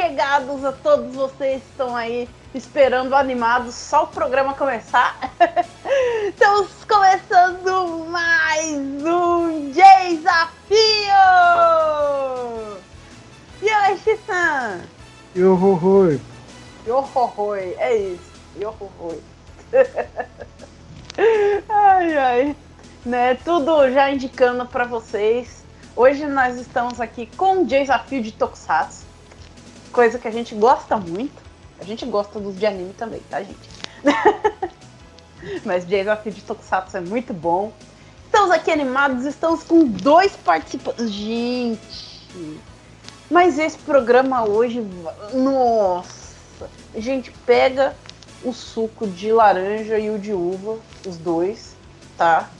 chegados a todos vocês que estão aí esperando animados só o programa começar. Estamos começando mais um desafio! E aí, Xissan? Yohohoi. Yohohoi, é isso. Yohohoi. ai, ai. Né, tudo já indicando para vocês. Hoje nós estamos aqui com o desafio de Tokusatsu. Coisa que a gente gosta muito. A gente gosta dos de anime também, tá, gente? Mas desafio de Tokusatsu é muito bom. Estamos aqui animados, estamos com dois participantes. Gente, mas esse programa hoje, nossa, gente pega o suco de laranja e o de uva, os dois, tá?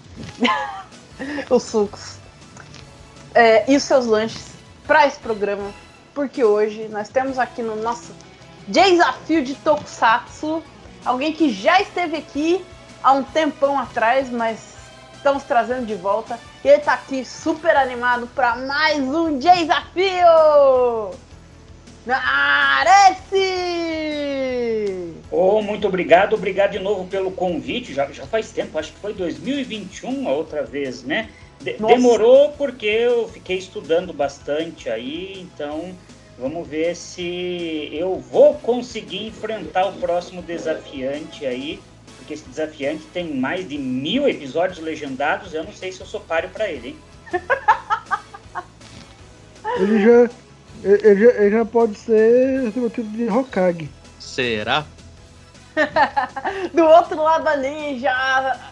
os sucos. É, e os seus lanches para esse programa, porque hoje nós temos aqui no nosso desafio de Tokusatsu alguém que já esteve aqui há um tempão atrás, mas estamos trazendo de volta. E ele tá aqui super animado para mais um desafio! Arece! Oh, muito obrigado, obrigado de novo pelo convite. Já, já faz tempo, acho que foi 2021 a outra vez, né? De demorou porque eu fiquei estudando bastante aí, então vamos ver se eu vou conseguir enfrentar o próximo desafiante aí, porque esse desafiante tem mais de mil episódios legendados. Eu não sei se eu sou páreo para ele, hein? ele já ele já, ele já pode ser o tipo de Hokage. Será? Do outro lado ali, já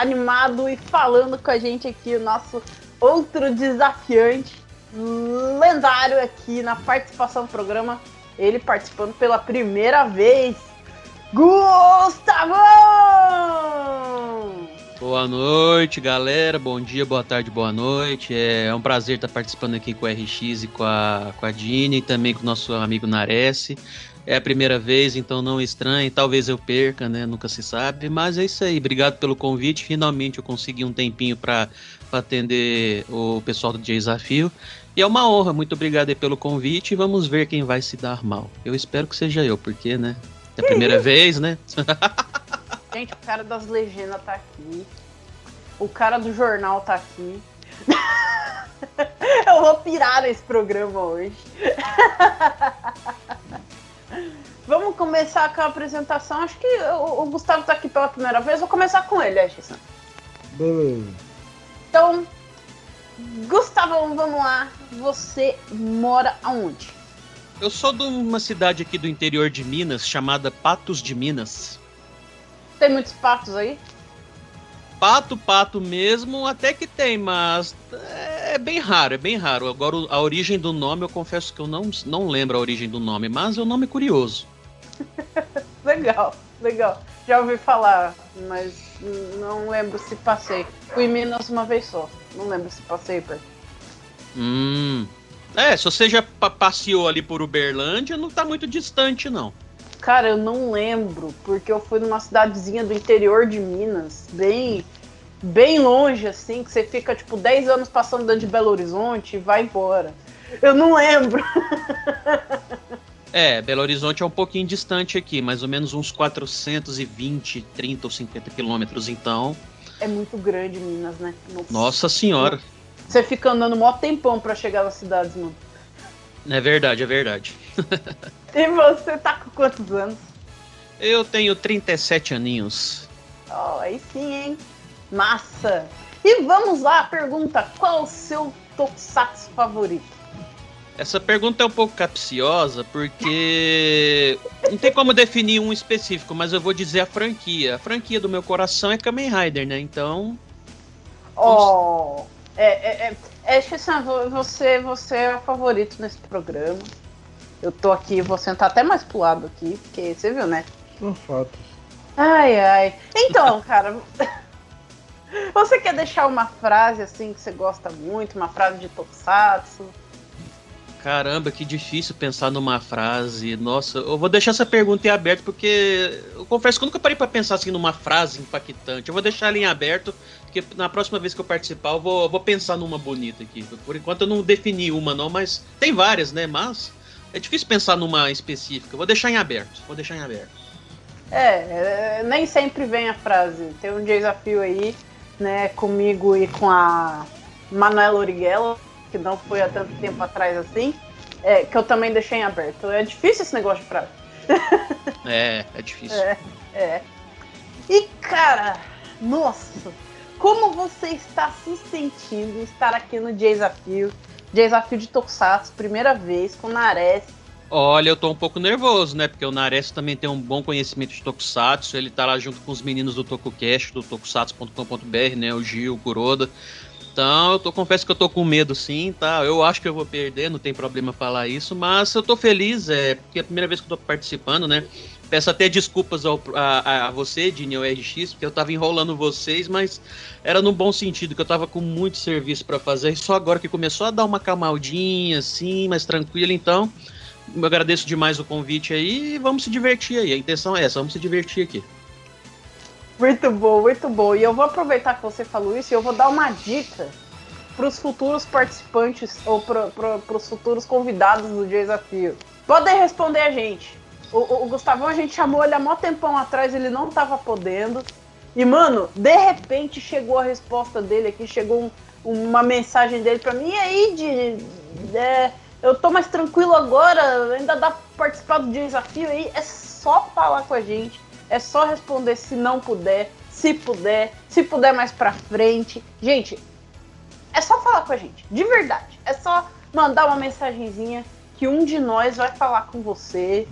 animado e falando com a gente aqui, o nosso outro desafiante, lendário aqui na participação do programa. Ele participando pela primeira vez. Gustavão! Boa noite, galera. Bom dia, boa tarde, boa noite. É, um prazer estar participando aqui com o RX e com a, com a Dini e também com o nosso amigo Nares. É a primeira vez, então não estranhe. Talvez eu perca, né? Nunca se sabe. Mas é isso aí. Obrigado pelo convite. Finalmente eu consegui um tempinho para atender o pessoal do Desafio. E é uma honra. Muito obrigado aí pelo convite. E vamos ver quem vai se dar mal. Eu espero que seja eu, porque, né? É a primeira vez, né? Gente, o cara das legendas tá aqui. O cara do jornal tá aqui. Eu vou pirar nesse programa hoje. Vamos começar com a apresentação. Acho que o, Gustavo tá aqui pela primeira vez. Vou começar com ele, Edson. Beleza. Então, Gustavo, vamos lá. Você mora aonde? Eu sou de uma cidade aqui do interior de Minas chamada Patos de Minas. Tem muitos patos aí? Pato, pato mesmo, até que tem, mas é bem raro, é bem raro. Agora, a origem do nome, eu confesso que eu não, não lembro a origem do nome, mas é um nome curioso. legal, legal. Já ouvi falar, mas não lembro se passei. Fui em Minas uma vez só, não lembro se passei por. Hum. É, se você já passeou ali por Uberlândia, não tá muito distante, não. Cara, eu não lembro, porque eu fui numa cidadezinha do interior de Minas, bem bem longe, assim, que você fica, tipo, 10 anos passando dentro de Belo Horizonte e vai embora. Eu não lembro. É, Belo Horizonte é um pouquinho distante aqui, mais ou menos uns 420, 30 ou 50 quilômetros, então. É muito grande Minas, né? Nossa, Nossa senhora. Você fica andando mó tempão pra chegar nas cidades, mano. É verdade, é verdade. e você tá com quantos anos? Eu tenho 37 aninhos. Oh, aí sim, hein? Massa! E vamos lá, pergunta: qual o seu Tokusatsu favorito? Essa pergunta é um pouco capciosa porque não tem como definir um específico, mas eu vou dizer a franquia. A franquia do meu coração é Kamen Rider, né? Então. Oh! É, é, é, é você, você é o favorito nesse programa. Eu tô aqui, vou sentar até mais pro lado aqui, porque você viu, né? São fatos. Ai, ai. Então, cara. Você quer deixar uma frase assim que você gosta muito, uma frase de Tokusatsu? Caramba, que difícil pensar numa frase. Nossa, eu vou deixar essa pergunta em aberto porque eu confesso que eu nunca parei para pensar assim numa frase impactante. Eu vou deixar ela em aberto porque na próxima vez que eu participar eu vou, eu vou pensar numa bonita aqui. Por enquanto eu não defini uma não, mas tem várias, né? Mas É difícil pensar numa específica. Vou deixar em aberto. Vou deixar em aberto. É, é nem sempre vem a frase. Tem um desafio aí, né, comigo e com a Manuela Origuela, que não foi há tanto tempo atrás assim, é, que eu também deixei em aberto. É difícil esse negócio de é, é difícil. É, é. E cara, nossa, como você está se sentindo estar aqui no Desafio? Desafio de Tokusatsu, primeira vez, com o Nares. Olha, eu tô um pouco nervoso, né? Porque o Nares também tem um bom conhecimento de Tokusatsu. Ele tá lá junto com os meninos do TokuCast, do tokusatsu.com.br, né? O Gil, o Kuroda. Então, eu tô, confesso que eu tô com medo sim, tá? Eu acho que eu vou perder, não tem problema falar isso, mas eu tô feliz, é, porque é a primeira vez que eu tô participando, né? Peço até desculpas ao, a, a, você, Dini, ao RX, porque eu tava enrolando vocês, mas era no bom sentido, que eu tava com muito serviço para fazer, e só agora que começou a dar uma camaldinha, assim, mais tranquila, então. Eu agradeço demais o convite aí e vamos se divertir aí. A intenção é essa, vamos se divertir aqui. Muito bom, muito bom. E eu vou aproveitar que você falou isso e eu vou dar uma dica para os futuros participantes ou para os futuros convidados do desafio. Podem responder a gente. O, o, o, Gustavão a gente chamou ele há mó tempão atrás, ele não tava podendo. E, mano, de repente chegou a resposta dele aqui, chegou um, uma mensagem dele para mim. E aí, de, é, eu tô mais tranquilo agora, ainda dá pra participar do desafio aí. É só falar com a gente é só responder se não puder, se puder, se puder mais pra frente. Gente, é só falar com a gente, de verdade. É só mandar uma mensagenzinha que um de nós vai falar com você,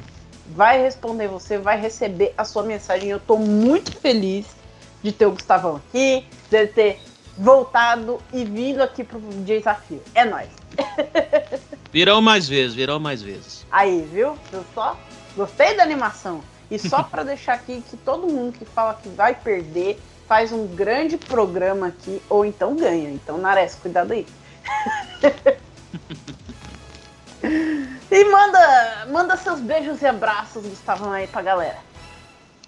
vai responder você, vai receber a sua mensagem. Eu tô muito feliz de ter o Gustavão aqui, de ter voltado e vindo aqui pro desafio. É nóis. Virão mais vezes, virão mais vezes. Aí, viu? Viu só? Gostei da animação. E só para deixar aqui que todo mundo que fala que vai perder faz um grande programa aqui, ou então ganha. Então, Nares, cuidado aí. e manda, manda seus beijos e abraços, Gustavão, aí pra galera.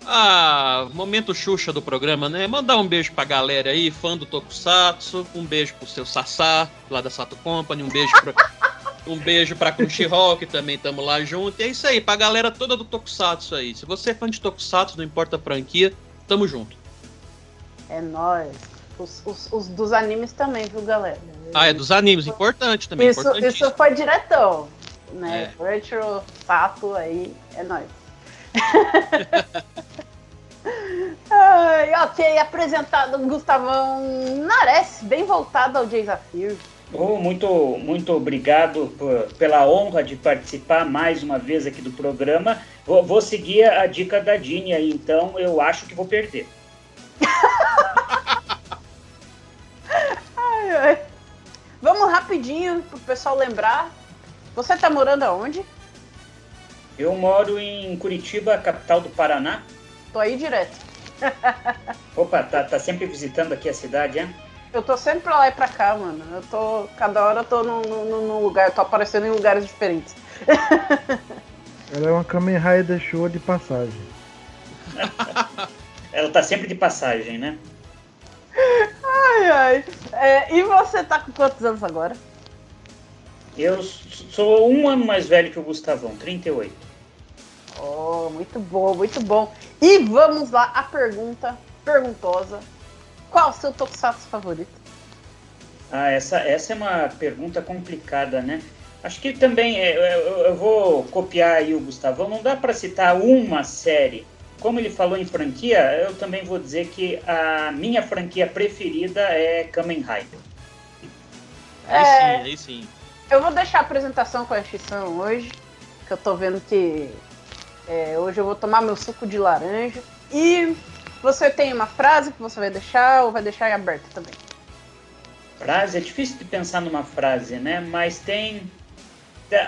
Ah, momento Xuxa do programa, né? Mandar um beijo pra galera aí, fã do Tokusatsu. Um beijo pro seu Sassá, lá da Sato Company. Um beijo pra. Um beijo pra Crunchyroll, que também estamos lá junto. E é isso aí, pra galera toda do Tokusatsu aí. Se você é fã de Tokusatsu, não importa a franquia, tamo junto. É nóis. Os, os, os dos animes também, viu, galera? Ah, é dos animes, importante também. Isso, isso foi diretão, né? É. Crunchyroll, Sato aí, é nóis. Ai, ok, apresentado Gustavão Nares, bem voltado ao desafio. Muito, muito obrigado por, pela honra de participar mais uma vez aqui do programa. Vou, vou seguir a dica da Dini aí, então eu acho que vou perder. ai, ai. Vamos rapidinho pro pessoal lembrar. Você tá morando aonde? Eu moro em Curitiba, capital do Paraná. Tô aí direto. Opa, tá, tá sempre visitando aqui a cidade, é? Eu tô sempre pra lá e pra cá, mano. Eu tô. Cada hora eu tô num, num, lugar, eu tô aparecendo em lugares diferentes. Ela é uma Kamen Rider show de passagem. Ela tá sempre de passagem, né? Ai, ai. É, e você tá com quantos anos agora? Eu sou um ano mais velho que o Gustavão, 38. Oh, muito bom, muito bom. E vamos lá, a pergunta perguntosa qual o seu Tokusatsu favorito? Ah, essa, essa é uma pergunta complicada, né? Acho que também, é, eu, eu vou copiar aí o Gustavão, não dá para citar uma série. Como ele falou em franquia, eu também vou dizer que a minha franquia preferida é Kamen Rider. É, aí sim, aí sim. Eu vou deixar a apresentação com a extinção hoje, que eu tô vendo que é, hoje eu vou tomar meu suco de laranja. E você tem uma frase que você vai deixar ou vai deixar em aberto também? Frase? É difícil de pensar numa frase, né? Mas tem.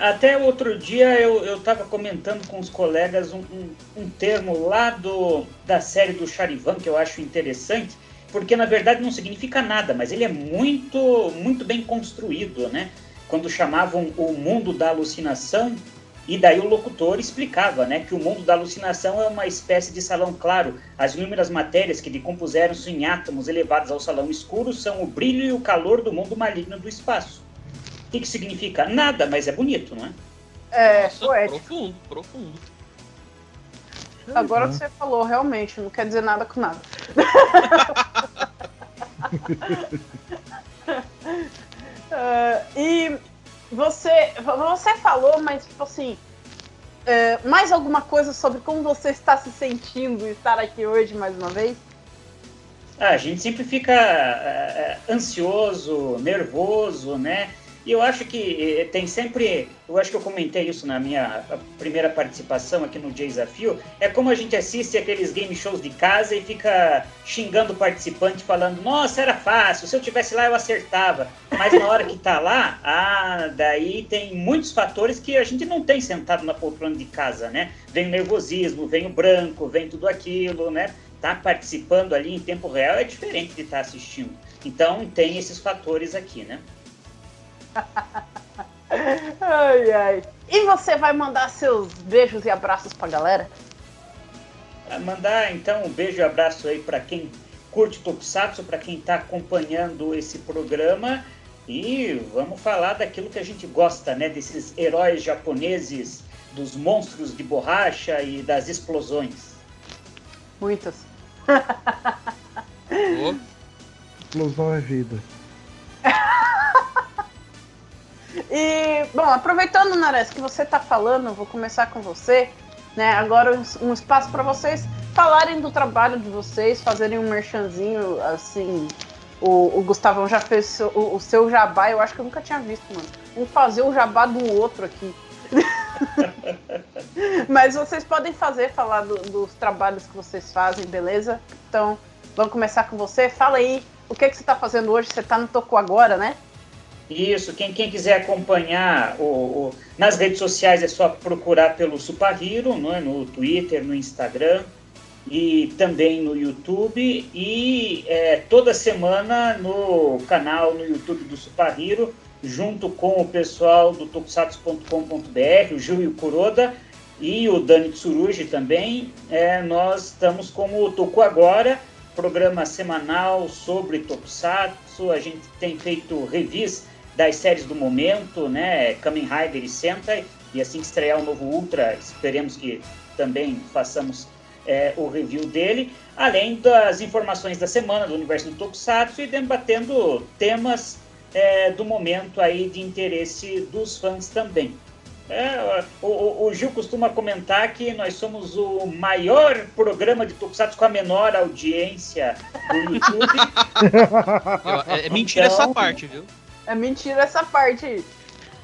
Até outro dia eu estava comentando com os colegas um, um, um, termo lá do, da série do Charivan que eu acho interessante, porque na verdade não significa nada, mas ele é muito, muito bem construído, né? Quando chamavam o mundo da alucinação, e daí o locutor explicava né, que o mundo da alucinação é uma espécie de salão claro. As inúmeras matérias que decompuseram-se em átomos elevados ao salão escuro são o brilho e o calor do mundo maligno do espaço. O que, que significa? Nada, mas é bonito, não é? É, Nossa, poético. profundo, profundo. Agora que você falou, realmente, não quer dizer nada com nada. Ah, e você, você falou, mas tipo assim, é, mais alguma coisa sobre como você está se sentindo estar aqui hoje mais uma vez? Ah, a gente sempre fica é, ansioso, nervoso, né? E eu acho que eh, tem sempre, eu acho que eu comentei isso na minha primeira participação aqui no Desafio, é como a gente assiste aqueles game shows de casa e fica xingando o participante, falando, nossa, era fácil, se eu tivesse lá eu acertava. Mas na hora que tá lá, ah, daí tem muitos fatores que a gente não tem sentado na poltrona de casa, né? Vem o nervosismo, vem o branco, vem tudo aquilo, né? Tá participando ali em tempo real é diferente de estar tá assistindo. Então tem esses fatores aqui, né? Ai, ai. E você vai mandar seus beijos e abraços pra galera? Vai mandar então um beijo e abraço aí para quem curte Tokusatsu, para quem está acompanhando esse programa. E vamos falar daquilo que a gente gosta, né? Desses heróis japoneses, dos monstros de borracha e das explosões. Muitas. Explosão é vida. E, bom, aproveitando, Nares, que você está falando, vou começar com você. Né? Agora um espaço para vocês falarem do trabalho de vocês, fazerem um merchanzinho, assim. O, o Gustavão já fez o, o, seu jabá, eu acho que eu nunca tinha visto, mano. Um fazer o jabá do outro aqui. Mas vocês podem fazer, falar do, dos trabalhos que vocês fazem, beleza? Então, vamos começar com você. Fala aí, o que, é que você está fazendo hoje? Você está no Toco agora, né? Isso, quem, quem quiser acompanhar o, o, nas redes sociais é só procurar pelo Supahiro, é? no Twitter, no Instagram e também no YouTube. E é, toda semana no canal no YouTube do Supahiro, junto com o pessoal do tokusatsu.com.br, o Gil e o Kuroda e o Dani Tsurugi também, é, nós estamos com o Toku Agora, programa semanal sobre Tokusatsu, a gente tem feito revis das séries do momento, né? Kamen Rider e Sentai, e assim que estrear o novo Ultra, esperemos que também façamos é, o review dele, além das informações da semana do universo do Tokusatsu e debatendo temas é, do momento aí de interesse dos fãs também. É, o, o, Gil costuma comentar que nós somos o maior programa de Tokusatsu com a menor audiência do YouTube. é, é mentira então, essa parte, viu? É mentira essa parte aí.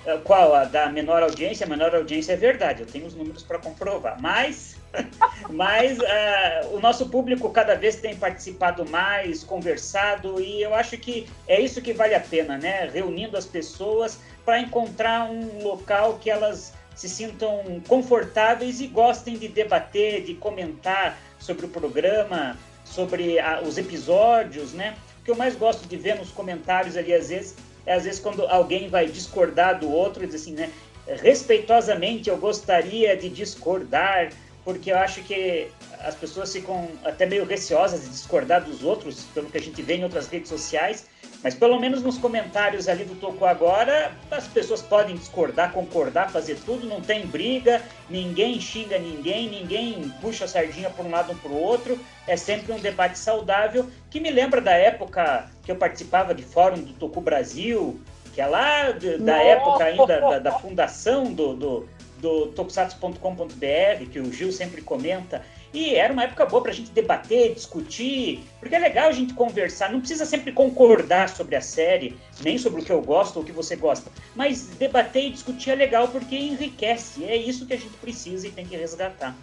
É, qual? A da menor audiência? A menor audiência é verdade, eu tenho os números para comprovar. Mas, mas uh, o nosso público cada vez tem participado mais, conversado, e eu acho que é isso que vale a pena, né? Reunindo as pessoas para encontrar um local que elas se sintam confortáveis e gostem de debater, de comentar sobre o programa, sobre a, os episódios, né? O que eu mais gosto de ver nos comentários ali, às vezes, é às vezes quando alguém vai discordar do outro, diz assim, né? Respeitosamente, eu gostaria de discordar, porque eu acho que as pessoas ficam até meio receosas de discordar dos outros, pelo que a gente vê em outras redes sociais, mas pelo menos nos comentários ali do Toco Agora, as pessoas podem discordar, concordar, fazer tudo, não tem briga, ninguém xinga ninguém, ninguém puxa a sardinha para um lado ou para o outro, é sempre um debate saudável, que me lembra da época que eu participava de fórum do Toku Brasil, que é lá de, da época ainda da, da fundação do, do, do tokusatsu.com.br, que o Gil sempre comenta, e era uma época boa para a gente debater, discutir, porque é legal a gente conversar. Não precisa sempre concordar sobre a série, nem sobre o que eu gosto ou o que você gosta, mas debater e discutir é legal porque enriquece. É isso que a gente precisa e tem que resgatar.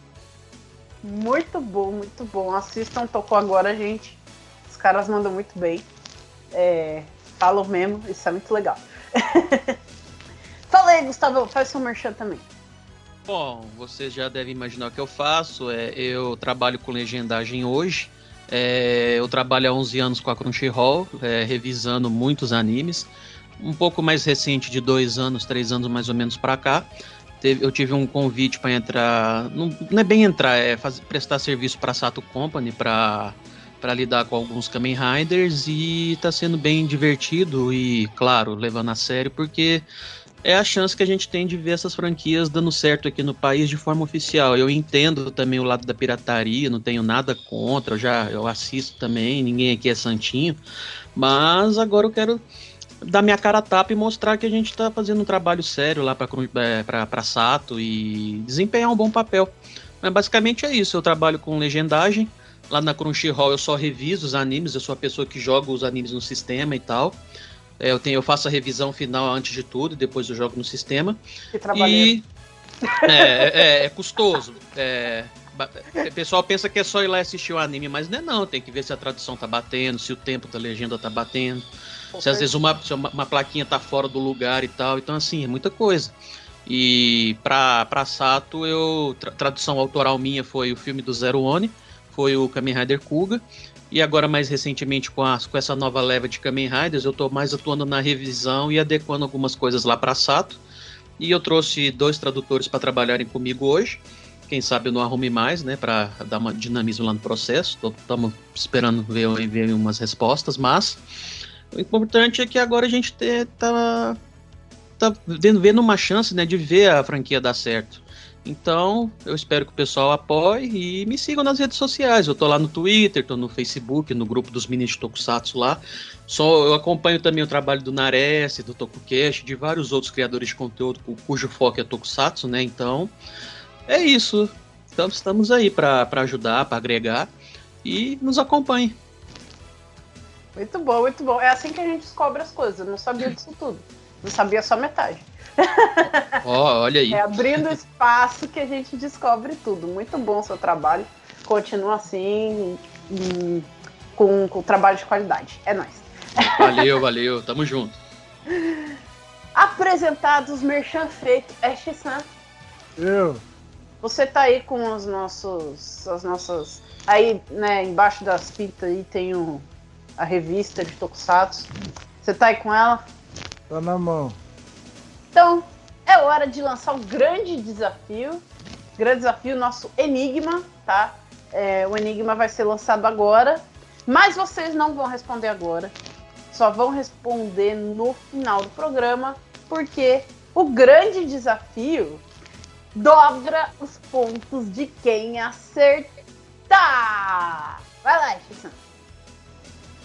Muito bom, muito bom. Assistam, tocou agora, gente. Os caras mandam muito bem. É, falam mesmo, isso é muito legal. Fala aí, Gustavo, faz seu merchan também. Bom, você já deve imaginar o que eu faço. É, eu trabalho com legendagem hoje. É, eu trabalho há 11 anos com a Crunchyroll, é, revisando muitos animes. Um pouco mais recente, de dois anos, três anos mais ou menos para cá. Teve, eu tive um convite para entrar. Não, não, é bem entrar, é fazer, prestar serviço para Sato Company, para para lidar com alguns Kamen Riders e está sendo bem divertido e, claro, levando a sério, porque é a chance que a gente tem de ver essas franquias dando certo aqui no país de forma oficial. Eu entendo também o lado da pirataria, não tenho nada contra, eu já eu assisto também, ninguém aqui é santinho, mas agora eu quero dar minha cara a tapa e mostrar que a gente está fazendo um trabalho sério lá para é, Sato e desempenhar um bom papel. Mas basicamente é isso, eu trabalho com legendagem, lá na Crunchyroll eu só reviso os animes, eu sou a pessoa que joga os animes no sistema e tal. É, eu, tenho, eu faço a revisão final antes de tudo, depois eu jogo no sistema. Que E é, é, é custoso. É, o pessoal pensa que é só ir lá assistir o anime, mas não é não. Tem que ver se a tradução tá batendo, se o tempo da legenda tá batendo. Se às vezes uma, se uma, uma, plaquinha tá fora do lugar e tal. Então, assim, é muita coisa. E pra, pra Sato, eu. Tra, tradução autoral minha foi o filme do Zero One, foi o Kamen Rider Kuga. E agora, mais recentemente, com, a, com essa nova leva de Kamen Riders, eu estou mais atuando na revisão e adequando algumas coisas lá para Sato. E eu trouxe dois tradutores para trabalharem comigo hoje. Quem sabe eu não arrume mais, né, para dar um dinamismo lá no processo. Estamos esperando ver, ver umas respostas, mas o importante é que agora a gente está tá vendo, vendo uma chance, né, de ver a franquia dar certo. Então, eu espero que o pessoal apoie e me sigam nas redes sociais. Eu tô lá no Twitter, tô no Facebook, no grupo dos mini de Tokusatsu lá. Só eu acompanho também o trabalho do Nares, do Tokucast, de vários outros criadores de conteúdo cujo foco é Tokusatsu, né? Então, é isso. Então, estamos aí para ajudar, para agregar e nos acompanhe. Muito bom, muito bom. É assim que a gente descobre as coisas. Eu não sabia disso tudo. Não sabia só metade. Oh, olha aí. É abrindo espaço que a gente descobre tudo. Muito bom o seu trabalho. Continua assim, com, com trabalho de qualidade. É nóis. Valeu, valeu. Tamo junto. Apresentados, merchan feito, Ash-san. Eu. Você tá aí com os nossos. As nossas. Aí, né, embaixo das fitas aí tem o, a revista de Tokusatsu. Você tá aí com ela? Tá na mão. Então, é hora de lançar um grande desafio. Grande desafio, nosso Enigma, tá? É, o Enigma vai ser lançado agora. Mas vocês não vão responder agora. Só vão responder no final do programa. Porque o grande desafio dobra os pontos de quem acertar. Vai lá, Xissan.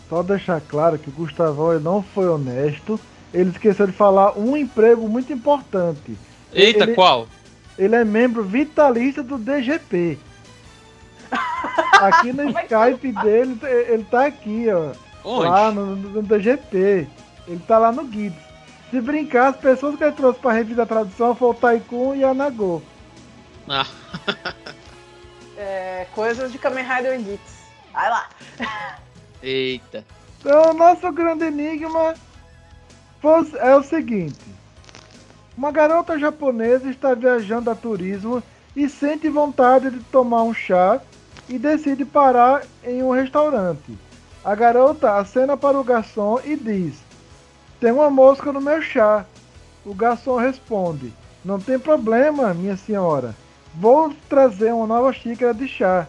Só deixar claro que o Gustavão não foi honesto ele esqueceu de falar um emprego muito importante. Eita, ele, qual? Ele é membro vitalício do DGP. Aqui no Skype dele, ele tá aqui, ó. Onde? Lá no, no, DGP. Ele tá lá no Gibbs. Se brincar, as pessoas que ele trouxe pra revisar a tradução foram o Taikun e a Nagô. Ah. é, coisas de Kamen Rider Gits. Vai lá. Eita. Então, nosso grande enigma é o seguinte: uma garota japonesa está viajando a turismo e sente vontade de tomar um chá e decide parar em um restaurante. A garota acena para o garçom e diz: Tem uma mosca no meu chá. O garçom responde: Não tem problema, minha senhora. Vou trazer uma nova xícara de chá.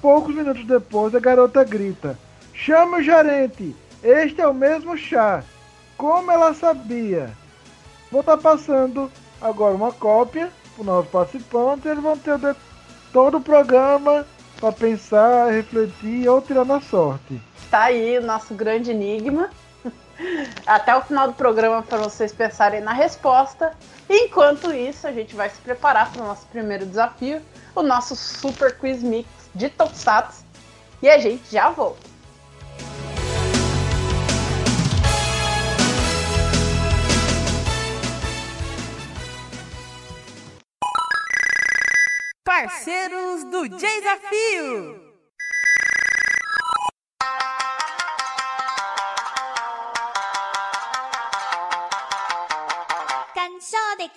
Poucos minutos depois, a garota grita: Chame o gerente! Este é o mesmo chá. Como ela sabia? Vou estar tá passando agora uma cópia para os nossos participantes. Eles vão ter todo o programa para pensar, refletir ou tirar na sorte. Tá aí o nosso grande enigma. Até o final do programa para vocês pensarem na resposta. Enquanto isso, a gente vai se preparar para o nosso primeiro desafio, o nosso Super Quiz Mix de Tokusatsu. E a gente já volta. Parceiros do Desafio. Cansou de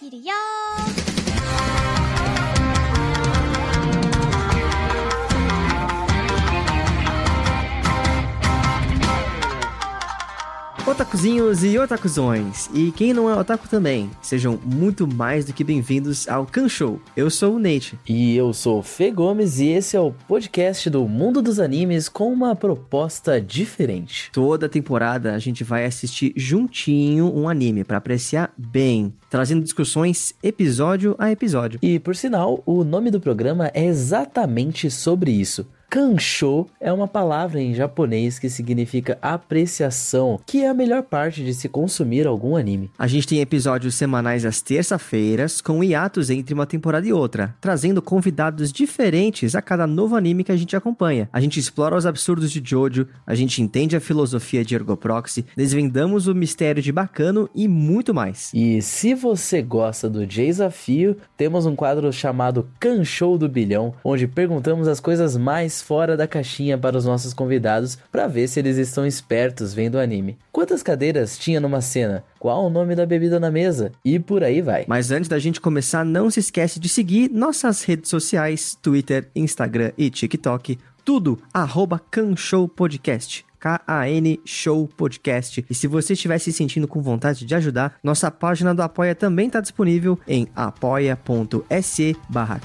Otakuzinhos e otakuzões, e quem não é otaku também, sejam muito mais do que bem-vindos ao Kan Show. Eu sou o Nate. E eu sou o Fê Gomes e esse é o podcast do mundo dos animes com uma proposta diferente. Toda temporada a gente vai assistir juntinho um anime para apreciar bem, trazendo discussões episódio a episódio. E por sinal, o nome do programa é exatamente sobre isso. Kansho é uma palavra em japonês que significa apreciação, que é a melhor parte de se consumir algum anime. A gente tem episódios semanais às terça-feiras, com hiatos entre uma temporada e outra, trazendo convidados diferentes a cada novo anime que a gente acompanha. A gente explora os absurdos de Jojo, a gente entende a filosofia de Ergoproxy, desvendamos o mistério de Bacano e muito mais. E se você gosta do desafio, temos um quadro chamado Kansho do Bilhão, onde perguntamos as coisas mais fora da caixinha para os nossos convidados para ver se eles estão espertos vendo o anime. Quantas cadeiras tinha numa cena? Qual o nome da bebida na mesa? E por aí vai. Mas antes da gente começar, não se esquece de seguir nossas redes sociais, Twitter, Instagram e TikTok, tudo arroba Canshow Podcast. K-A-N Show Podcast. E se você estiver se sentindo com vontade de ajudar, nossa página do Apoia também está disponível em apoia.se barra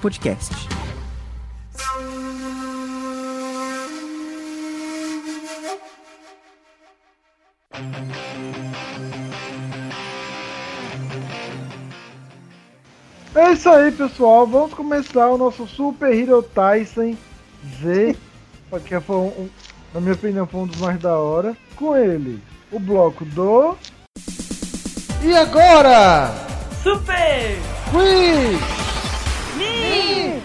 Podcast. É isso aí, pessoal. Vamos começar o nosso Super Hero Tyson Z, porque foi um, um, na minha opinião, foi um dos mais da hora. Com ele, o bloco do. E agora? Super! Quiz! Me!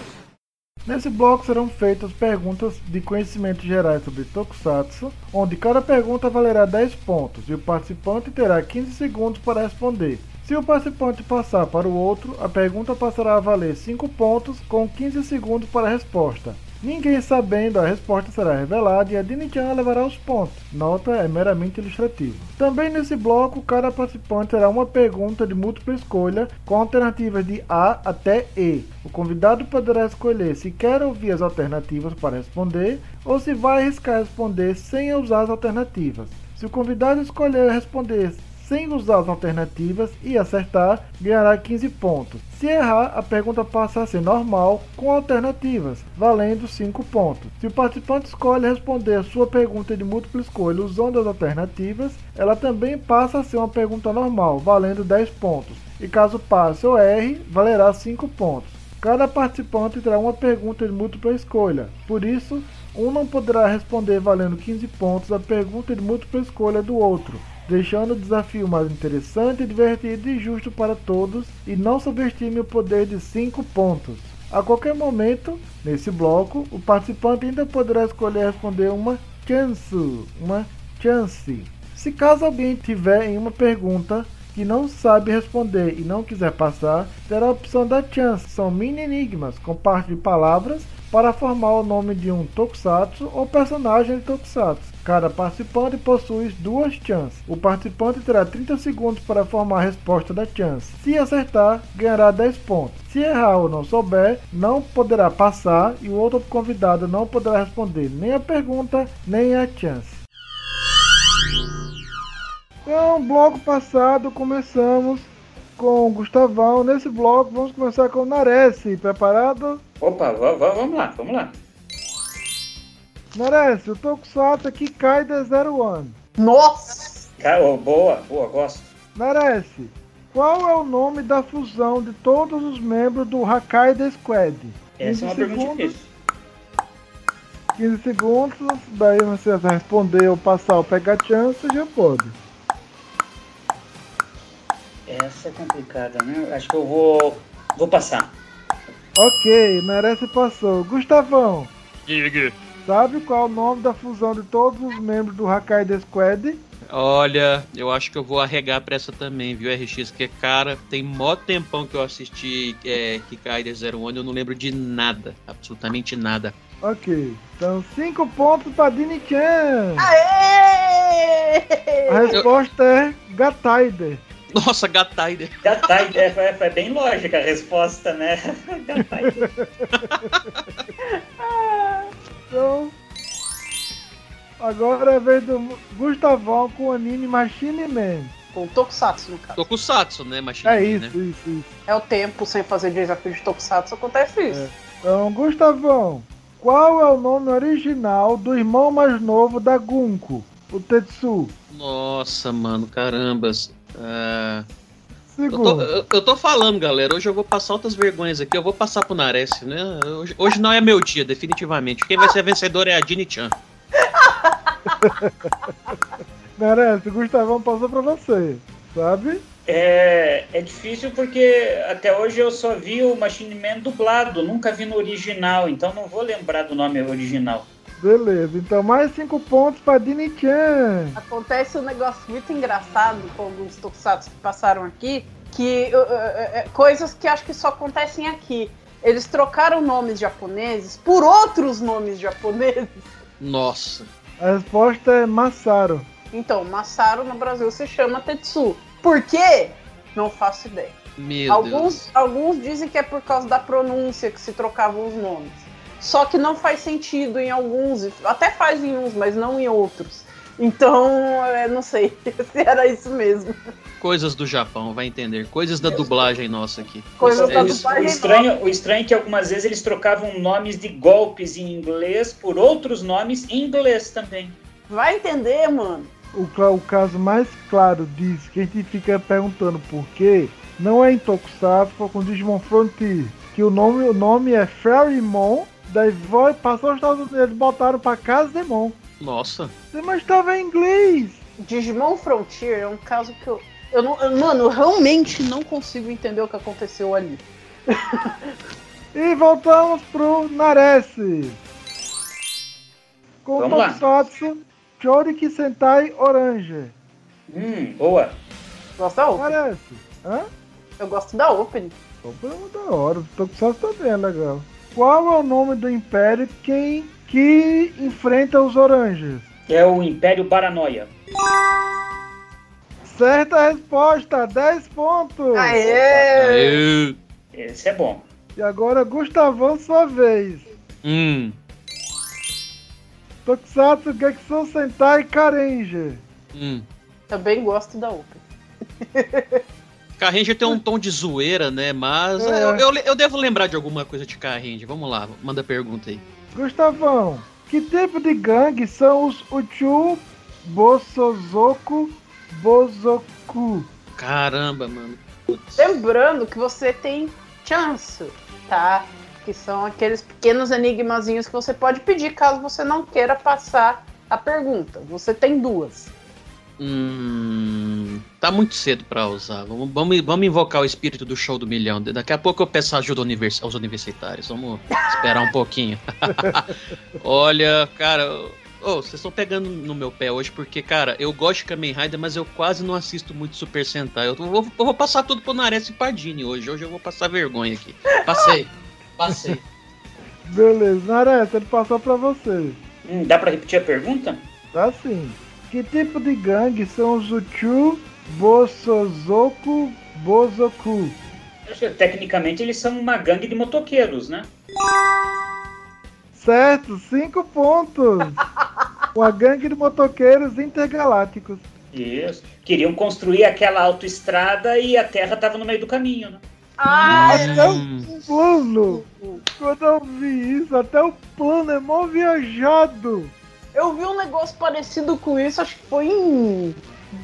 Nesse bloco serão feitas perguntas de conhecimentos gerais sobre Tokusatsu, onde cada pergunta valerá 10 pontos e o participante terá 15 segundos para responder. Se o participante passar para o outro, a pergunta passará a valer 5 pontos com 15 segundos para a resposta. Ninguém sabendo a resposta será revelada e a Dini-chan levará os pontos. Nota é meramente ilustrativa. Também nesse bloco, cada participante terá uma pergunta de múltipla escolha com alternativas de A até E. O convidado poderá escolher se quer ouvir as alternativas para responder ou se vai arriscar responder sem usar as alternativas. Se o convidado escolher responder sem usar as alternativas e acertar, ganhará 15 pontos. Se errar, a pergunta passa a ser normal com alternativas, valendo 5 pontos. Se o participante escolhe responder a sua pergunta de múltipla escolha usando as alternativas, ela também passa a ser uma pergunta normal, valendo 10 pontos. E caso passe ou erre, valerá 5 pontos. Cada participante terá uma pergunta de múltipla escolha, por isso, um não poderá responder valendo 15 pontos a pergunta de múltipla escolha do outro deixando o desafio mais interessante, divertido e justo para todos, e não subestime o poder de 5 pontos. A qualquer momento, nesse bloco, o participante ainda poderá escolher responder uma chance, uma chance. Se caso alguém tiver em uma pergunta que não sabe responder e não quiser passar, terá a opção da chance. São mini enigmas com parte de palavras para formar o nome de um tokusatsu ou personagem de tokusatsu. Cada participante possui duas chances. O participante terá 30 segundos para formar a resposta da chance. Se acertar, ganhará 10 pontos. Se errar ou não souber, não poderá passar e o outro convidado não poderá responder nem a pergunta nem a chance. Então, bloco passado começamos com o Gustavão. Nesse bloco vamos começar com o Nares. Preparado? Opa, vamos lá, vamos lá. Merece, o Tokusatsu aqui cai de 01. Nossa! Boa, boa, gosto. Merece, qual é o nome da fusão de todos os membros do Hakkaida Squad? Essa é uma segundos, pergunta difícil. 15 segundos, daí você vai responder ou passar ou pegar chance, já pode. Essa é complicada, né? Acho que eu vou. vou passar. Ok, merece passou. Gustavão. Diga. Sabe qual é o nome da fusão de todos os membros do Hakkaida Squad? Olha, eu acho que eu vou arregar pra essa também, viu, RX? Que, cara, tem mó tempão que eu assisti é, Kikaider Zero One e eu não lembro de nada, absolutamente nada. Ok, então 5 pontos pra Dini Chan. Aê! A resposta eu... é Gataider. Nossa, Gataider. Gataider, é, foi bem lógica a resposta, né? Gataider. Então, Agora é vez do Gustavão com o anime Machine Man. Com Tokusatsu, no caso. Tokusatsu, né, Machine É Man, isso, né? isso, isso. É o tempo sem fazer desafio de Tokusatsu, acontece isso. Então, Gustavão, qual é o nome original do irmão mais novo da Gunko? O Tetsu. Nossa, mano, carambas. Ah, eu, tô, eu, eu tô falando, galera. Hoje eu vou passar outras vergonhas aqui. Eu vou passar pro Nares, né? Hoje, hoje não é meu dia, definitivamente. Quem vai ser a vencedora é a Dini Chan. Merece, o Gustavão passou pra você. Sabe? É, é difícil porque até hoje eu só vi o Machine Man dublado, nunca vi no original, então não vou lembrar do nome original. Beleza, então mais cinco pontos pra Dini-chan. Acontece um negócio muito engraçado com alguns Tokusatsu que passaram aqui, que uh, uh, uh, coisas que acho que só acontecem aqui. Eles trocaram nomes japoneses por outros nomes japoneses. Nossa. A resposta é Massaro. Então, Masaru no Brasil se chama Tetsu. Por quê? Não faço ideia. Meu Deus. Alguns, alguns dizem que é por causa da pronúncia que se trocavam os nomes. Só que não faz sentido em alguns, e até faz em uns, mas não em outros. Então, é, não sei se era isso mesmo. Coisas do Japão, vai entender. Coisas da dublagem nossa aqui. Coisas É da isso. O dublagem estranho, o estranho é que algumas vezes eles trocavam nomes de golpes em inglês por outros nomes em inglês também. Vai entender, mano. O, o caso mais claro disso, que a gente fica perguntando por quê, não é em Tokusatsu, foi com Digimon Frontier. Que o nome, o nome é Ferrymon, daí vai, passou os Estados Unidos, eles botaram pra Casemon. Nossa. Mas tava em inglês. Digimon Frontier é um caso que eu. eu não, eu- mano, eu realmente não consigo entender o que aconteceu ali. E voltamos pro Nares. Com Vamos. Tokusatsu, Choriki Sentai Orange. Hum, boa. Gosto da Open. Nares. Hã? Eu gosto da Open. Opa, é da hora. O Tokusatsu também é legal. Qual é o nome do império quem, que enfrenta os oranges? É o Império Paranoia. Certa resposta, 10 pontos. Aê! Aê. Esse é bom. E agora, Gustavão, sua vez. Hum. Tokusatsu Gekisou Sentai Karenji. Hum. Também gosto da Open. Carranger tem um tom de zoeira, né? Mas É. eu, eu, eu devo lembrar de alguma coisa de Carranger. Vamos lá, manda pergunta aí. Gustavão, que tipo de gangue são os Uchu Bosozoku Bozoku? Caramba, mano. Putz. Lembrando que você tem chance, tá? Que são aqueles pequenos enigmazinhos que você pode pedir caso você não queira passar a pergunta. Você tem duas. Hum, tá muito cedo pra usar. Vamos, vamos, vamos invocar o espírito do show do milhão. Daqui a pouco eu peço ajuda univers- aos universitários. Vamos esperar um pouquinho. Olha, cara, ô, vocês estão pegando no meu pé hoje porque, cara, eu gosto de Kamen Rider, mas eu quase não assisto muito Super Sentai. Eu vou, eu vou passar tudo pro Nares e Pardini hoje. Hoje eu vou passar vergonha aqui. Passei, passei. Beleza, Nares, ele passou pra você. Hum, dá pra repetir a pergunta? Tá sim. Que tipo de gangue são os Uchu Bosozoku Bozoku? Acho que, Tecnicamente eles são uma gangue de motoqueiros, né? Certo, 5 pontos. Uma gangue de motoqueiros intergalácticos. Isso. Queriam construir aquela autoestrada e a Terra tava no meio do caminho, né? Ah, Até o plano. Quando eu vi isso, até o plano é mó viajado. Eu vi um negócio parecido com isso, acho que foi em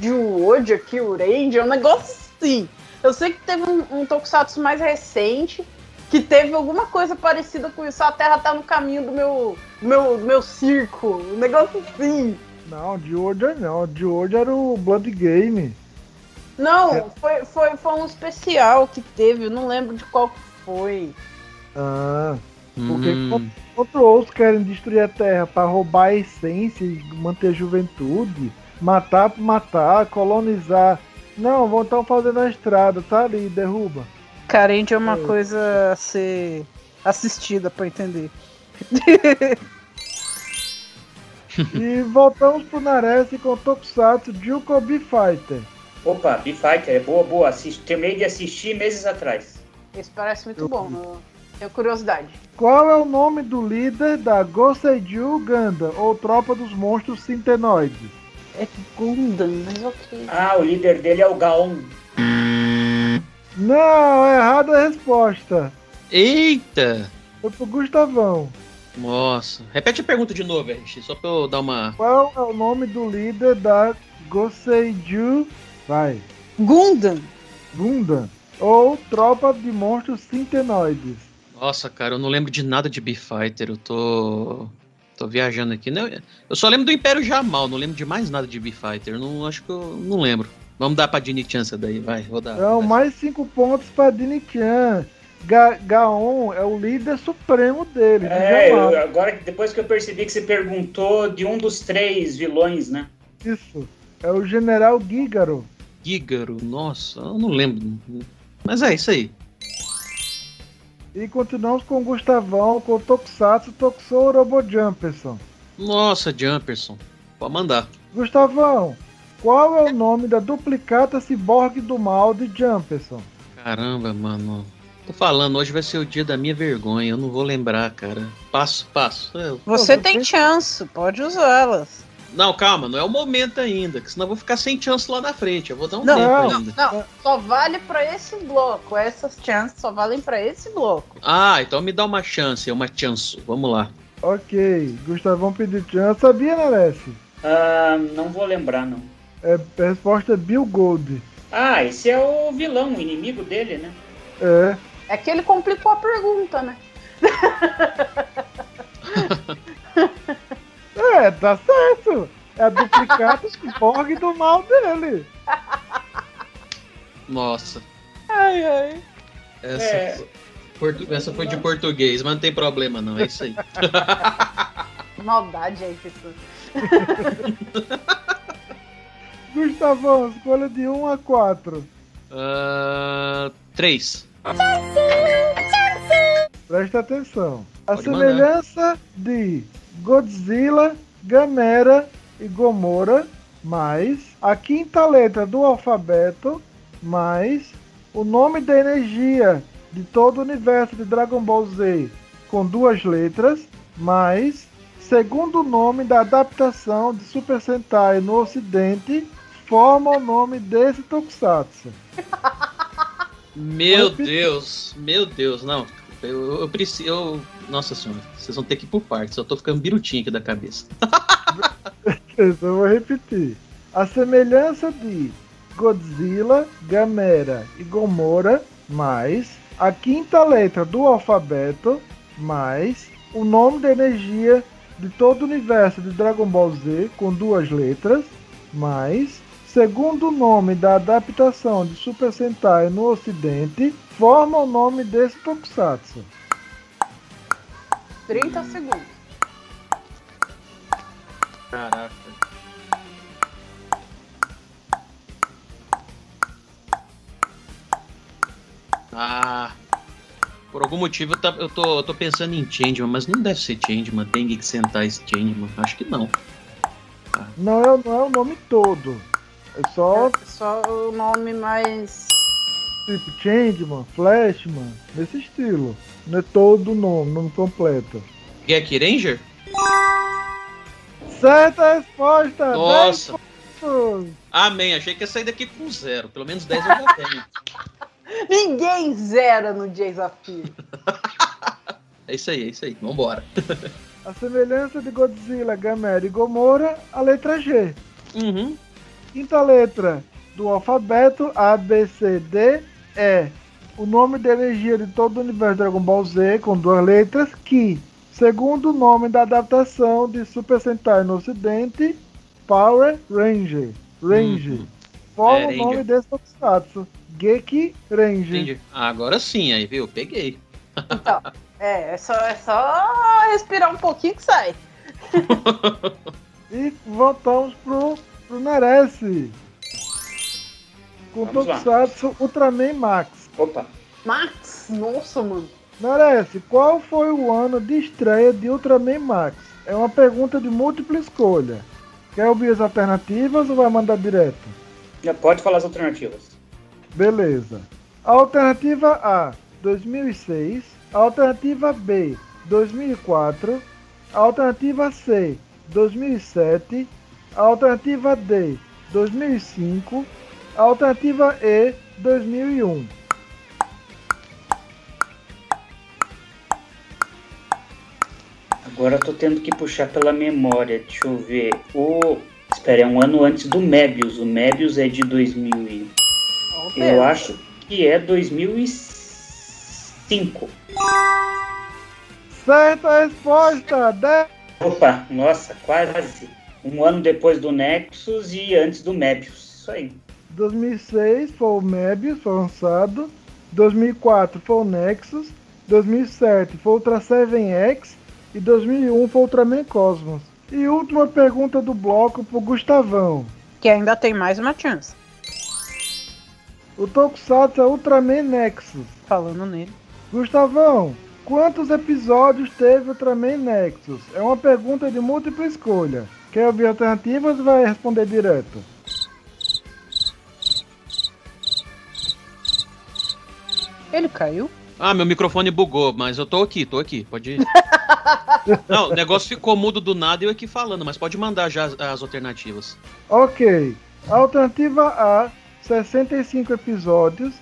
o Range, um negócio assim. Eu sei que teve um, um Tokusatsu mais recente que teve alguma coisa parecida com isso. A Terra tá no caminho do meu, meu, meu circo. Um negócio assim. Não, de hoje não. De hoje era o Blood Game. Não, foi, foi, foi um especial que teve, eu não lembro de qual foi. Ah, porque Hum. enquanto outros querem destruir a Terra para roubar a essência e manter a juventude, matar por matar, colonizar. Não, vão estar fazendo a estrada, tá ali, derruba. Carente é uma É. coisa a ser assistida pra entender. E voltamos pro Nares com Tokusatsu Juko B-Fighter. Opa, B-Fighter é boa, boa. Assisti, terminei de assistir meses atrás. Esse parece muito bom. né? Tenho curiosidade. Qual é o nome do líder da Goseiju Ganda, ou Tropa dos Monstros Sintenoides? É Gundam, mas ok. Ah, o líder dele é o Gaon. Não, errada a resposta. Eita! Foi pro Gustavão. Nossa. Repete a pergunta de novo, RX, só pra eu dar uma. Qual é o nome do líder da Goseiju... Vai. Gundam. Gundam, ou Tropa de Monstros Sintenoides? Nossa, cara, eu não lembro de nada de B-Fighter. Eu tô. Tô viajando aqui. Não, eu só lembro do Império Jamal, não lembro de mais nada de B-Fighter. Não, acho que eu não lembro. Vamos dar pra Dini Chance daí, vai, vou dar. Então, vai. mais cinco pontos pra Dini-chan. Ga Gaon é o líder supremo dele. do É, eu- agora depois que eu percebi que você perguntou de um dos três vilões, né? Isso. É o General Gígaro. Gígaro, nossa, eu não lembro. Mas é isso aí. E continuamos com o Gustavão, com o Tokusatsu Tokusou Robo Jumperson. Nossa, Jumperson. Pode mandar. Gustavão, qual é o nome da duplicata ciborgue do mal de Jumperson? Caramba, mano. Tô falando, hoje vai ser o dia da minha vergonha. Eu não vou lembrar, cara. Passo, passo. Eu- Você Não, tem você- chance, pode usá-las. Não, calma, não é o momento ainda, que senão eu vou ficar sem chance lá na frente. Eu vou dar um Não, tempo não, ainda. Não, só vale pra esse bloco. Essas chances só valem pra esse bloco. Ah, então me dá uma chance, uma chance. Vamos lá. Ok, Gustavão pediu chance. Sabia, Nerece? Ah, não vou lembrar, não. É, a resposta é Bill Gold. Ah, esse é o vilão, o inimigo dele, né? É. É que ele complicou a pergunta, né? É, tá certo. É a duplicata ciborgue do mal dele. Nossa. Ai, ai. Essa, É. portu- essa foi de português, mas não tem problema não, é isso aí. Maldade aí, pessoal. Gustavão, escolha de 1 a 4. Ah, três. Presta atenção. A Pode semelhança de Godzilla, Gamera e Gomora, mais a quinta letra do alfabeto, mais o nome da energia de todo o universo de Dragon Ball Z com duas letras, mais segundo nome da adaptação de Super Sentai no Ocidente, forma o nome desse Tokusatsu. Meu Deus, meu Deus, não. Eu, eu preciso. Eu, nossa senhora, vocês vão ter que ir por partes. Eu tô ficando birutinho aqui da cabeça. Eu vou repetir. A semelhança de Godzilla, Gamera e Gomora, mais a quinta letra do alfabeto, mais o nome da energia de todo o universo de Dragon Ball Z com duas letras, mais segundo nome da adaptação de Super Sentai no Ocidente, forma o nome desse Tokusatsu. 30 segundos. Caraca. Ah. Por algum motivo eu, tá- eu tô, eu tô pensando em Changeman, mas não deve ser Changeman. Tem que sentar esse Changeman. Acho que não. Não é, não é o nome todo. É só É só o nome mais. Tipo Changeman, Flashman, nesse estilo. Não é todo o nome, nome completo. Gek Ranger? Certa resposta! Nossa. 10 pontos. Amém. Achei que ia sair daqui com zero. Pelo menos 10 eu já tenho. Ninguém zera no desafio. É isso aí, é isso aí. Vambora. A semelhança de Godzilla, Gamera e Gomora, a letra G. Uhum. Quinta letra do alfabeto A, B, C, D, E. O nome da energia de todo o universo Dragon Ball Z, com duas letras, Ki. Segundo nome da adaptação de Super Sentai no Ocidente, Power Ranger. Ranger. Uhum. Qual É, o nome Ranger. desse tokusatsu? Geki Ranger. Entendi. Ah, agora sim, aí, viu? Peguei. Então, é, é só, é só respirar um pouquinho que sai. E voltamos pro, pro Neresse. Com. Tokusatsu Ultraman Max. Opa. Max, nossa, mano. Neresse, qual foi o ano de estreia de Ultraman Max? É uma pergunta de múltipla escolha. Quer ouvir as alternativas ou vai mandar direto? Já pode falar as alternativas. Beleza. Alternativa A, 2006. Alternativa B, 2004. Alternativa C, 2007. Alternativa D, 2005. Alternativa E, 2001. Agora eu tô tendo que puxar pela memória. Deixa eu ver. O. Espera, é um ano antes do Mebius. O Mebius é de 2000 e... Eu acho que é 2005. Certa resposta! 10 Opa, nossa, quase. Um ano depois do Nexus e antes do Mebius. Isso aí. 2006 foi o Mebius, foi lançado. 2004 foi o Nexus. 2007 foi o Ultra 7X. E 2001 foi o Ultraman Cosmos. E última pergunta do bloco pro Gustavão. Que ainda tem mais uma chance. O Tokusatsu é Ultraman Nexus. Falando nele. Gustavão, quantos episódios teve Ultraman Nexus? É uma pergunta de múltipla escolha. Quer ouvir alternativas vai responder direto? Ele caiu? Ah, meu microfone bugou, mas eu tô aqui, tô aqui, pode ir. Não, o negócio ficou mudo do nada e eu aqui falando, mas pode mandar já as, as alternativas. Ok. Alternativa A, 65 episódios.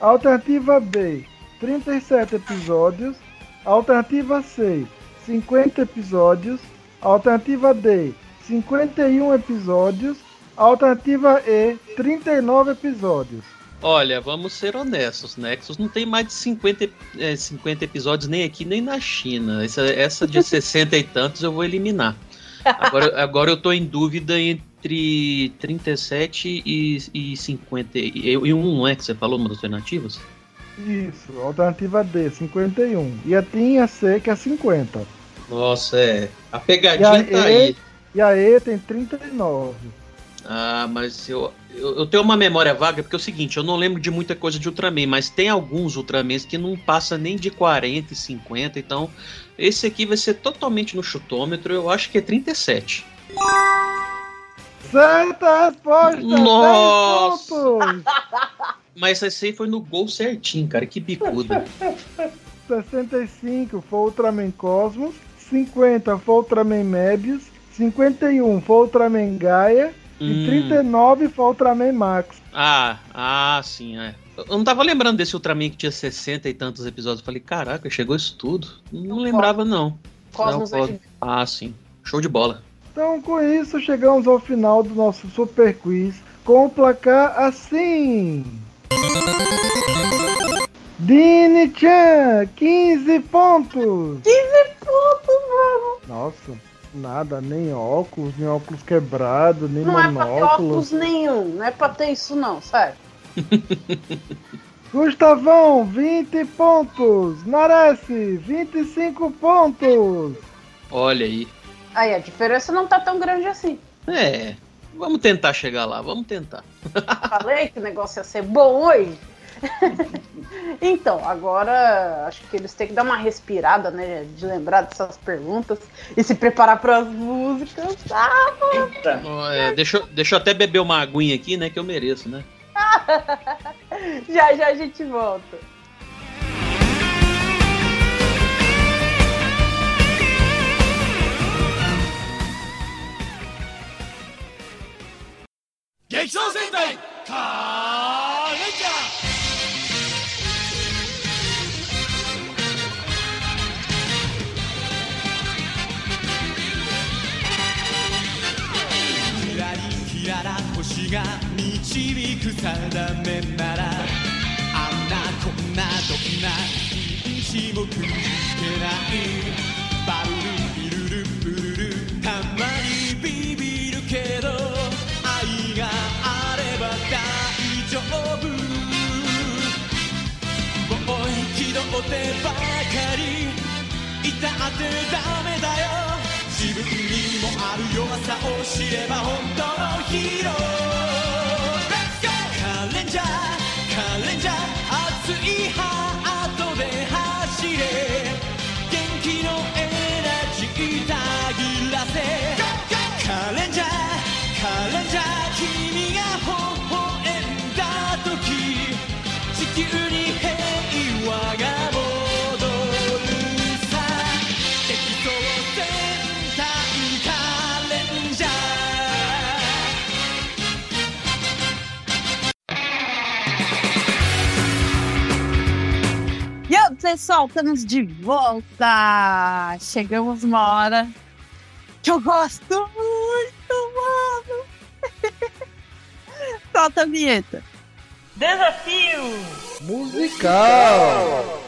Alternativa B, 37 episódios. Alternativa C, 50 episódios. Alternativa D, 51 episódios. Alternativa E, 39 episódios. Olha, vamos ser honestos, Nexus não tem mais de 50, ep- é, 50 episódios nem aqui nem na China. Essa, essa de 60 e tantos eu vou eliminar. Agora, agora eu tô em dúvida entre 37 e, e 50. E, e um, não é que você falou, uma das alternativas? Isso, alternativa D, 51. E a tinha C, que é 50. Nossa, é. A E pegadinha a, tá e, aí. e a E tem 39. Ah, mas eu, eu, eu tenho uma memória vaga, porque é o seguinte, eu não lembro de muita coisa de Ultraman, mas tem alguns Ultramans que não passa nem de 40 e 50, então esse aqui vai ser totalmente no chutômetro, eu acho que é 37. Certa resposta! Nossa! 10 pontos! Mas esse aí foi no gol certinho, cara, que bicuda. 65 foi Ultraman Cosmos. 50 foi Ultraman Mebius. 51 foi Ultraman Gaia. E Hum. 39 foi Ultraman Max. Ah, ah, sim, é. Eu não tava lembrando desse Ultraman que tinha 60 e tantos episódios. Eu falei, caraca, chegou isso tudo? Não lembrava, não. Cosmos Não, Ah, sim. Show de bola. Então, com isso, chegamos ao final do nosso Super Quiz com o placar assim. Dini Chan, 15 pontos. 15 pontos, mano. Nossa, nada, nem óculos, nem óculos quebrados, nem Não é pra ter óculos nenhum. Não é pra ter isso, não, sério. Gustavão, 20 pontos. Narece, 25 pontos. Olha aí. Aí a diferença não tá tão grande assim. É, vamos tentar chegar lá, vamos tentar. Falei que o negócio ia ser bom hoje. então, agora acho que eles têm que dar uma respirada, né? De lembrar dessas perguntas e se preparar para as músicas. Ah, é, deixa, eu- deixa eu até beber uma aguinha aqui, né? Que eu mereço, né? já já a gente volta. キが導く定めならあんなこんなどんな一日もくじけないバルルビルルブルルたまにビビるけど愛があれば大丈夫。もう一度ってばかり。いたってダメだよ。自分にもある弱さを知れば本当のヒ pessoal, estamos de volta! Chegamos uma hora que eu gosto muito, mano! Solta a vinheta! Desafio! Musical!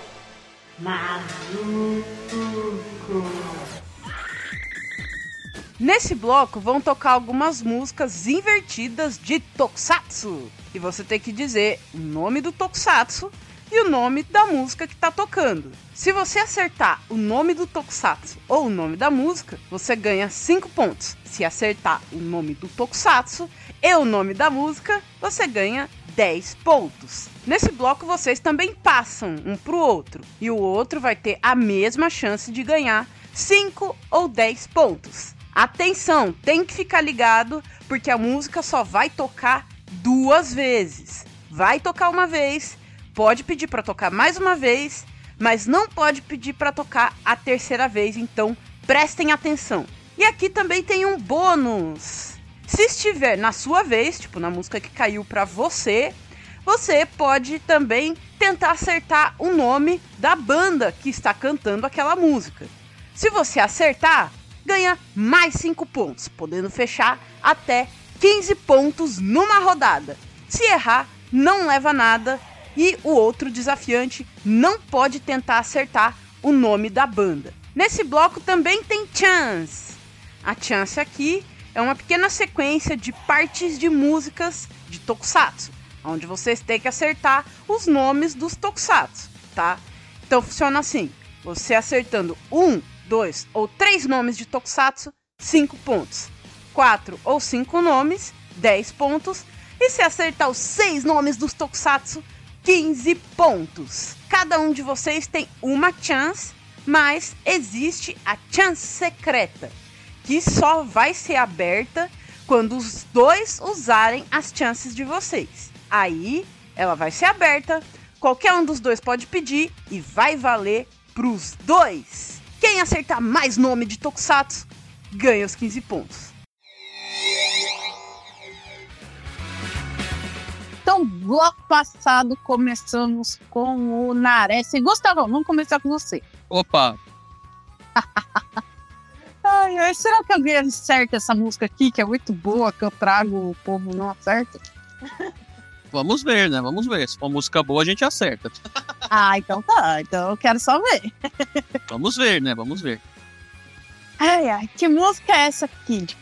Nesse bloco vão tocar algumas músicas invertidas de Tokusatsu. E você tem que dizer o nome do Tokusatsu e o nome da música que tá tocando. Se você acertar o nome do Tokusatsu ou o nome da música, você ganha 5 pontos. Se acertar o nome do Tokusatsu e o nome da música, você ganha 10 pontos. Nesse bloco vocês também passam um pro outro e o outro vai ter a mesma chance de ganhar 5 ou 10 pontos. Atenção, tem que ficar ligado porque a música só vai tocar duas vezes. Vai tocar uma vez, pode pedir para tocar mais uma vez, mas não pode pedir para tocar a terceira vez, então prestem atenção. E aqui também tem um bônus. Se estiver na sua vez, tipo na música que caiu para você, você pode também tentar acertar o nome da banda que está cantando aquela música. Se você acertar, ganha mais 5 pontos, podendo fechar até 15 pontos numa rodada. Se errar, não leva nada e o outro desafiante não pode tentar acertar o nome da banda. Nesse bloco também tem chance. A chance aqui é uma pequena sequência de partes de músicas de Tokusatsu, onde vocês têm que acertar os nomes dos Tokusatsu, tá? Então funciona assim: você acertando um, dois ou três nomes de Tokusatsu, 5 pontos. 4 ou 5 nomes, 10 pontos. E se acertar os 6 nomes dos Tokusatsu, 15 pontos. Cada um de vocês tem uma chance, mas existe a chance secreta, que só vai ser aberta quando os dois usarem as chances de vocês. Aí ela vai ser aberta, qualquer um dos dois pode pedir e vai valer pros dois. Quem acertar mais nome de Tokusatsu ganha os 15 pontos. Então, bloco passado começamos com o Nares. E Gustavo, vamos começar com você. Opa, Ai, ai, será que alguém acerta essa música aqui, que é muito boa, que eu trago, o povo não acerta? vamos ver, né? Vamos ver. Se for música boa, a gente acerta. Ah, então tá. Então eu quero só ver. Vamos ver, né? Vamos ver. Ai, ai, que música é essa aqui? De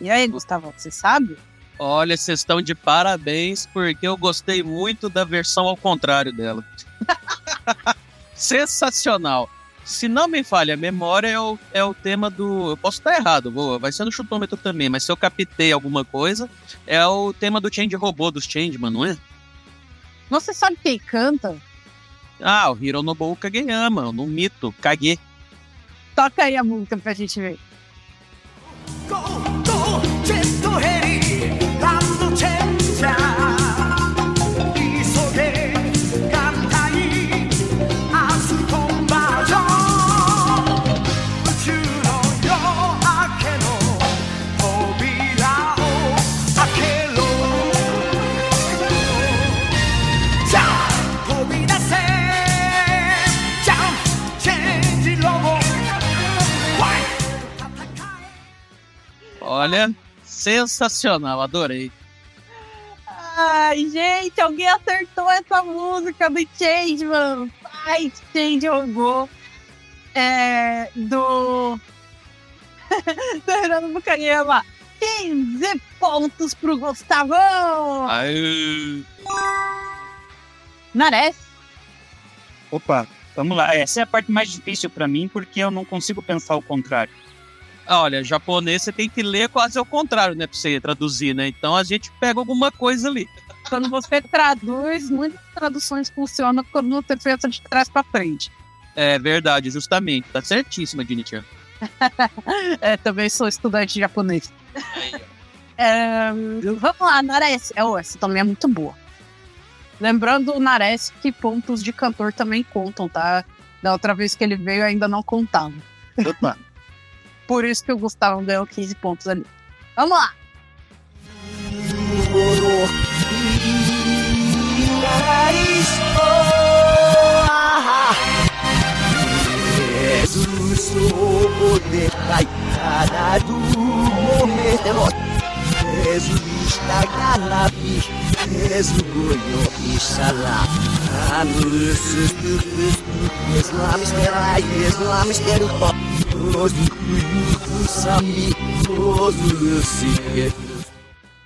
E aí, Gustavo, você sabe? Olha, vocês estão de parabéns, porque eu gostei muito da versão ao contrário dela. Sensacional. Se não me falha a memória, é o, é o tema do. Eu posso estar errado, vou, vai ser no chutômetro também, mas se eu captei alguma coisa, é o tema do Change Robô dos Changeman, não é? Você sabe quem canta? Ah, o Hironobu Kageyama, no mito, Kage. Toca aí a música pra gente ver. ジ Olha, sensacional, adorei. Ai, gente, alguém acertou essa música do Change, mano. Ai, Change jogou. É. Do. do Renan Bucanhama. 15 pontos pro Gustavão! Ai, Nares, Opa, vamos lá. Essa é a parte mais difícil pra mim, porque eu não consigo pensar o contrário. Olha, japonês você tem que ler quase ao contrário, né? Pra você traduzir, né? Então a gente pega alguma coisa ali. quando você traduz, muitas traduções funcionam quando você pensa de trás pra frente. É verdade, justamente. Tá certíssima, Dini-chan. É, também sou estudante de japonês. É, vamos lá, Nares. É, essa também é muito boa. Lembrando Nares que pontos de cantor também contam, tá? Da outra vez que ele veio ainda não contava. Opa. Por isso que o Gustavo ganhou 15 pontos ali. Vamos lá! Jesus o decai do momento Jesus está galabi Jesus goyo isala Anus Islam Islam estera Os sami Os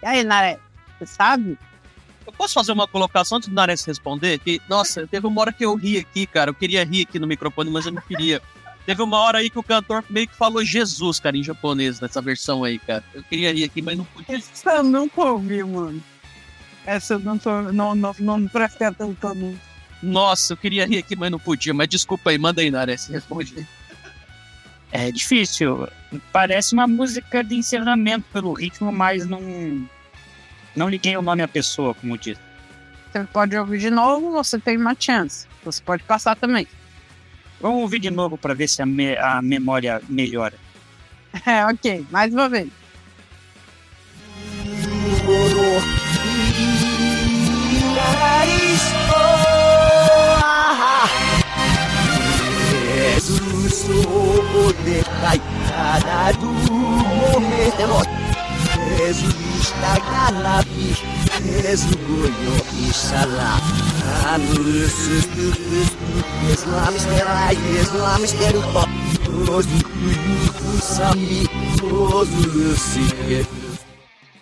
E aí, Nares? Você sabe? Eu posso fazer uma colocação antes do Nares responder? Que, nossa, teve uma hora que eu ri aqui, cara. Eu queria rir aqui no microfone, mas eu não queria. Teve uma hora aí que o cantor meio que falou Jesus, cara, em japonês, nessa versão aí, cara. Eu queria rir aqui, mas não podia. Essa eu nunca ouvi, mano. Essa eu não tô. Não, não, não prestei atenção no. Nossa, eu queria rir aqui, mas não podia. Mas desculpa aí, manda aí, Nares, responde. É difícil. Parece uma música de encerramento pelo ritmo, mas não. Não liguei o nome à pessoa, como disse. Você pode ouvir de novo, você tem uma chance. Você pode passar também. Vamos ouvir de novo para ver se a, me- a memória melhora. É, ok. Mais uma vez. Jesus o decai do momento Jesus está galabi Jesus goyo isala Anus Islam estera Islam estera Os sami Os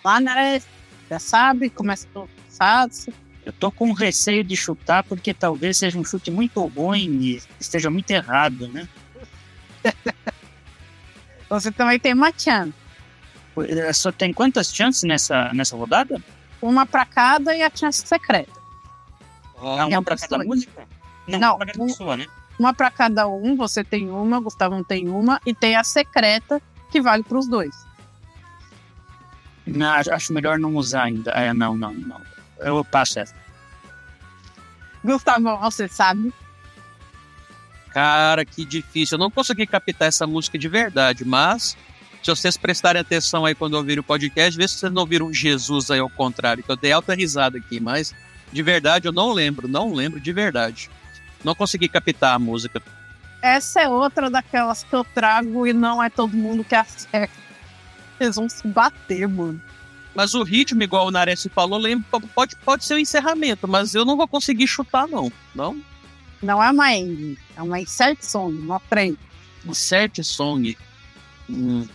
Lá, Nares. Já sabe, começa a passar. Eu tô com receio de chutar porque talvez seja um chute muito ruim e esteja muito errado, né? Você também tem uma chance. Eh, Só tem quantas chances nessa, nessa rodada? Uma pra cada e a chance secreta. Ah, É uma um pra cada pessoa. música? Não, Não, uma pra cada um- pessoa, né? Uma pra cada um, você tem uma, Gustavo tem uma, e tem a secreta, que vale pros dois. Não, acho- acho melhor não usar ainda. É, não, não, não. Eu passo essa. Gustavo, você sabe? Cara, que difícil. Eu não consegui captar essa música de verdade, mas se vocês prestarem atenção aí quando ouvirem o podcast, vê se vocês não viram Jesus aí ao contrário, que eu dei alta risada aqui, mas de verdade eu não lembro, não lembro de verdade. Não consegui captar a música. Essa é outra daquelas que eu trago e não é todo mundo que acerta. Eles vão se bater, mano. Mas o ritmo, igual o Nares falou, lembra, pode, pode ser o encerramento, mas eu não vou conseguir chutar, não. Não? Não é uma end, é uma insert song, uma frente. Insert song? Hum,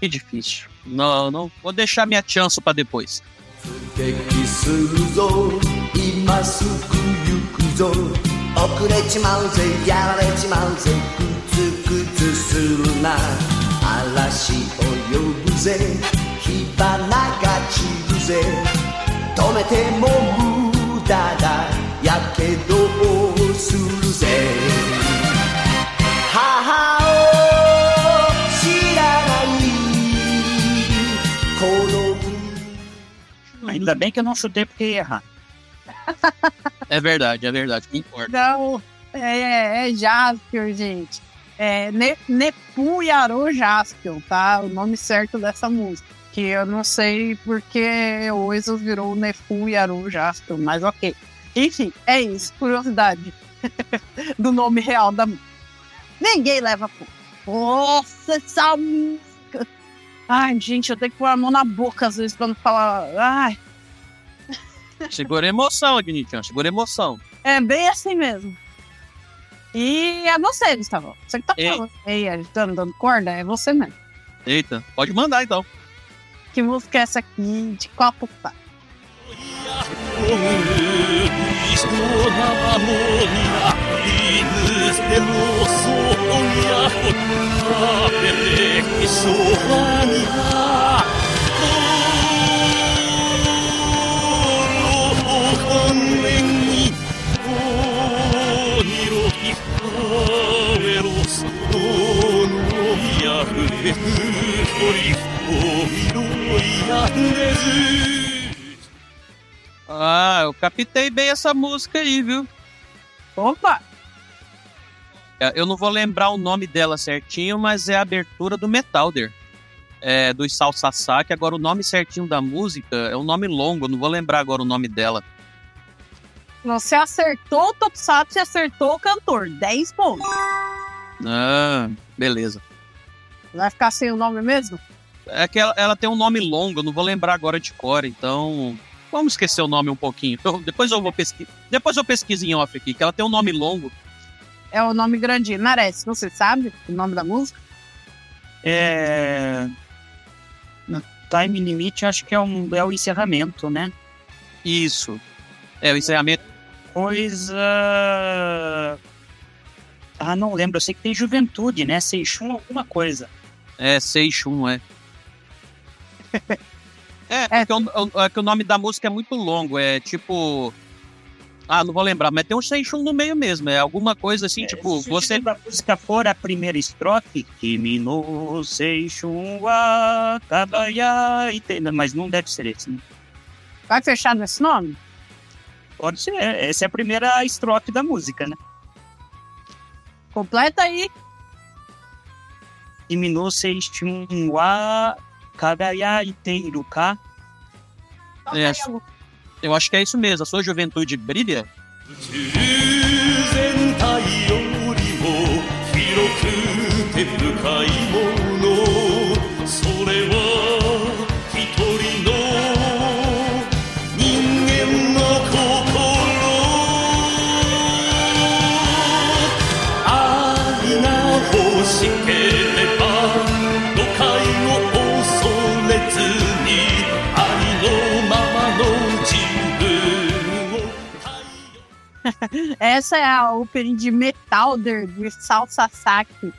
que difícil. Não, não, vou deixar minha chance para depois. O Ainda bem que eu não chutei porque ia errar. é verdade, é verdade, que importa. Não, é, é, é Jaspion, gente. É ne, Nepu Yaro Jaspion, tá? O nome certo dessa música. Que eu não sei porque o Exo virou Nepu Yaro Jaspion, mas ok. Enfim, é isso, curiosidade. do nome real da música. Ninguém leva por. Nossa, essa música! Ai, gente, eu tenho que pôr a mão na boca às vezes pra não falar. Ai, Segura a emoção, Agnitian, segura a emoção. É bem assim mesmo. E é você, Gustavo. Você que tá Ei. falando. Ei, agitando, dando corda, é você mesmo. Eita, pode mandar então. Que música é essa aqui? De qual tá? Ești una mamonia, Inus de rosonia, Apere și șovania. Hori, o miroi atrezu Ah, eu captei bem essa música aí, viu? Opa! É, Eu não vou lembrar o nome dela certinho, mas é a abertura do Metalder. É, dos Salsa Saque. Agora, o nome certinho da música é um nome longo, eu não vou lembrar agora o nome dela. Você acertou o Tokusatsu e acertou o cantor. 10 pontos. Ah, beleza. Vai ficar sem o nome mesmo? É que ela, ela tem um nome longo, eu não vou lembrar agora de cor, então. Vamos esquecer o nome um pouquinho. Eu- depois eu vou pesquisar. Depois eu pesquiso em off aqui, que ela tem um nome longo. É o nome grandinho. Nares, você sabe o nome da música? É. No time limite, acho que é, um, é o encerramento, né? Isso. É, o encerramento. Coisa. Ah, não lembro. Eu sei que tem juventude, né? Seixum alguma coisa. É, Seixum, é. é, porque o, o- é que o nome da música é muito longo, é tipo. Ah, não vou lembrar, mas tem um Seixum no meio mesmo, é alguma coisa assim, tipo, Se você. título da música for a primeira estrofe, Kimi no Seixum wa kabaya Mas não deve ser esse, né? Vai fechar nesse nome? Pode ser. Essa é a primeira estrofe da música, né? Completa aí. Kimi no Seixum wa Kagaya Iteiruka. É, eu acho que é isso mesmo. A sua juventude brilha. Hiroku Essa é a opening de Metalder de Salsa Saki.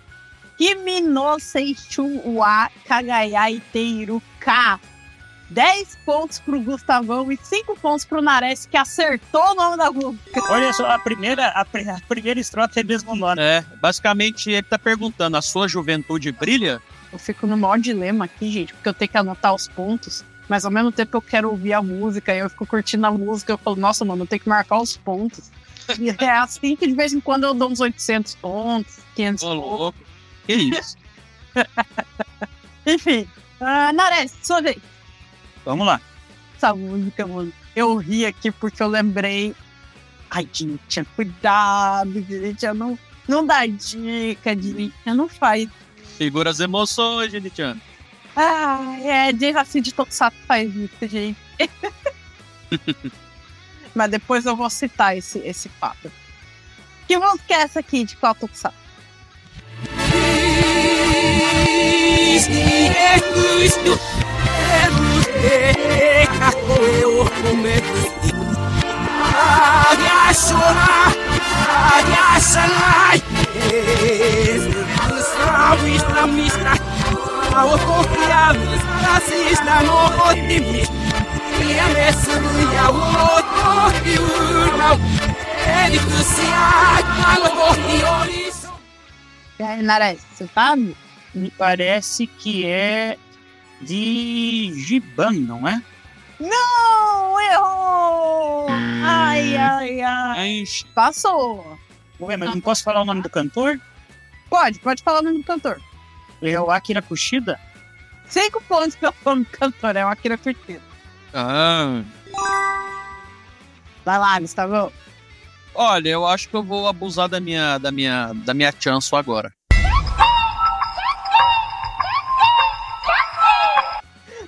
Kimi no Seishun wa Kagaya Iteiru Ka. 10 pontos pro Gustavão e 5 pontos pro Nares, que acertou o nome da música. Olha só, a primeira, a, a primeira estrofe é mesmo nome. É, basicamente ele tá perguntando: a sua juventude brilha? Eu fico no maior dilema aqui, gente, porque eu tenho que anotar os pontos, mas ao mesmo tempo eu quero ouvir a música, e eu fico curtindo a música, eu falo, nossa, mano, eu tenho que marcar os pontos. É assim que de vez em quando eu dou uns 800 pontos, 500 Ô, pontos. louco. Que isso? Enfim, uh, Nares, sua vez. Vamos lá. Essa música, mano, eu ri aqui porque eu lembrei. Ai, gente, cuidado, gente, não, não dá dica, gente, não faz. Segura as emoções, Genichano. Ah, é, desafio de Tokusatsu faz isso, gente. Mas depois eu vou citar esse, esse fato. Que música é essa aqui de qual Tokusatsu? E aí, Nares, você sabe? Me parece que é de Giban, não é? Não, errou! Ai, ai, ai. Passou. Ué, mas não posso falar o nome do cantor? Pode, pode falar o nome do cantor. É o Akira Kushida? Cinco pontos pelo nome do cantor, é o Akira Curtido. Ah. Vai lá, Gustavo. Olha, eu acho que eu vou abusar da minha, da minha, da minha chance agora.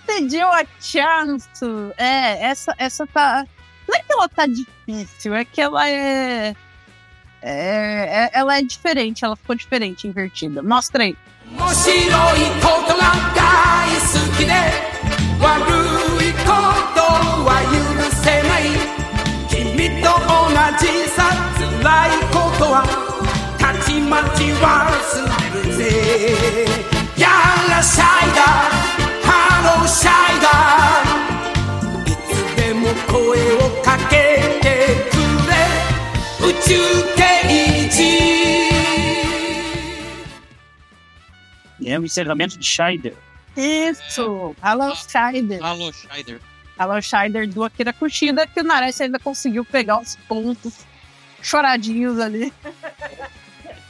Pediu a chance. É, essa, essa tá. Não é que ela tá difícil, é que ela é. É, é- ela é diferente, ela ficou diferente, invertida. Mostra aí. ことは許せない君と同じさ辛いことはたちまち忘れるぜ。やらシャイだハローシャイだ。いつでも声をかけてくれ。宇宙刑事。É o encerramento de Scheider. Isso! Hello, Scheider. Alô, Scheider. A Lan Scheider do Akira Kushida, que o Nares ainda conseguiu pegar os pontos choradinhos ali.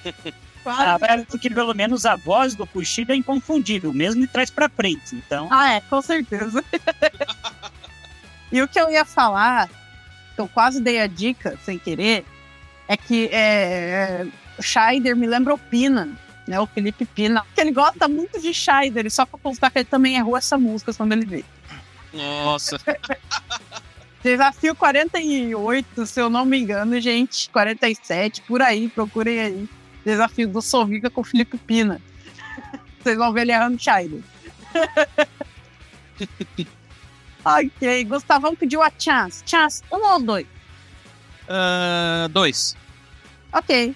Ah, é porque pelo menos a voz do Kushida é inconfundível, mesmo de trás pra frente. Então, Ah, é, com certeza. e o que eu ia falar, que eu quase dei a dica sem querer, é que é, é, Scheider me lembra o Pina, né? O Felipe Pina. Que ele gosta muito de Scheider, só pra constar que ele também errou essa música quando ele veio. Nossa. Desafio 48, se eu não me engano, gente. 47, por aí, procurem aí. Desafio do Sovica com o Felipe Pina. Vocês vão ver ele errando Scheider. ok, Gustavão pediu a chance. Chance, um ou dois? Ah, dois. Ok.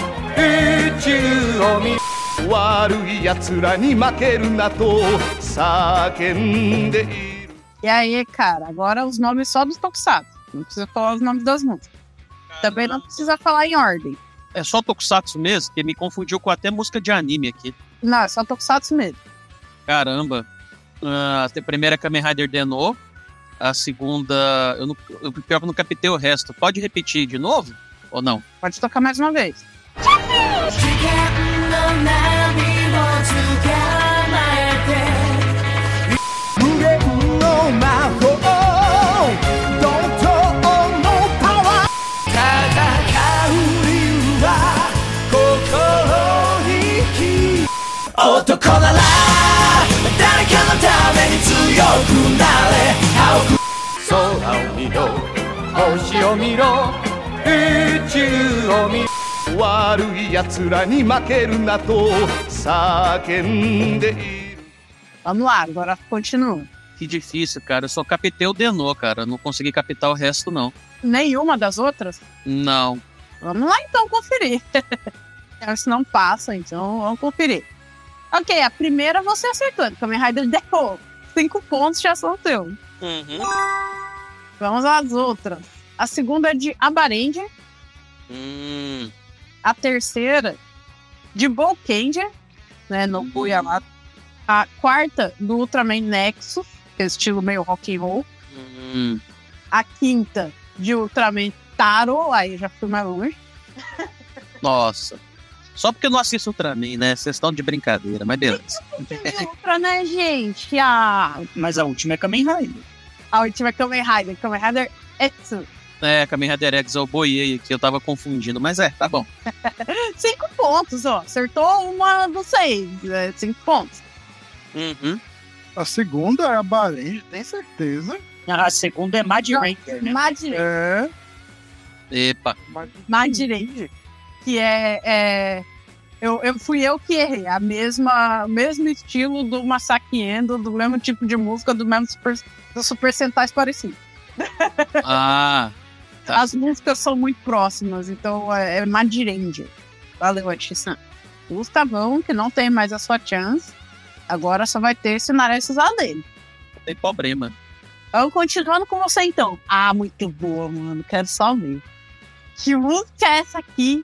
E aí, cara, agora os nomes só dos Tokusatsu. Não precisa falar os nomes das músicas. Também não precisa falar em ordem. É só Tokusatsu mesmo, que me confundiu com até música de anime aqui. Não, é só Tokusatsu mesmo. Caramba. Ah, a primeira é Kamen Rider Deno. A segunda. Eu não, eu, pior que eu não captei o resto. Pode repetir de novo? Ou não? Pode tocar mais uma vez. Vamos lá, agora continua. Que difícil, cara. Eu só captei o Deno, cara. Não consegui captar o resto, não. Nenhuma das outras? Não. Vamos lá então conferir. Se não passa, então vamos conferir. Ok, a primeira você acertou. Kamen Rider derrou. Cinco pontos já teus. Uhum. Vamos às outras. A segunda é de Abarendia. Hum. A terceira, de Bolkenger, né? No Yamato. A quarta, do Ultraman Nexus, que é estilo meio rock and roll. Hum. A quinta, de Ultraman Taro, aí já fui mais longe. Nossa. Só porque eu não assisto Ultraman, né? Vocês estão de brincadeira, mas beleza. Outra, né, gente? A, mas a última é Kamen Rider. a última é Kamen Rider. Kamen Rider Etsu. É, Kamen Rider X eu boiei aqui, eu tava confundindo, mas é, tá bom. Cinco pontos, ó. Acertou uma dos seis. É, cinco pontos. Uhum. A segunda é a Barenji, tem certeza. A segunda é Mad Ranger, né? Má direita. É. Epa. Má direita. Que é. é eu, eu fui eu que errei. A mesma, o mesmo estilo do Masaki Endo, do mesmo tipo de música, do mesmo super, do Super Sentais parecido. Ah, Tá. As músicas são muito próximas, então é, é Mad Ranger. Valeu, Atissan. Gustavão, que não tem mais a sua chance, agora só vai ter se Nares usar dele. não tem problema. Vamos continuando com você então. Ah, muito boa, mano. Quero só ver. Que música é essa aqui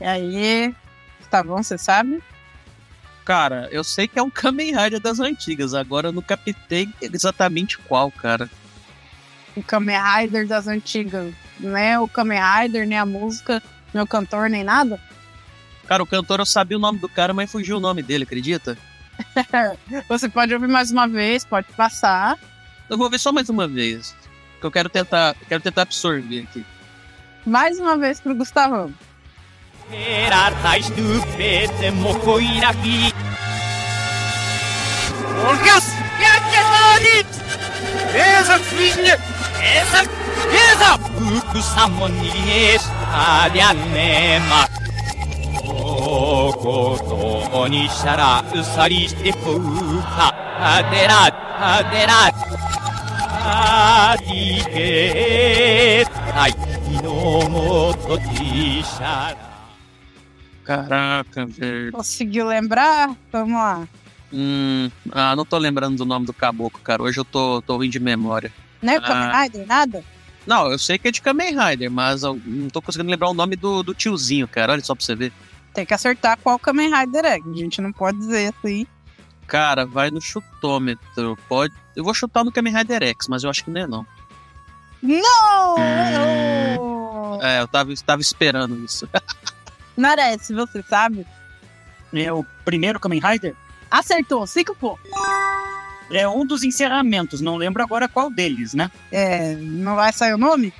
E aí, Gustavão, você sabe? Cara, eu sei que é um Kamen Rider das antigas, agora eu não captei exatamente qual, cara. O Kamen Rider das antigas. Não é o Kamen Rider, nem a música, nem o cantor, nem nada? Cara, o cantor eu sabia o nome do cara, mas fugiu o nome dele, acredita? Você pode ouvir mais uma vez, pode passar. Eu vou ver só mais uma vez. Que eu quero tentar, quero tentar absorver aqui. Mais uma vez pro Gustavão. Olgas! Essa! Essa! Essa! Gustavo ことにしたらうさりしてふかでらでらありげたいのもとにしたら Caraca, velho. Conseguiu lembrar? Vamos lá. Hum, ah, não tô lembrando do nome do caboclo, cara. Hoje eu tô, tô ruim de memória. Não é ah, Kamen Rider, nada? Não, eu sei que é de Kamen Rider, mas não tô conseguindo lembrar o nome do, do tiozinho, cara. Olha só pra você ver. Tem que acertar qual Kamen Rider é. A gente não pode dizer assim. Cara, vai no chutômetro. Pode. Eu vou chutar no Kamen Rider X, mas eu acho que não é não. Não! É, eu tava, tava esperando isso. Nares, você sabe? É o primeiro Kamen Rider? Acertou, cinco pontos. É um dos encerramentos, não lembro agora qual deles, né? É, não vai sair o nome?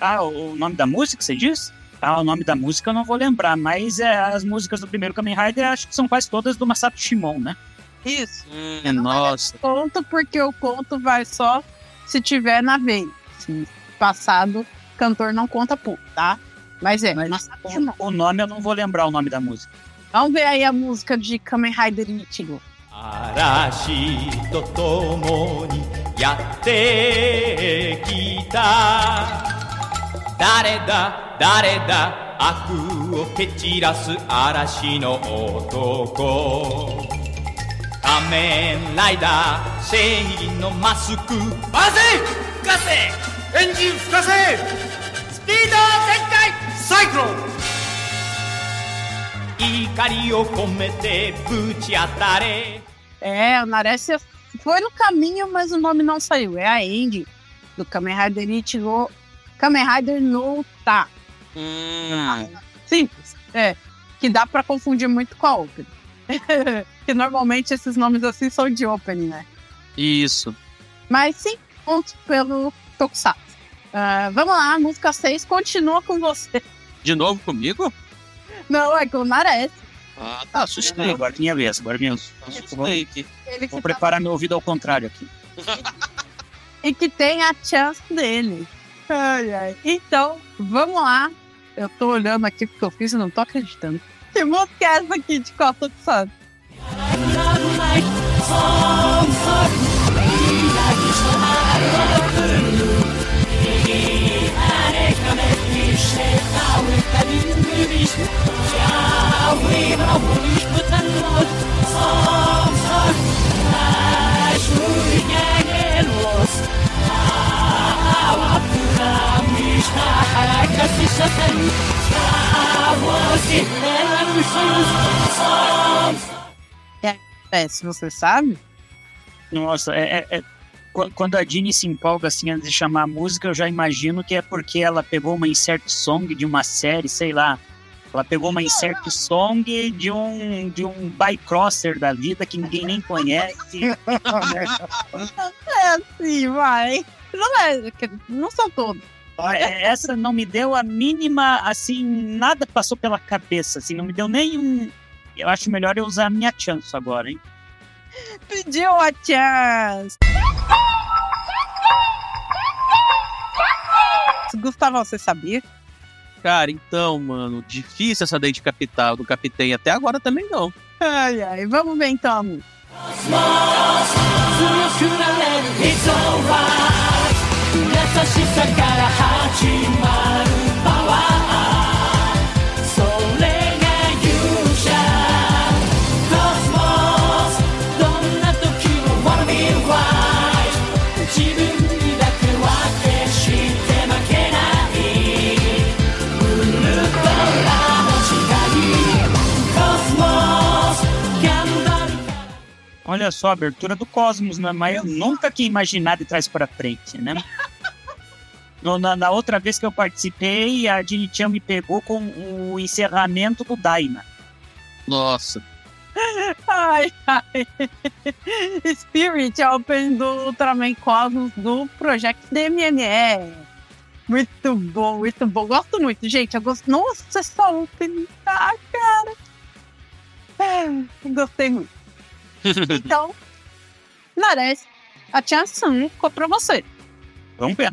Ah, o nome da música, você diz? Ah, o nome da música eu não vou lembrar, mas é, as músicas do primeiro Kamen Rider acho que são quase todas do Masato Shimon, né? Isso. É, hum, eu nossa. Conto porque o conto vai só se tiver na veia. Sim. Passado, cantor não conta pouco, tá? Mas é, mas Masato o, Shimon. O nome eu não vou lembrar o nome da música. Vamos ver aí a música de Kamen Rider Ichigo. Arashi totomoni tomo yatte kita 誰だ誰だ悪を蹴散らす嵐の男仮面ライダー正義のマスクバゼ吹かせエンジン吹かせスピード全開サイクロン怒りを込めてぶち当たれ É, o Nares foi no caminho, mas o nome não saiu. É a End do Kamen Rider Ichigo. Kamen Rider no Tá. Hum, Simples. É. Que dá pra confundir muito com a Open. que normalmente esses nomes assim são de Open, né? isso. Mas sim, pontos pelo Tokusatsu. Ah, vamos lá, música 6 continua com você. De novo comigo? Não, é com o Nares. Ah, tá, assustei. Agora é minha vez, agora é minha vez. Assustei aqui. Vou tá- preparar meu ouvido ao contrário aqui. E que tem a chance dele. Ai, ai. Então, vamos lá. Eu tô olhando aqui porque eu fiz e não tô acreditando. Que música é essa aqui de qual Tokusatsu? É, se você sabe. Nossa, é, é- é- qu- quando a Dini se empolga assim antes de chamar a música, eu já imagino que é porque ela pegou uma insert song de uma série, sei lá. Ela pegou uma insert song de um de um bycrosser da vida que ninguém nem conhece. É assim, vai. Não, é, não são todos. Essa não me deu a mínima, assim, nada passou pela cabeça, assim, não me deu nenhum. Eu acho melhor eu usar a minha chance agora, hein? Pediu a chance. Gustavo, você sabia? Cara, então, mano, difícil essa daí de capital, do capitão. Até agora também não. Ai, ai, vamos ver então a música. 強しさから始まるパワーそれが勇者コスモスどんな時も Wanna be right 自分にだけは決して負けないウルトラの時代コスモス頑張る Olha só, a abertura do Cosmos, né? Mas eu nunca que imaginar de trás para frente, né? No- Na, na outra vez que eu participei, a Dini-chan me pegou com o encerramento do Daina. Nossa. Ai, ai. Spirit é open do Ultraman Cosmos do Project DMME. Muito bom, muito bom. Gosto muito, gente. Eu gosto. Nossa, essa open. Ah, cara. É, gostei muito. Então, Nares, a chance 1 ficou pra você. Vamos ver.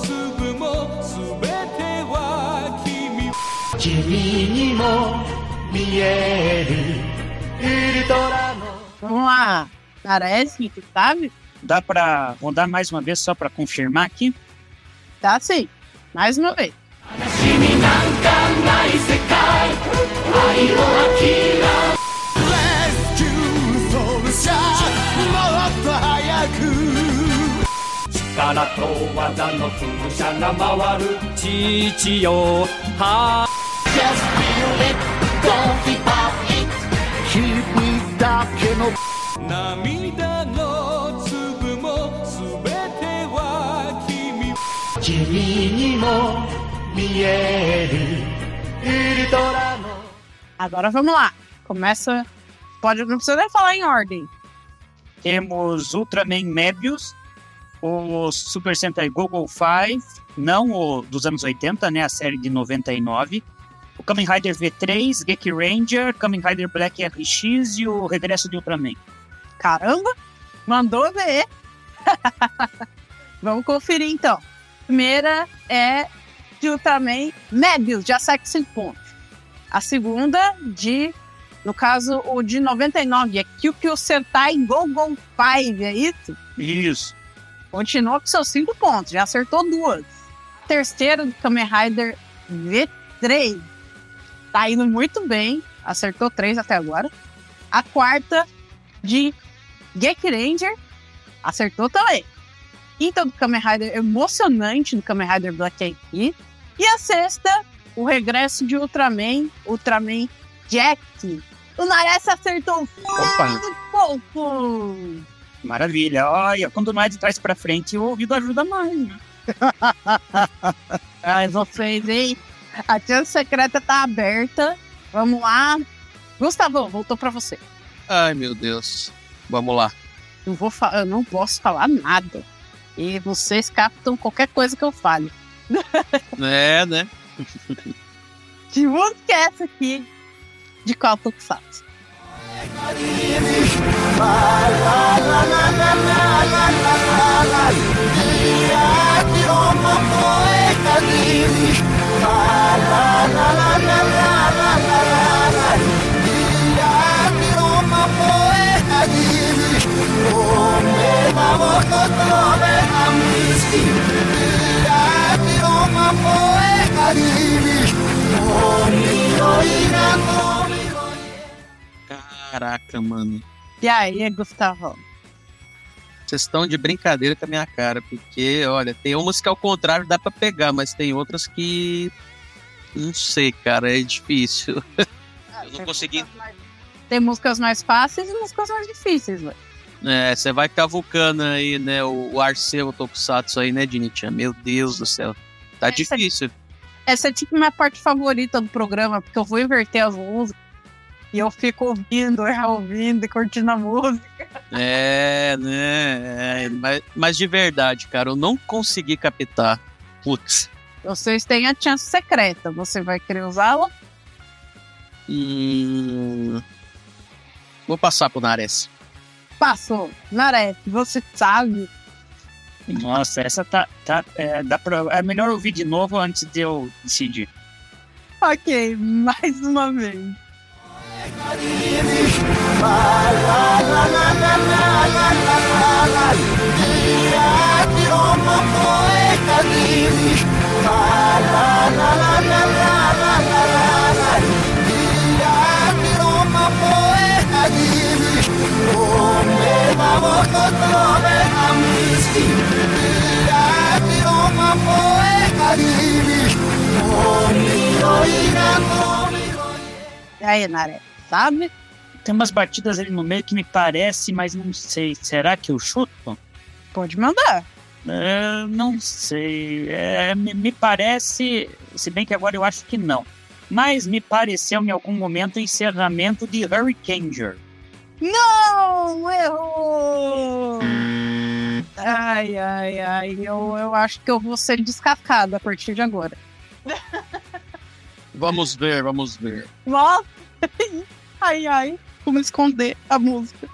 Vamos lá. Nares, tu sabe? Dá pra rodar mais uma vez só pra confirmar aqui? Tá sim. Mais uma vez. Agora vamos lá. Começa. Pode, não precisa nem falar em ordem. Temos Ultraman Mebius, o Super Sentai Google 5, não o dos anos 80, né? A série de 99. O Kamen Rider V3, Geki Ranger, Kamen Rider Black RX e o Regresso de Ultraman. Caramba! Mandou ver. Vamos conferir então. Primeira é de Ultraman Mebius, de Sexy Point. A segunda de, no caso, o de 99, é Kyukyo Sentai Go-Go 5, é isso? Isso. Continua com seus cinco pontos, já acertou duas. Terceiro do Kamen Rider V3. Tá indo muito bem, acertou três até agora. A quarta de Geki Ranger, acertou também. Quinta do Kamen Rider emocionante do Kamen Rider Black aqui. E a sexta, o regresso de Ultraman, Ultraman Jack. O Nares acertou Opa. muito pouco. Maravilha. Olha, quando mais de trás pra frente, o ouvido ajuda mais, né? Mas vocês, hein? A chance secreta tá aberta. Vamos lá. Gustavão, voltou pra você. Ai, meu Deus. Vamos lá. Eu, vou eu não posso falar nada. E vocês captam qualquer coisa que eu fale. É, né? Que música é essa aqui? De qual Tokusatsu? Caraca, mano. E aí, Gustavão? Vocês estão de brincadeira com a minha cara, porque, olha, tem umas que ao contrário dá pra pegar, mas tem outras que. Não sei, cara, é difícil. Eu não consegui. Tem músicas mais fáceis e músicas mais difíceis, velho. É, você vai cavucando aí, né, o, o Arceu Tokusatsu aí, né, Dinitia? Meu Deus do céu. Tá Essa- difícil. Essa é tipo minha parte favorita do programa, porque eu vou inverter as músicas. E eu fico ouvindo, ouvindo e curtindo a música. É, né? é, mas, mas de verdade, cara, eu não consegui captar. Putz. Vocês têm a chance secreta. Você vai querer usá-la? Hum, vou passar pro Nares. Passou. Nares, você sabe. Nossa, essa tá. tá é, dá pra, é melhor ouvir de novo antes de eu decidir. Ok, mais uma vez. Jaj, Nare. Sabe? Tem umas batidas ali no meio que me parece, mas não sei. Será que eu chuto? Pode mandar. É, não sei. É, me, me parece, se bem que agora eu acho que não. Mas me pareceu em algum momento o encerramento de Hurricaneer. Não! Errou! Ai, ai, ai. Eu, eu acho que eu vou ser descascada a partir de agora. Vamos ver, vamos ver. Nossa! Ai, ai. Como esconder a música.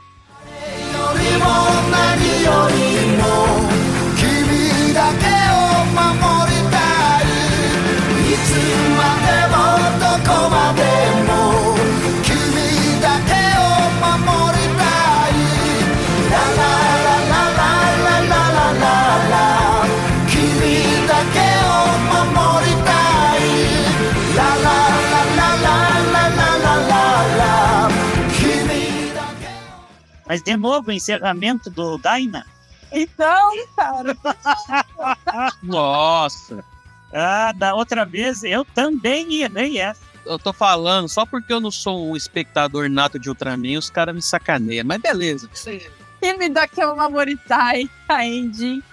Mas de novo, o encerramento do Dyna. Então, cara. Nossa. Ah, da outra vez eu também errei essa. Eu tô falando, só porque eu não sou um espectador nato de Ultraman, os caras me sacaneiam. Mas beleza. E me dá que é uma Moritai, a Andy.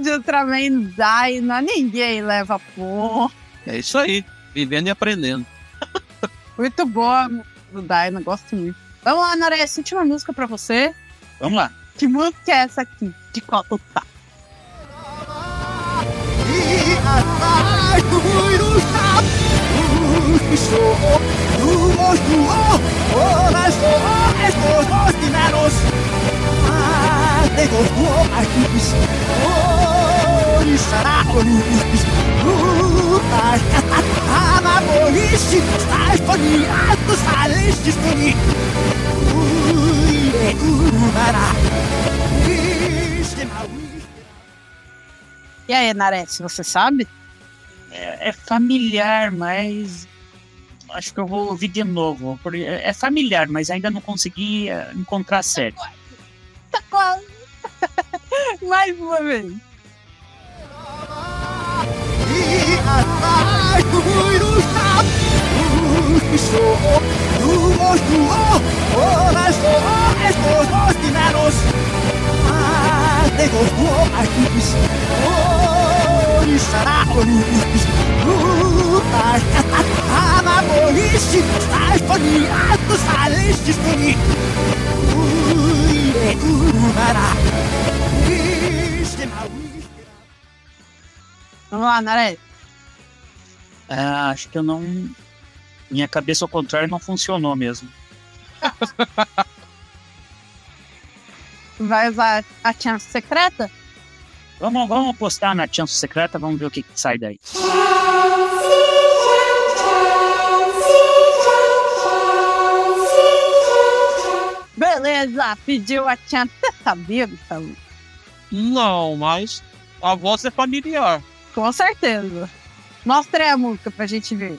De Ultraman Dyna. Ninguém leva pô. É isso aí. Vivendo e aprendendo. Muito boa do Dyna, gosto muito. Vamos lá, Naré, senti uma música pra você. Vamos lá. Que música é essa aqui? De qual tu tá? E aí, Naré, se você sabe? É, é familiar, mas acho que eu vou ouvir de novo. porque É é familiar, mas ainda não consegui eh, encontrar certo. Tá quase. Mais uma vez monstruo, coração estos dos tiranos, más de o guapakis, o lutas, o asfoniatos, o tuni, o urara, Vamos lá, o É, acho que eu não minha cabeça ao contrário não funcionou mesmo. Vai usar a chance secreta? Vamos, vamos apostar na chance secreta, vamos ver o que, que sai daí. Beleza, pediu a chance. Você sabia, Gustavo? Não, mas a voz é familiar. Com certeza. Mostra aí a música pra gente ver.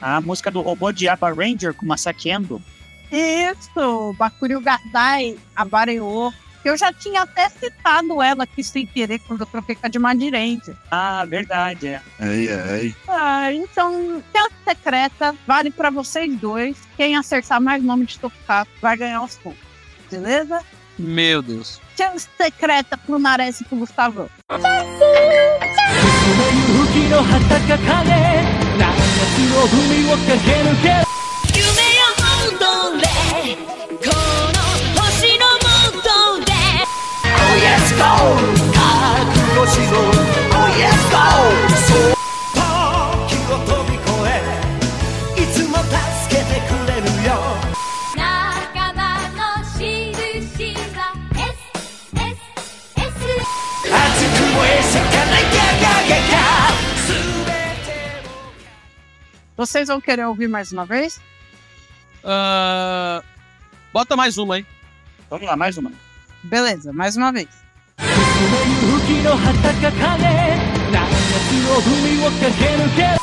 A música do robô de Abba Ranger com Masaki Endo. Isso, Bakuriu Gardai, a Bareô. Eu já tinha até citado ela aqui sem querer quando eu troquei com a de Madirente. Ah, verdade, é. Ai, ai. Ah, então, chance secreta vale pra vocês dois. Quem acertar mais nome de Tokukaku vai ganhar os pontos. Beleza? Meu Deus. Paixão secreta Lunarese pro Gustavão. Oh, yes, go! Vocês vão querer ouvir mais uma vez? Ah, bota mais uma aí. Vamos lá, mais uma. Beleza, mais uma vez. 勇気の旗掲げ何月の海を駆け抜ける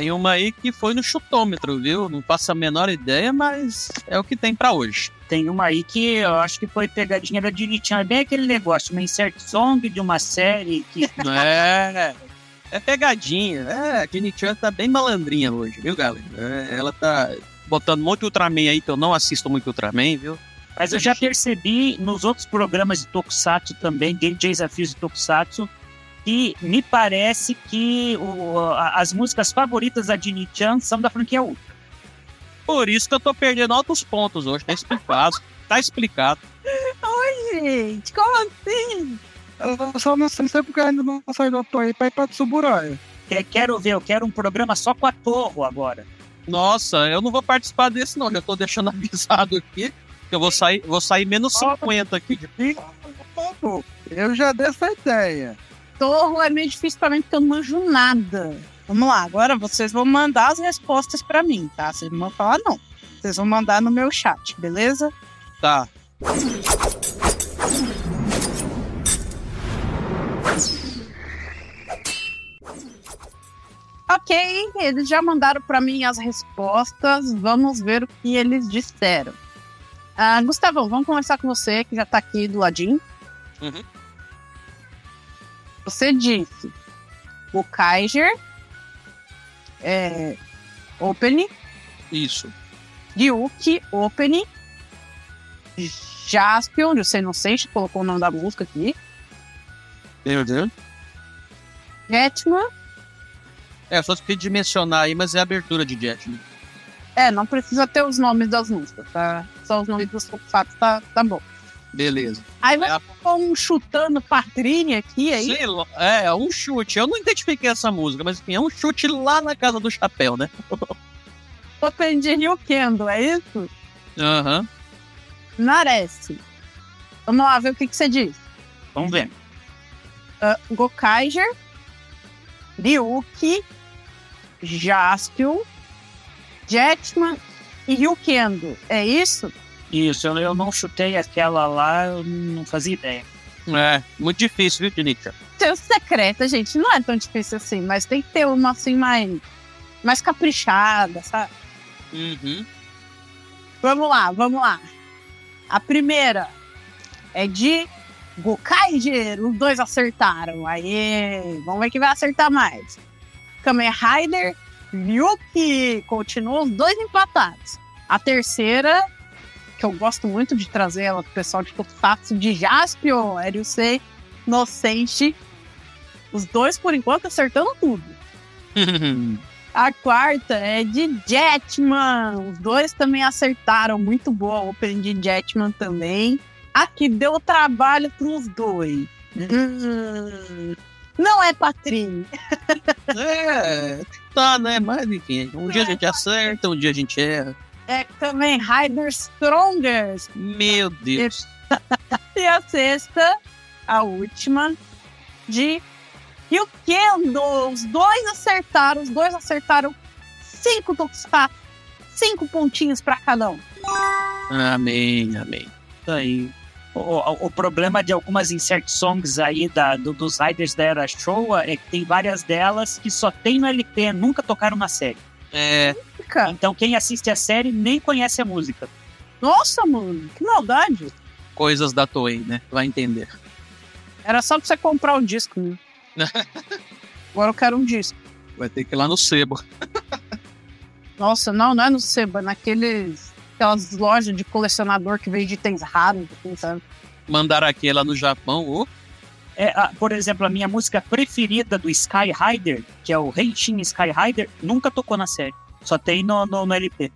Tem uma aí que foi no chutômetro, viu? Não faço a menor ideia, mas é o que tem pra hoje. Tem uma aí que eu acho que foi pegadinha da Dini-chan. É bem aquele negócio, uma insert song de uma série que. É, é pegadinha. É, a Chan tá bem malandrinha hoje, viu, galera? É, ela tá botando um monte de Ultraman aí, que eu não assisto muito Ultraman, viu? Mas eu já percebi nos outros programas de Tokusatsu também, de desafios de Tokusatsu, que me parece que o- a- as músicas favoritas da Dini-chan são da franquia Ultra. Por isso que eu tô perdendo altos pontos hoje, tá explicado. Tá explicado. Oi, gente, como assim? Eu só não sei, não sei porque ainda não saiu do Toei pra ir pra Tsuburaya. Que- Quero ver, eu quero um programa só com a Torro agora. Nossa, eu não vou participar desse não, já tô deixando avisado aqui. Que eu vou sair, vou sair menos 50 aqui de Eu já dei essa ideia. Torro é meio difícil pra mim porque eu não manjo nada. Vamos lá, agora vocês vão mandar as respostas pra mim, tá? Vocês não vão falar não. Vocês vão mandar no meu chat, beleza? Tá. Ok, eles já mandaram pra mim as respostas. Vamos ver o que eles disseram. Ah, Gustavão, vamos começar com você, que já tá aqui do ladinho. Uhum. Você disse o Kaiser, é, Opening, Isso. Ryuki, Opening, Jaspion, Sei Não Sei, colocou o nome da música aqui, Meu Deus. Jetman, É, só esqueci de mencionar aí, mas é a abertura de Jet, né? é, não precisa ter os nomes das músicas, tá? Só os nomes dos fatos, tá, tá bom. Beleza. Aí vai ficar um chutando Patrini aqui, aí. Sei lá, é, um chute. Eu não identifiquei essa música, mas enfim, é um chute lá na casa do chapéu, né? Open de Rio Kendo, é isso? Aham. Nares. Vamos lá ver o que, que você diz. Vamos ver. Uh, Gokaiger, Ryuki, Jaspion, Jetman e Ryukendo. É isso? Isso, eu, eu não chutei aquela lá, eu não fazia ideia. É, muito difícil, viu, Tinicha? Seu secreta, gente, não é tão difícil assim, mas tem que ter uma assim mais, mais caprichada, sabe? Uhum. Vamos lá, vamos lá. A primeira é de Gokaiger. Os dois acertaram. Aê, vamos ver quem vai acertar mais. Kamen Rider, Ryuki. Continuam os dois empatados. A terceira, que eu gosto muito de trazer ela pro pessoal de Tokusatsu, de Jaspion, Ryusei, Inocente. Os dois, por enquanto, acertando tudo. A quarta é de Jetman. Os dois também acertaram. Muito boa a opening de Jetman também. Aqui deu trabalho pros dois. Hum, não é Patrinho. é, tá, né? Mas enfim, um dia a gente acerta, um dia a gente erra. É também Rider Strongest. Meu Deus. E a sexta, a última, de Ryukendo. Os dois acertaram. Os dois acertaram cinco Tokusatsu. Cinco pontinhos pra cada um. Amém, amém. Isso aí. O, o- o problema de algumas insert songs aí da, do- dos Riders da Era Showa é que tem várias delas que só tem no LP, nunca tocaram na série. É. Então quem assiste a série nem conhece a música. Nossa, mano, que maldade. Coisas da Toei, né? Vai entender. Era só pra você comprar o disco, né? Agora eu quero um disco. Vai ter que ir lá no sebo. Nossa, não, não é no Seba, é naqueles. Aquelas lojas de colecionador que vende itens raros, assim, sabe? Mandaram aqui lá no Japão. ô. É, a- por exemplo, a minha música preferida do Sky Rider, que é o Reichin Sky Rider, nunca tocou na série. Só tem no, no, no LP.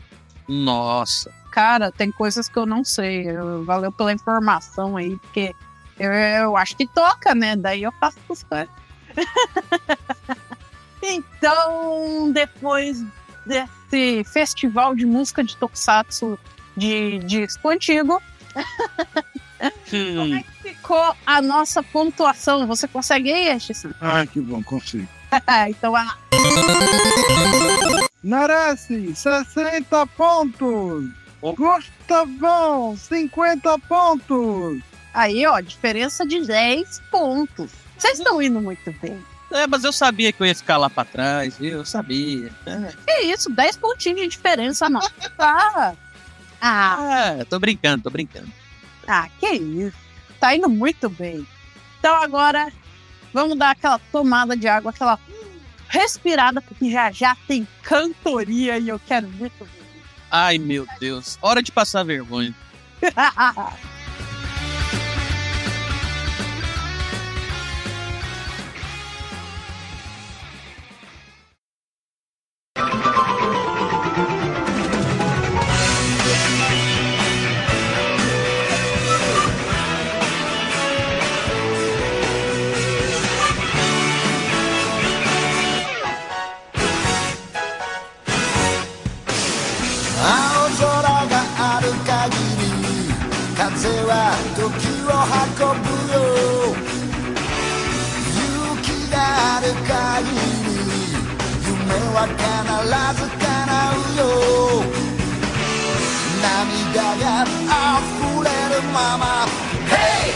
Nossa. Cara, tem coisas que eu não sei. Eu- Valeu pela informação aí, porque eu, eu acho que toca, né? Daí eu faço as coisas. então, depois desse festival de música de Tokusatsu de disco antigo, como é que ficou a nossa pontuação? Você consegue aí? Ai, que bom, consigo. então vai lá. Naressi, 60 pontos. Gustavão, 50 pontos. Aí, ó, diferença de 10 pontos. Vocês estão indo muito bem. É, mas eu sabia que eu ia ficar lá pra trás, viu? Eu sabia. Que isso, 10 pontinhos de diferença, não. Ah, ah, Ah, tô brincando, tô brincando. ah, que isso. Tá indo muito bem. Então agora, vamos dar aquela tomada de água, aquela respirada, porque já já tem cantoria e eu quero muito ver. Ai, meu Deus. Hora de passar vergonha.「必ず叶うよ」「涙が溢れるまま」「Hey!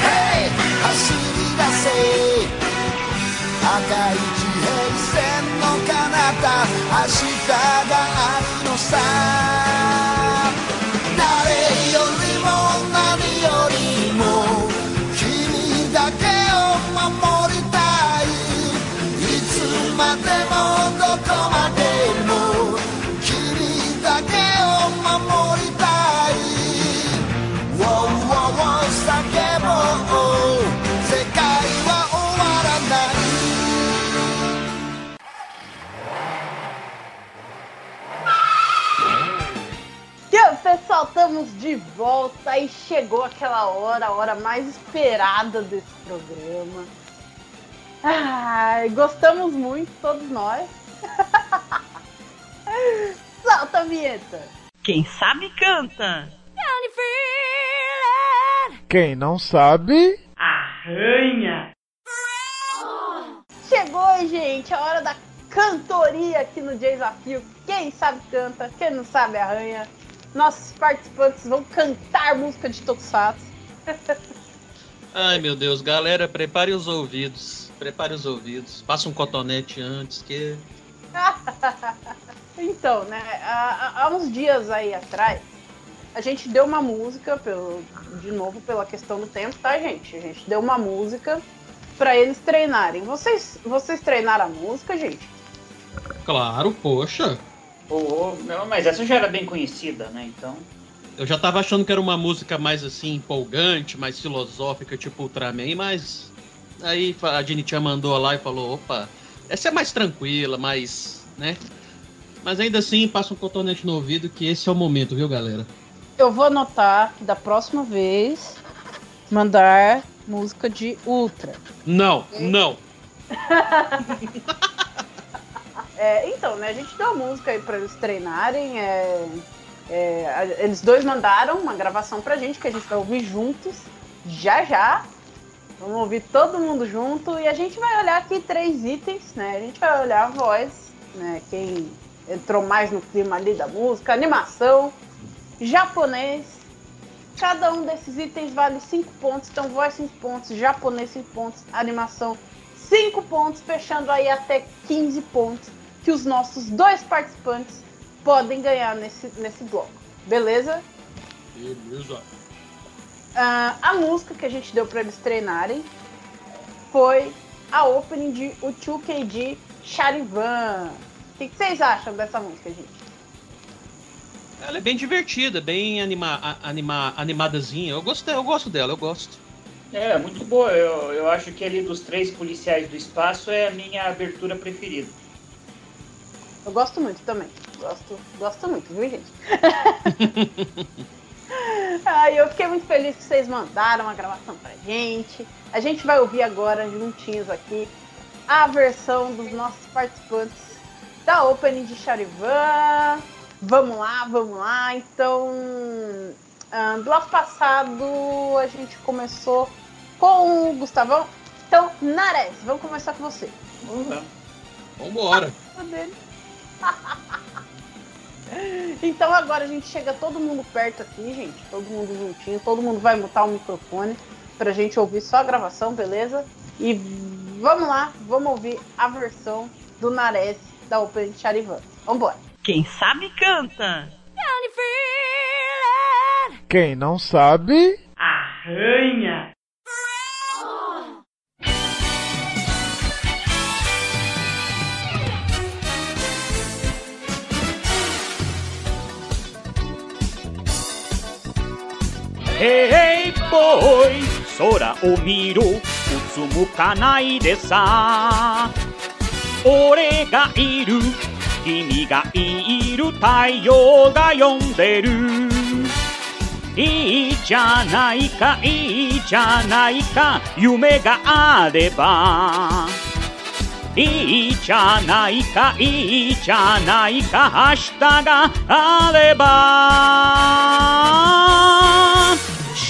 Hey! 走り出せ」赤い地平線の彼方。明日があるのさ。E chegou aquela hora, a hora mais esperada desse programa. Ai, gostamos muito, todos nós. Solta a vinheta. Quem sabe canta. Quem não sabe, Arranha. Chegou, gente, a hora da cantoria aqui no Desafio. Quem sabe canta, quem não sabe arranha. Nossos participantes vão cantar música de Tokusatsu. Ai, meu Deus. Galera, prepare os ouvidos. Prepare os ouvidos. Passa um cotonete antes, que... Então, né, há, há- uns dias aí atrás, a gente deu uma música, pelo, de novo pela questão do tempo, tá, gente? A gente deu uma música pra eles treinarem. Vocês, vocês treinaram a música, gente? Claro, poxa. Não, mas essa já era bem conhecida, né? Então. Eu já tava achando que era uma música mais assim, empolgante, mais filosófica, tipo Ultraman, mas. Aí a Dinitia mandou lá e falou: opa, essa é mais tranquila, mais. né? Mas ainda assim, passa um cotonete no ouvido que esse é o momento, viu, galera? Eu vou anotar que da próxima vez mandar música de Ultra. Não, não. É, então, né, a gente deu a música aí pra eles treinarem. é, é, eles dois mandaram uma gravação pra gente que a gente vai ouvir juntos, já já. Vamos ouvir todo mundo junto e a gente vai olhar aqui três itens, né? A gente vai olhar a voz, né? Quem entrou mais no clima ali da música, animação, japonês. Cada um desses itens vale 5 pontos, então voz 5 pontos, japonês 5 pontos, animação 5 pontos, fechando aí até 15 pontos que os nossos dois participantes podem ganhar nesse, nesse bloco. Beleza? Beleza. Ah, a música que a gente deu para eles treinarem foi a opening de o 2KG Charivan. O que, que vocês acham dessa música, gente? Ela é bem divertida, bem anima, anima, animadazinha. Eu gostei, eu gosto dela, eu gosto. É, muito boa. Eu, eu acho que ali dos três policiais do espaço é a minha abertura preferida. Eu gosto muito também. Gosto, gosto muito, viu, gente? Ai, eu fiquei muito feliz que vocês mandaram a gravação pra gente. A gente vai ouvir agora, juntinhos aqui, a versão dos nossos participantes da Opening de Charivan. Vamos lá, vamos lá. Então, ah, bloco passado a gente começou com o Gustavão. Então, Nares, vamos começar com você. Vambora. dele. Então agora a gente chega todo mundo perto aqui, gente. Todo mundo juntinho. Todo mundo vai mutar o microfone pra gente ouvir só a gravação, beleza? E vamos lá, vamos ouvir a versão do Nares da Open Charivan. Vambora. Quem sabe canta. Quem não sabe, Arranha. Hey boy 空を見ろうつむかないでさ。俺がいる君がいる太陽が呼んでる。いいじゃないかいいじゃないか夢があれば。いいじゃないかいいじゃないか明日があれば。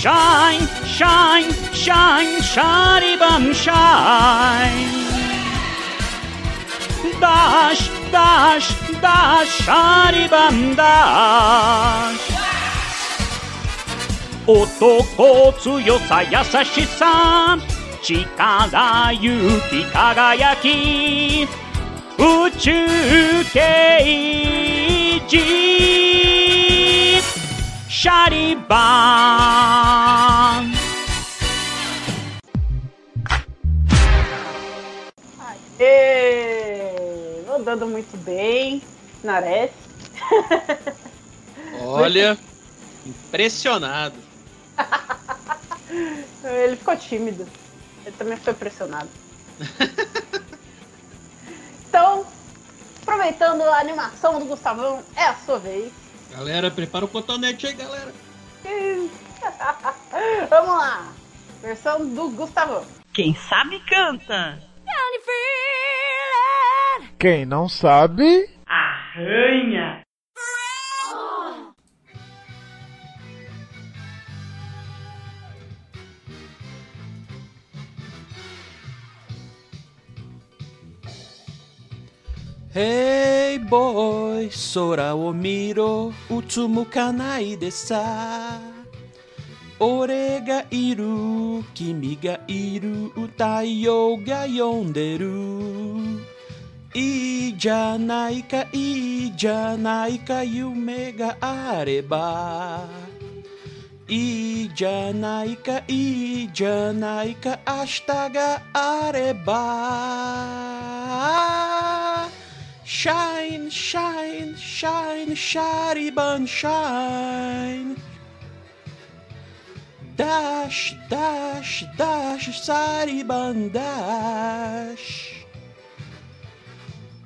Shine, shine, shine, shiny bum shine Dash, dash, dash, shiny bum dash 男強さ優しさ力勇気輝き宇宙刑事 Chariban. Aê! dando muito bem, Nares. Olha, impressionado. Ele ficou tímido. Ele também ficou impressionado. então, aproveitando a animação do Gustavão, é a sua vez. Galera, prepara o cotonete aí, galera. Vamos lá. Versão do Gustavão. Quem sabe canta. quem não sabe, Arranha. Hey boy, sora o miro, utsumu kanai desa. Ore ga iru, kimi ga iru, utayo ga yonderu. I janai ka, i janai ka, yume areba. I janai ka, areba. Shine, shine, shine, shoddy bun, shine. Dash, dash, dash, shoddy bun, dash.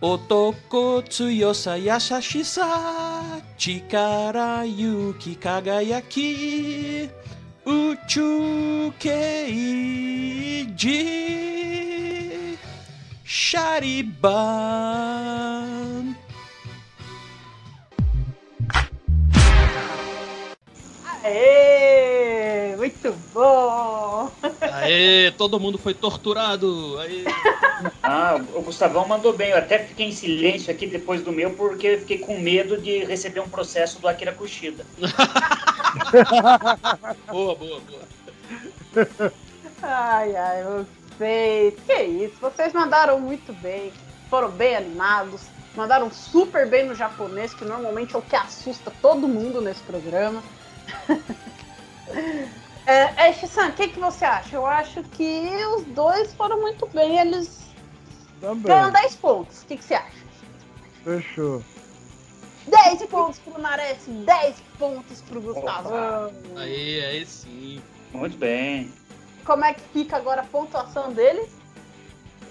Otoko tsuyosa yashashisa, chikara yuki kagayaki, uchu keiji. Chariban. Aê! Muito bom! Aê, todo mundo foi torturado! Aê. Ah, o Gustavão mandou bem. Eu até fiquei em silêncio aqui depois do meu, porque eu fiquei com medo de receber um processo do Akira Kushida. boa, boa, boa. Ai, ai, vocês. Que isso, vocês mandaram muito bem. Foram bem animados. Mandaram super bem no japonês, que normalmente é o que assusta todo mundo nesse programa. é, é Shisan, o que, que você acha? Eu acho que os dois foram muito bem. Eles também. ganham 10 pontos. O que, que você acha? Fechou. 10 pontos pro Nares, 10 pontos pro Gustavão. Aí, aí sim. Muito bem. Como é que fica agora a pontuação deles?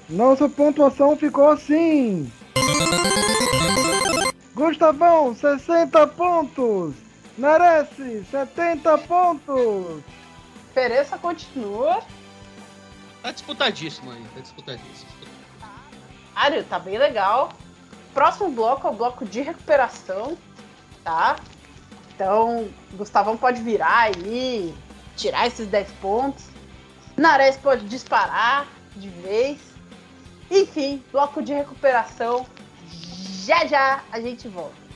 Nossa pontuação ficou assim. Gustavão, 60 pontos. Narece, 70 pontos. Pereça continua. Tá disputadíssimo aí, tá disputadíssimo. Mário, tá bem legal. Próximo bloco é o bloco de recuperação, tá? Então, Gustavão pode virar aí, tirar esses 10 pontos. Nares pode disparar de vez. Enfim, bloco de recuperação. Já já a gente volta.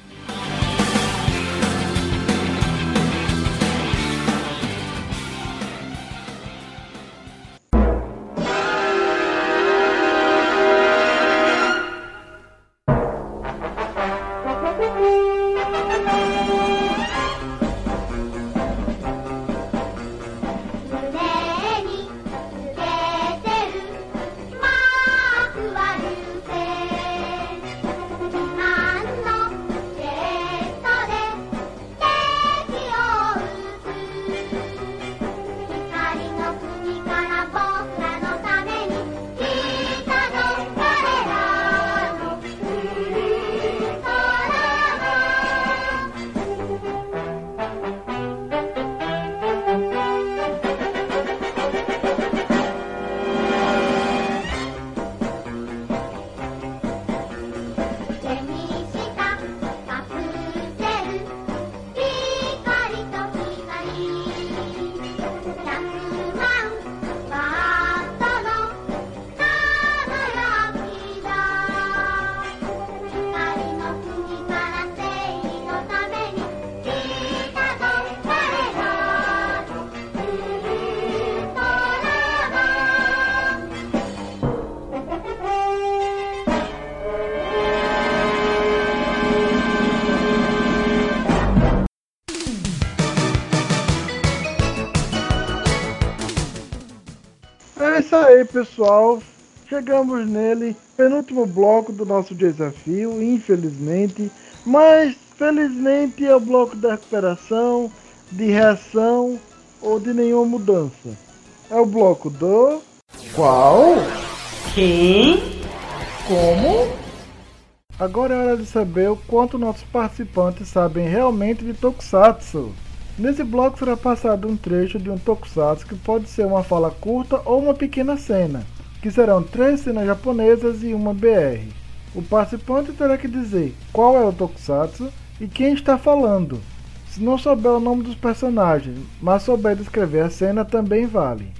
Aí, pessoal. Chegamos nele, penúltimo bloco do nosso desafio, infelizmente. Mas, felizmente, é o bloco da recuperação, de reação ou de nenhuma mudança. É o bloco do. Qual? Quem? Como? Agora é hora de saber o quanto nossos participantes sabem realmente de Tokusatsu. Nesse bloco será passado um trecho de um Tokusatsu que pode ser uma fala curta ou uma pequena cena, que serão três cenas japonesas e uma BR. O participante terá que dizer qual é o Tokusatsu e quem está falando. Se não souber o nome dos personagens, mas souber descrever a cena, também vale.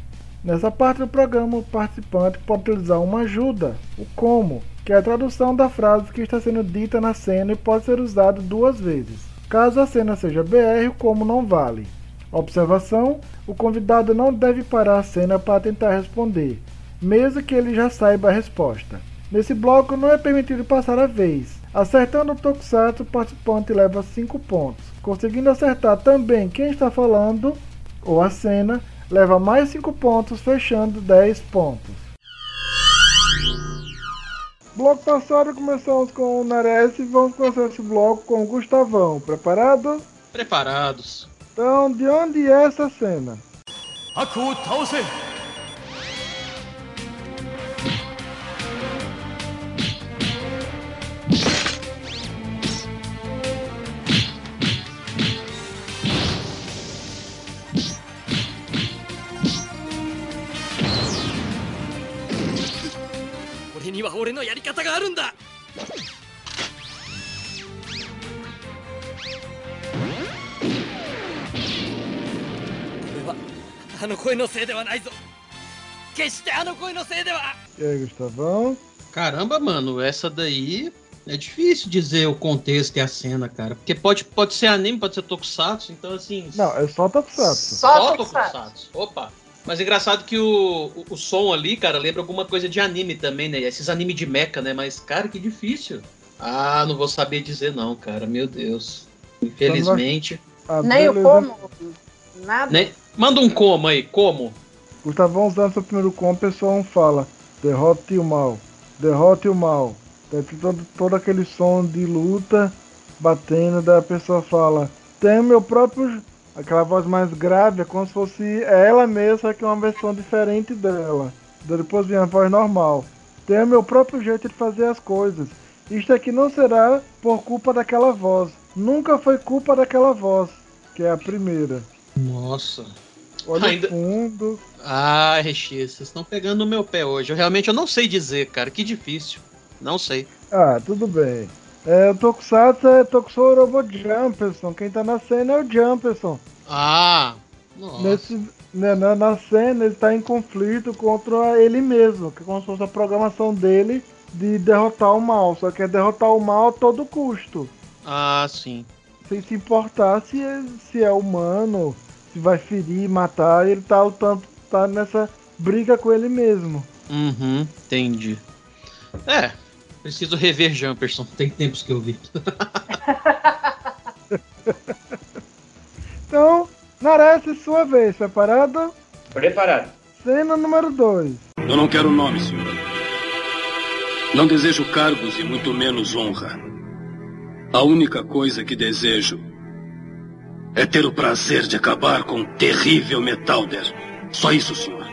Nessa parte do programa, o participante pode utilizar uma ajuda, o como, que é a tradução da frase que está sendo dita na cena e pode ser usado duas vezes. Caso a cena seja BR, como não vale. Observação: o convidado não deve parar a cena para tentar responder, mesmo que ele já saiba a resposta. Nesse bloco não é permitido passar a vez. Acertando o Tokusatsu, o participante leva 5 pontos. Conseguindo acertar também quem está falando ou a cena, leva mais 5 pontos, fechando 10 pontos. Bloco passado começamos com o Nares e vamos começar esse bloco com o Gustavão. Preparado? Preparados. Então, de onde é essa cena? 悪 を倒せ 俺には俺のやり方があるんだこれはあの声のせいではないぞ決してあの声のせいでは E aí, Gustavão? Caramba, mano, essa daí é difícil dizer o contexto e a cena, cara. Porque pode, pode ser anime, pode ser tokusatsu, então assim. Não, é só Tokusatsu. Só tokusatsu. Opa! Mas é engraçado que o, o, o som ali, cara, lembra alguma coisa de anime também, né? Esses anime de mecha, né? Mas, cara, que difícil. Ah, não vou saber dizer não, cara. Meu Deus. Infelizmente. Ah, Nem o como. Nada. Né? Manda um como aí, como? Gustavão usando seu primeiro com, o pessoal fala: derrote o mal, derrote o mal. Tem todo, todo aquele som de luta batendo, daí a pessoa fala: tem o meu próprio. Aquela voz mais grave, é como se fosse ela mesma, que uma versão diferente dela. Daí Depois vem a voz normal. Tem o meu próprio jeito de fazer as coisas. Isto aqui não será por culpa daquela voz. Nunca foi culpa daquela voz, que é a primeira. Nossa. Olha Ainda- o fundo. Ah, RX, vocês estão pegando no meu pé hoje. Eu realmente eu não sei dizer, cara. Que difícil. Não sei. Ah, tudo bem. É, o Tokusatsu é Tokusou Robo Jumperson. Quem tá na cena é o Jumperson. Ah, nossa. Nesse, né, na, na cena ele tá em conflito contra ele mesmo, que é como se fosse a programação dele de derrotar o mal. Só que é derrotar o mal a todo custo. Ah, sim. Sem se importar se é, se é humano, se vai ferir, matar, ele tá lutando, tá nessa briga com ele mesmo. Uhum, entendi. É, preciso rever Jumperson. Tem tempos que eu vi. Então, Nares, sua vez, preparado? Preparado. Cena número 2. Eu não quero nome, senhor. Não desejo cargos e muito menos honra. A única coisa que desejo é ter o prazer de acabar com o terrível Metalder. Só isso, senhor.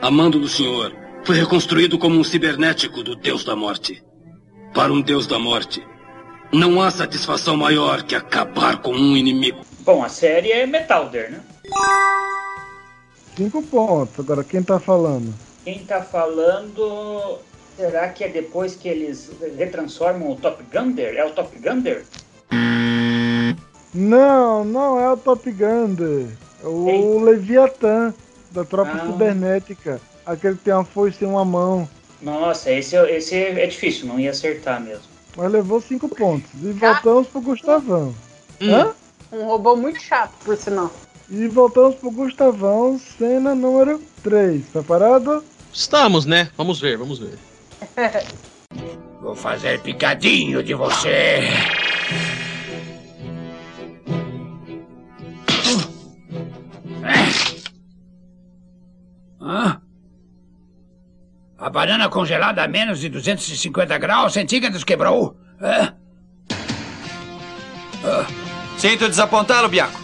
A mando do senhor, foi reconstruído como um cibernético do Deus da Morte. Para um Deus da Morte, não há satisfação maior que acabar com um inimigo. Bom, a série é Metalder, né? Cinco pontos. Agora, quem tá falando? Quem tá falando. Será que é depois que eles retransformam o Top Gunner? É o Top Gunner? Não, não é o Top Gun. É o Leviatã, da tropa Ah. cibernética. Aquele que tem uma foice e uma mão. Nossa, esse, é- esse é difícil, não ia acertar mesmo. Mas levou cinco pontos. E voltamos pro Gustavão. Hã? Um robô muito chato, por sinal. E voltamos pro Gustavão, cena número 3. Preparado? Estamos, né? Vamos ver, vamos ver. Vou fazer picadinho de você. Hã? A banana congelada a menos de 250 graus centígrados quebrou. Hã? Sinto desapontá-lo, Biaco.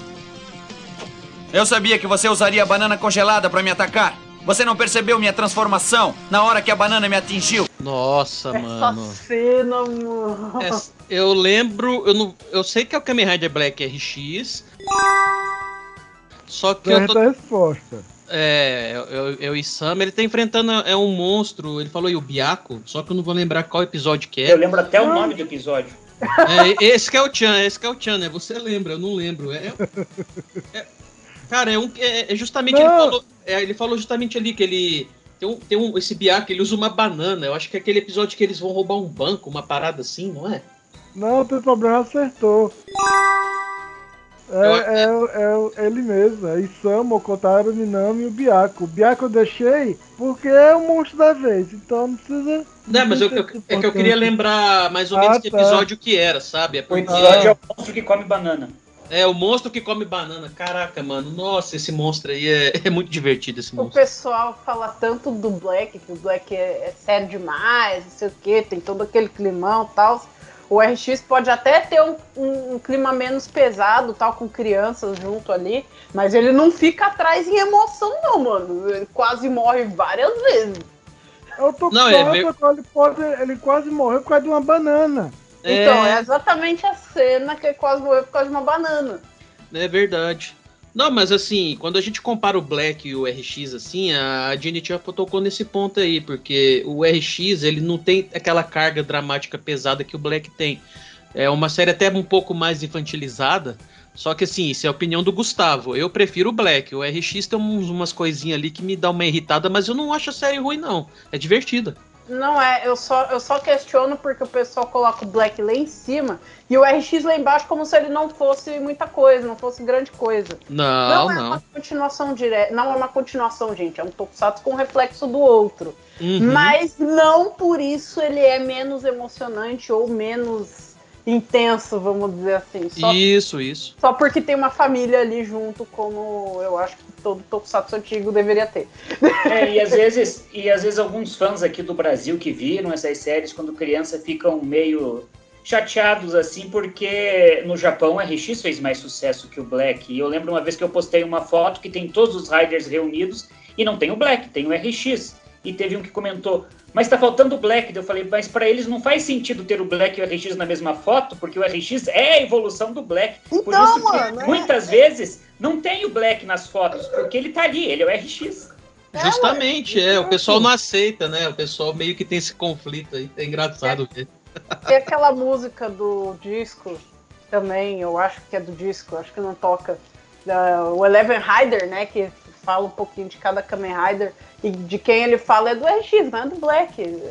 Eu sabia que você usaria a banana congelada para me atacar. Você não percebeu minha transformação na hora que a banana me atingiu. Nossa, Essa mano. cena, mano. É, eu lembro, eu, não, eu sei que é o Kamen Rider Black RX. Só que eu tô, resposta. É, eu e Sam, ele tá enfrentando é um monstro, ele falou aí o Biaco, só que eu não vou lembrar qual episódio que é. Eu lembro até o nome do episódio. É, esse que é o Chan, esse que é o Chan, né? Você lembra, eu não lembro. É, é- cara, é, um, é, é justamente ele falou, é, ele falou justamente ali que ele tem um, tem um esse Biaco, ele usa uma banana. Eu acho que é aquele episódio que eles vão roubar um banco, uma parada assim, não é? Não, tem problema, acertou. É, é, é, é ele mesmo, é Isamu, Kotaro, Minami e o Biaco. O Biaco eu deixei porque é o monstro da vez, então não precisa. Não, mas eu, eu- é que eu queria lembrar mais ou menos Ah, que tá. episódio que era, sabe? É O porque episódio é o monstro que come banana. é o monstro que come banana. Caraca, mano, nossa, esse monstro aí é, é muito divertido esse O monstro. pessoal fala tanto do Black, que o Black é, é sério demais, não sei o que, tem todo aquele climão e tal. O RX pode até ter um, um- um clima menos pesado, tal, com crianças junto ali, mas ele não fica atrás em emoção, não, mano. Ele quase morre várias vezes. Eu tô Não, é ver- ele, pode, ele quase morreu por causa de uma banana. Então, é exatamente a cena que ele quase morreu por causa de uma banana. É verdade. Não, mas assim, quando a gente compara o Black e o RX, assim, a Jenny já tocou nesse ponto aí, porque o RX, ele não tem aquela carga dramática pesada que o Black tem. É uma série até um pouco mais infantilizada, só que assim, isso é a opinião do Gustavo. Eu prefiro o Black. O RX tem uns- umas coisinhas ali que me dá uma irritada, mas eu não acho a série ruim, não. É divertida. Não é, eu só, eu só questiono porque o pessoal coloca o Black lá em cima e o RX lá embaixo como se ele não fosse muita coisa, não fosse grande coisa. Não, é não. uma continuação direta, não é uma continuação, gente, é um tokusatsu com reflexo do outro. Uhum. Mas não por isso ele é menos emocionante ou menos intenso, vamos dizer assim. Só, Isso, isso. só porque tem uma família ali junto, como eu acho que todo tokusatsu antigo deveria ter. É, e às vezes, e às vezes alguns fãs aqui do Brasil que viram essas séries quando criança ficam meio chateados assim, porque no Japão o RX fez mais sucesso que o Black. E eu lembro uma vez que eu postei uma foto que tem todos os Riders reunidos e não tem o Black, tem o RX. E teve um que comentou, mas tá faltando o Black. Daí Eu falei, mas para eles não faz sentido ter o Black e o RX na mesma foto, porque o RX é a evolução do Black. Por Então, isso que mano, é- muitas vezes não tem o Black nas fotos, porque ele tá ali, ele é o RX. Justamente, é. O pessoal não aceita, né? O pessoal meio que tem esse conflito aí. É engraçado ver. Tem aquela música do disco também, eu acho que é do disco, acho que não toca. da- o Eleven Rider, né? Que fala um pouquinho de cada Kamen Rider. E de quem ele fala é do RX, não é do Black.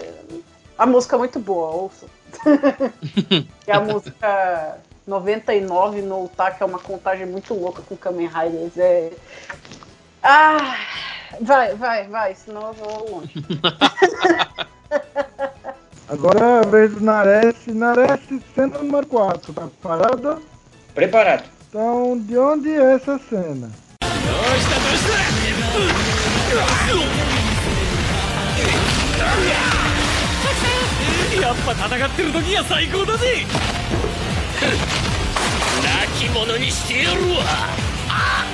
A música é muito boa, ouça. e a música 99 no Utah, que é uma contagem muito louca com Kamen Riders. É. Ah! Vai, vai, vai, senão eu vou longe. Agora é a vez do Nares. Nares, cena número 4. Tá preparada? Preparado. Então, de onde é essa cena? やっぱ戦ってる時が最高だぜ。亡き者にしてやるわ。あ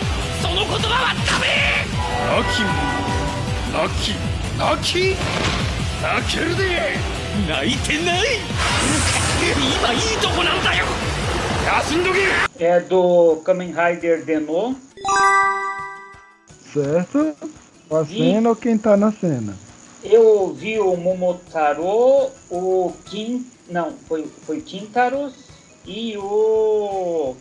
その言葉はダメ。亡き者泣き泣き。泣けるで。泣いてない。今いいとこなんだよ。休んどけ。É do Kamen Rider. Certo? A cena ou quem tá na cena? Eu ouvi o Momotaro, o Kim. Não, foi, foi Quintaros e o.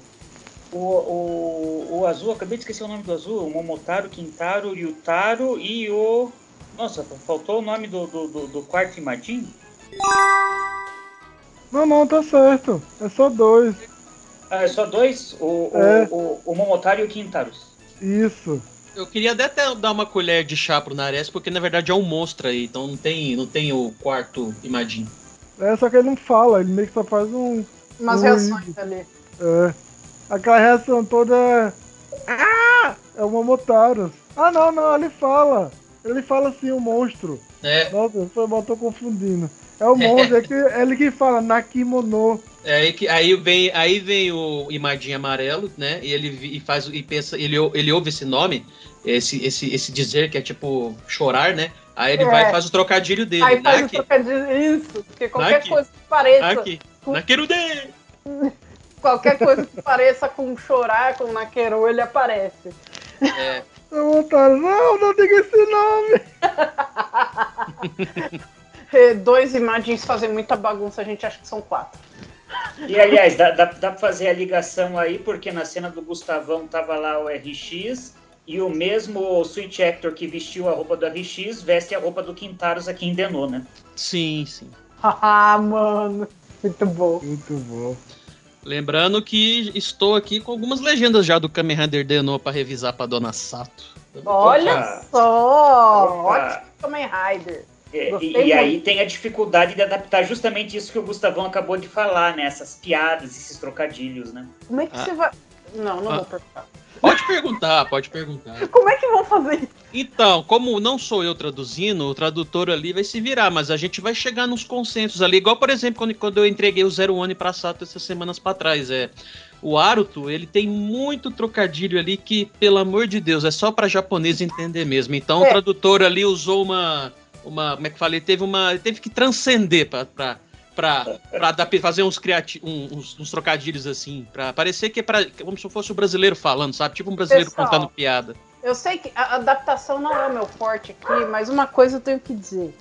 O, o, o azul, acabei de esquecer o nome do azul. O Momotaro, Quintaro, Ryutaro e o. Nossa, faltou o nome do, do, do, do quarto Imagin? Não, não, tá certo. É só dois. Ah, é só dois? O, o, É. o, o Momotaro e o Quintaros. Isso. Eu queria até dar uma colher de chá pro Nares, porque na verdade é um monstro aí, então não tem, não tem o quarto Imagine. É, só que ele não fala, ele meio que só faz um. Umas um- reações ali. É. Aquela reação toda. é- Ah! É o Momotaro. Ah, não, não, ele fala. Ele fala assim, o monstro. É. Nossa, foi mal, tô confundindo. É o monstro, é, que, é ele que fala Nakimono. É aí que aí vem, aí vem o Imagine amarelo, né? E ele e faz e pensa, ele, ele ouve esse nome, esse, esse, esse dizer que é tipo chorar, né? Aí ele É. vai e faz o trocadilho dele. Aí faz o Naki, trocadilho. Isso, porque qualquer Naki. coisa que pareça. Naki, Nakerude! Qualquer coisa que pareça com chorar, com Naqueru, ele aparece. É. O Momotaro, não, não diga esse nome. Eh, Dois imagens fazem muita bagunça, a gente acha que são quatro. E aliás, dá, dá, dá pra fazer a ligação aí, porque na cena do Gustavão tava lá o RX e o mesmo Switch Actor que vestiu a roupa do RX veste a roupa do Quintaros aqui em Denô, né? Sim, sim. Ah, mano. Muito bom. Muito bom. Lembrando que estou aqui com algumas legendas já do Kamen Rider Deno pra revisar pra Dona Sato. Olha Opa. só! Opa. Ótimo Kamen Rider. É, e, e aí tem a dificuldade de adaptar justamente isso que o Gustavão acabou de falar, né? Essas piadas, esses trocadilhos, né? Como é que Ah. você vai. Não, não Ah. vou perguntar. Pode perguntar, pode perguntar. Como é que vão fazer isso? Então, como não sou eu traduzindo, o tradutor ali vai se virar, mas a gente vai chegar nos consensos ali. Igual, por exemplo, quando, quando eu entreguei o Zero One pra Sato essas semanas pra trás. É, o Aruto, ele tem muito trocadilho ali que, pelo amor de Deus, é só pra japonês entender mesmo. Então, É. o tradutor ali usou uma. Uma como é que falei? Teve uma. Teve que transcender pra dar- fazer uns, criati um- uns, uns trocadilhos assim, pra parecer que é pra, como se fosse o brasileiro falando, sabe? Tipo um brasileiro Pessoal. contando piada. Eu sei que a adaptação não é o meu forte aqui, mas uma coisa eu tenho que dizer.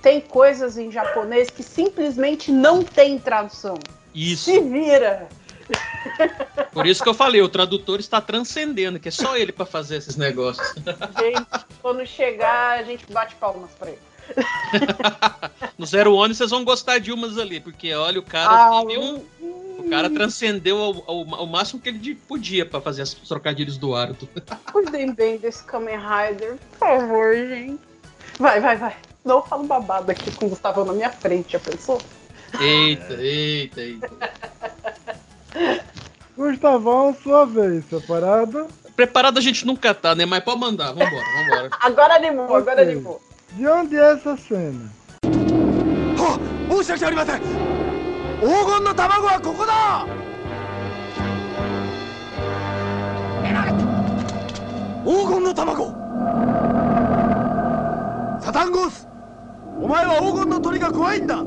Tem coisas em japonês que simplesmente não tem tradução. Isso. Se vira! Por isso que eu falei, o tradutor está transcendendo, que é só ele pra fazer esses negócios. Gente, quando chegar, a gente bate palmas pra ele. No Zero One vocês vão gostar de umas ali, porque olha, o cara Ah, um. O cara transcendeu ao, ao- ao máximo que ele podia pra fazer os trocadilhos do Aruto. Cuidem bem desse Kamen Rider, por favor, gente. Vai, vai, vai. Não falo babado aqui com o Gustavo na minha frente, já pensou? Eita, eita, eita. Gustavão, sua vez, separado. Preparado a gente nunca tá, né? Mas pode mandar, vambora, vambora. Agora animou, agora Ok. animou. De onde é essa cena? 申し訳ありません黄金の卵はここだ黄金の卵さタンゴースお前は黄金の鳥が怖いんだ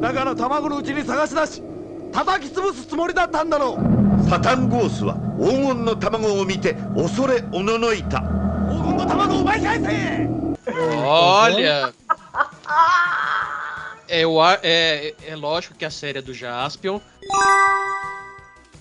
だから卵のうちに探し出し叩き潰すつもりだったんだろうサタンゴースは黄金の卵を見て恐れおののいた黄金の卵を奪い返せ Olha. É, eu a- é, é lógico que a série é do Jaspion.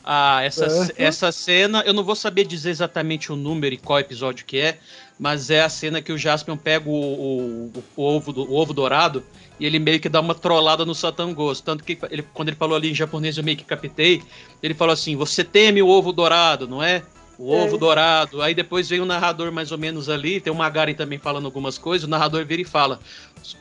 Ah, essa, Certo. essa cena, eu não vou saber dizer exatamente o número e qual episódio que é, mas é a cena que o Jaspion pega o, o- o ovo, do- o ovo dourado e ele meio que dá uma trollada no Satan Ghost. Tanto que ele, quando ele falou ali em japonês, eu meio que captei. Ele falou assim: Você teme o ovo dourado, não é? O É. ovo dourado. Aí depois vem o narrador mais ou menos ali. Tem o Magaren também falando algumas coisas. O narrador vira e fala: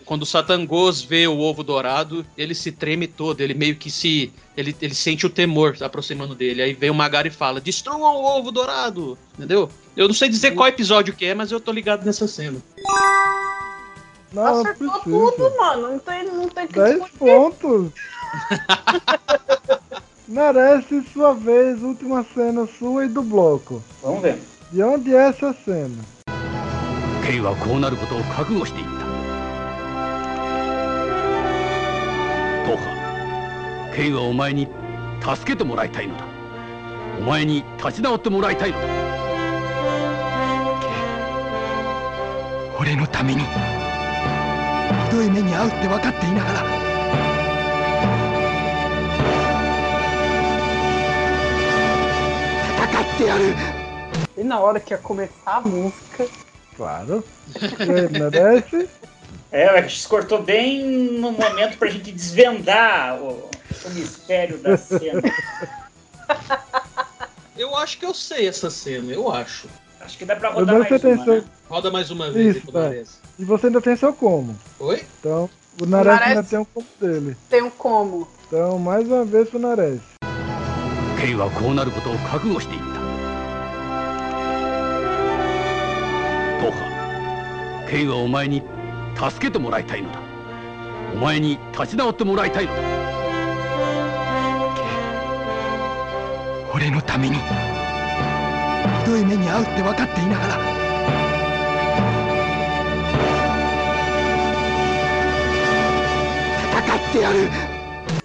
Quando o Satangos vê o ovo dourado, ele se treme todo. Ele meio que se. Ele, ele sente o temor aproximando dele. Aí vem o Magaren e fala: Destrua o ovo dourado. Entendeu? Eu não sei dizer qual episódio que é, mas eu tô ligado nessa cena. Não, Acertou não tudo, mano. Não tem, não tem que 10 pontos. Merece sua vez, última cena sua e do bloco. Vamos ver. De onde é essa cena? Kei wa kou naru koto o kakugo shite itta. Toha, Kei wa omae ni tasukete moraitai no da. Omae ni tachinaotte moraitai no da. Kei, ore no tame ni. らいたいのだお前に立ち直ってもらいたいのだ俺のためにひどい目に遭うって分かっていながら戦ってやる E na hora que ia começar a música. Claro. E aí, merece? É, o X cortou bem no momento pra gente desvendar o, o mistério da cena. Eu acho que eu sei essa cena, eu acho. Acho que dá pra Mas rodar você mais tem uma, seu... né? Roda mais uma vez, Isso, tá. E você ainda tem seu como. Oi? Então, o Nares, o Nares ainda tem o um como dele. Tem o um como. Então, mais uma vez pro Nares. Kei wa kou naru koto o kakugo shite itta. Toha, Kei wa omae ni tasuke te moraitai no da. Omae ni tachinaotte moraitai no da. 俺のためにひどい目に遭うって分かっていながら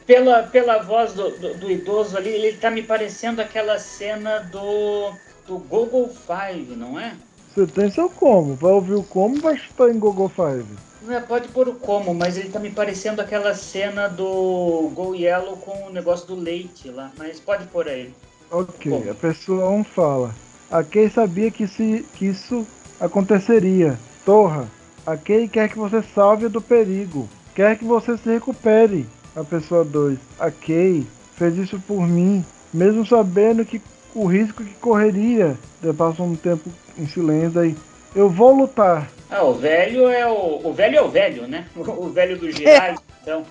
Pela, pela voz do, do, do idoso ali, ele tá me parecendo aquela cena do, do Google Five, não é? Você tem seu como. Vai ouvir o como vai chutar em Google Five. É, pode pôr o como, mas ele tá me parecendo aquela cena do Go Yellow com o negócio do leite lá. Mas pode pôr aí. Ok, como. a pessoa 1 um fala. Aquele sabia que, se, que isso aconteceria. Torra, A quem quer que você salve do perigo. Quer que você se recupere. A pessoa 2. A Kay fez isso por mim, mesmo sabendo que o risco que correria. Eu passo um tempo em silêncio aí. Eu vou lutar. Ah, o velho é o. O velho é o velho, né? O velho do Girai, então.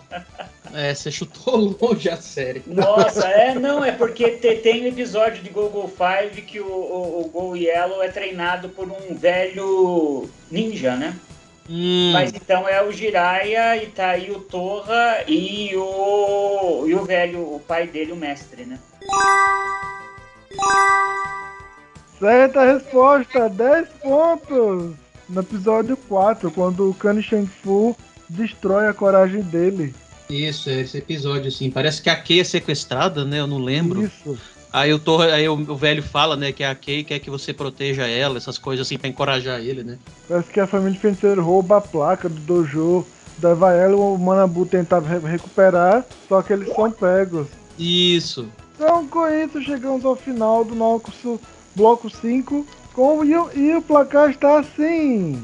É, você chutou longe a série. Nossa, é, não, é porque te- tem um episódio de Google Five que o, o, o Go Yellow é treinado por um velho ninja, né? Hum, Mas então é o Jiraiya e tá aí o Torra e o, e o velho, o pai dele, o mestre, né? Certa resposta, 10 pontos. No episódio 4, quando o Kani Shang Fu destrói a coragem dele. Isso, é esse episódio, assim. Parece que a Kay é sequestrada, né? Eu não lembro. Isso. Aí, o, Torra, aí o, o velho fala, né, que a Kay quer que você proteja ela, essas coisas assim, pra encorajar ele, né? Parece que a família de feiticeiro rouba a placa do dojo, leva ela e o Manabu tentava re- recuperar, só que eles são pegos. Isso. Então, com isso, chegamos ao final do nosso bloco 5. Com, e, o- e o placar está assim.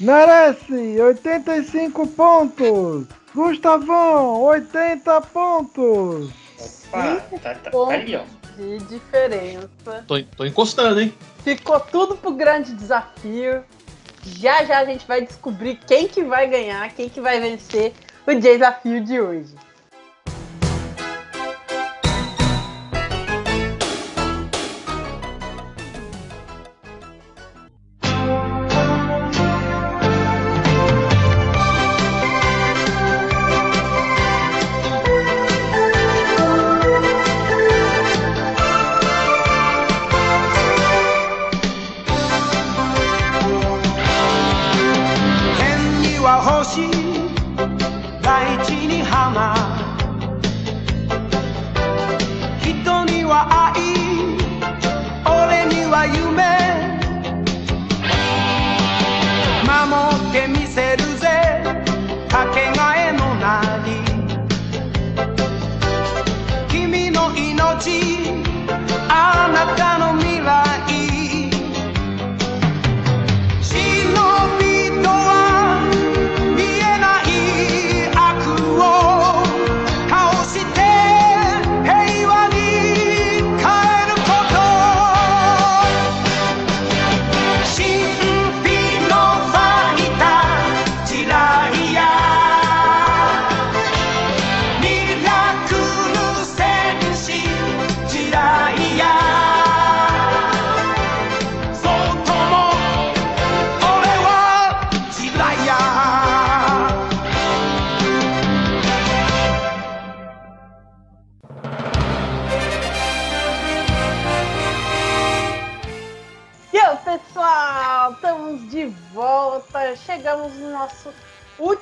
Merece 85 pontos. Gustavão, 80 pontos. Opa, tá, tá, tá ali, ó. De diferença. Tô, tô encostando, hein? Ficou tudo pro grande desafio. Já já a gente vai descobrir quem que vai ganhar, quem que vai vencer o desafio de hoje. she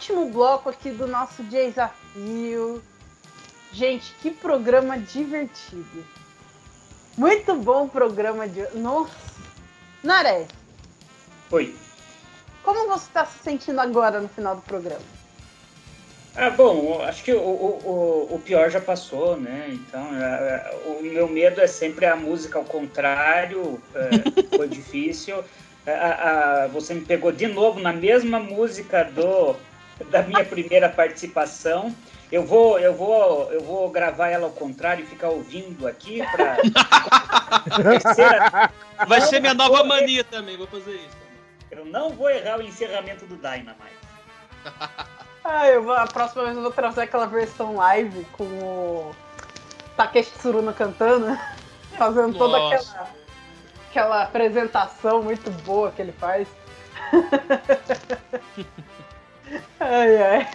último bloco aqui do nosso desafio. Gente, que programa divertido. Muito bom programa de. Nossa! Naré, Oi. como você está se sentindo agora no final do programa? Ah, bom, acho que o, o, o- pior já passou, né? Então, é, é, o meu medo é sempre a música ao contrário, é, foi difícil. A- a- a- você me pegou de novo na mesma música do, da minha primeira participação. Eu vou, eu vou, eu vou gravar ela ao contrário e ficar ouvindo aqui para terceira. Vai Não ser minha vou nova errar- mania também, vou fazer isso. Eu não vou errar o encerramento do Dynamite. Ah, eu vou, a próxima vez eu vou trazer aquela versão live com o Takeshi Tsuruna cantando, fazendo toda aquela, aquela apresentação muito boa que ele faz. Ai, ai.